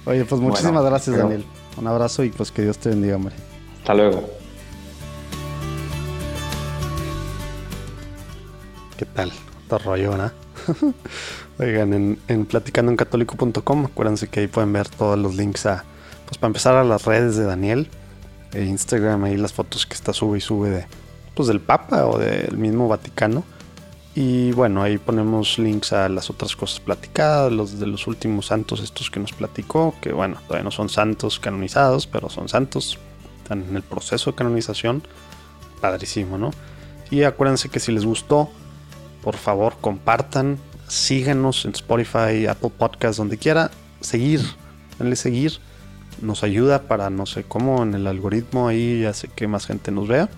Oye, pues muchísimas Bueno, gracias, pero- Daniel. Un abrazo y pues que Dios te bendiga, hombre. Hasta luego. ¿Qué tal? Otro rollo, ¿no? [laughs] Oigan, en, en platicandoencatólico.com, acuérdense que ahí pueden ver todos los links a, pues para empezar a las redes de Daniel, e Instagram, ahí las fotos que está sube y sube de, pues del Papa o del mismo Vaticano. Y bueno, ahí ponemos links a las otras cosas platicadas, los de los últimos santos estos que nos platicó, que bueno, todavía no son santos canonizados, pero son santos, están en el proceso de canonización. Padrísimo, ¿no? Y acuérdense que si les gustó, por favor compartan, síganos en Spotify, Apple Podcast, donde quiera, seguir, denle seguir, nos ayuda para no sé cómo en el algoritmo ahí hace que más gente nos vea.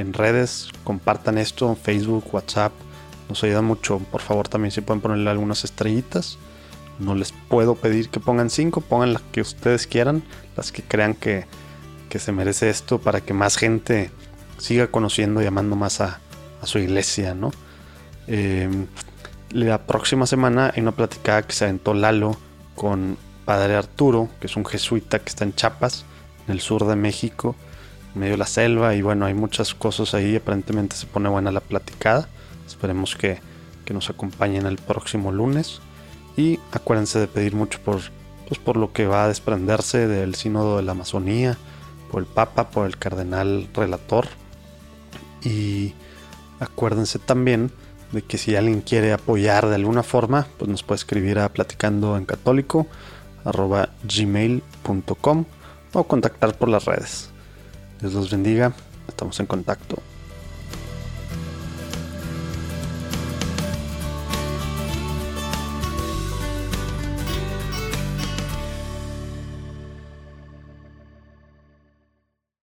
En redes, compartan esto, en Facebook, WhatsApp, nos ayuda mucho. Por favor, también si pueden ponerle algunas estrellitas. No les puedo pedir que pongan cinco, pongan las que ustedes quieran, las que crean que, que se merece esto para que más gente siga conociendo y amando más a, su iglesia, ¿no? Em, la próxima semana hay una platicada que se aventó Lalo con Padre Arturo, que es un jesuita que está en Chiapas, en el sur de México, medio la selva, y bueno, hay muchas cosas ahí, aparentemente se pone buena la platicada. Esperemos que, que nos acompañen el próximo lunes. Y acuérdense de pedir mucho por, pues, por lo que va a desprenderse del sínodo de la Amazonía, por el Papa, por el Cardenal Relator. Y acuérdense también de que si alguien quiere apoyar de alguna forma, pues nos puede escribir a platicando en católico gmail.com o contactar por las redes. Dios los bendiga, estamos en contacto.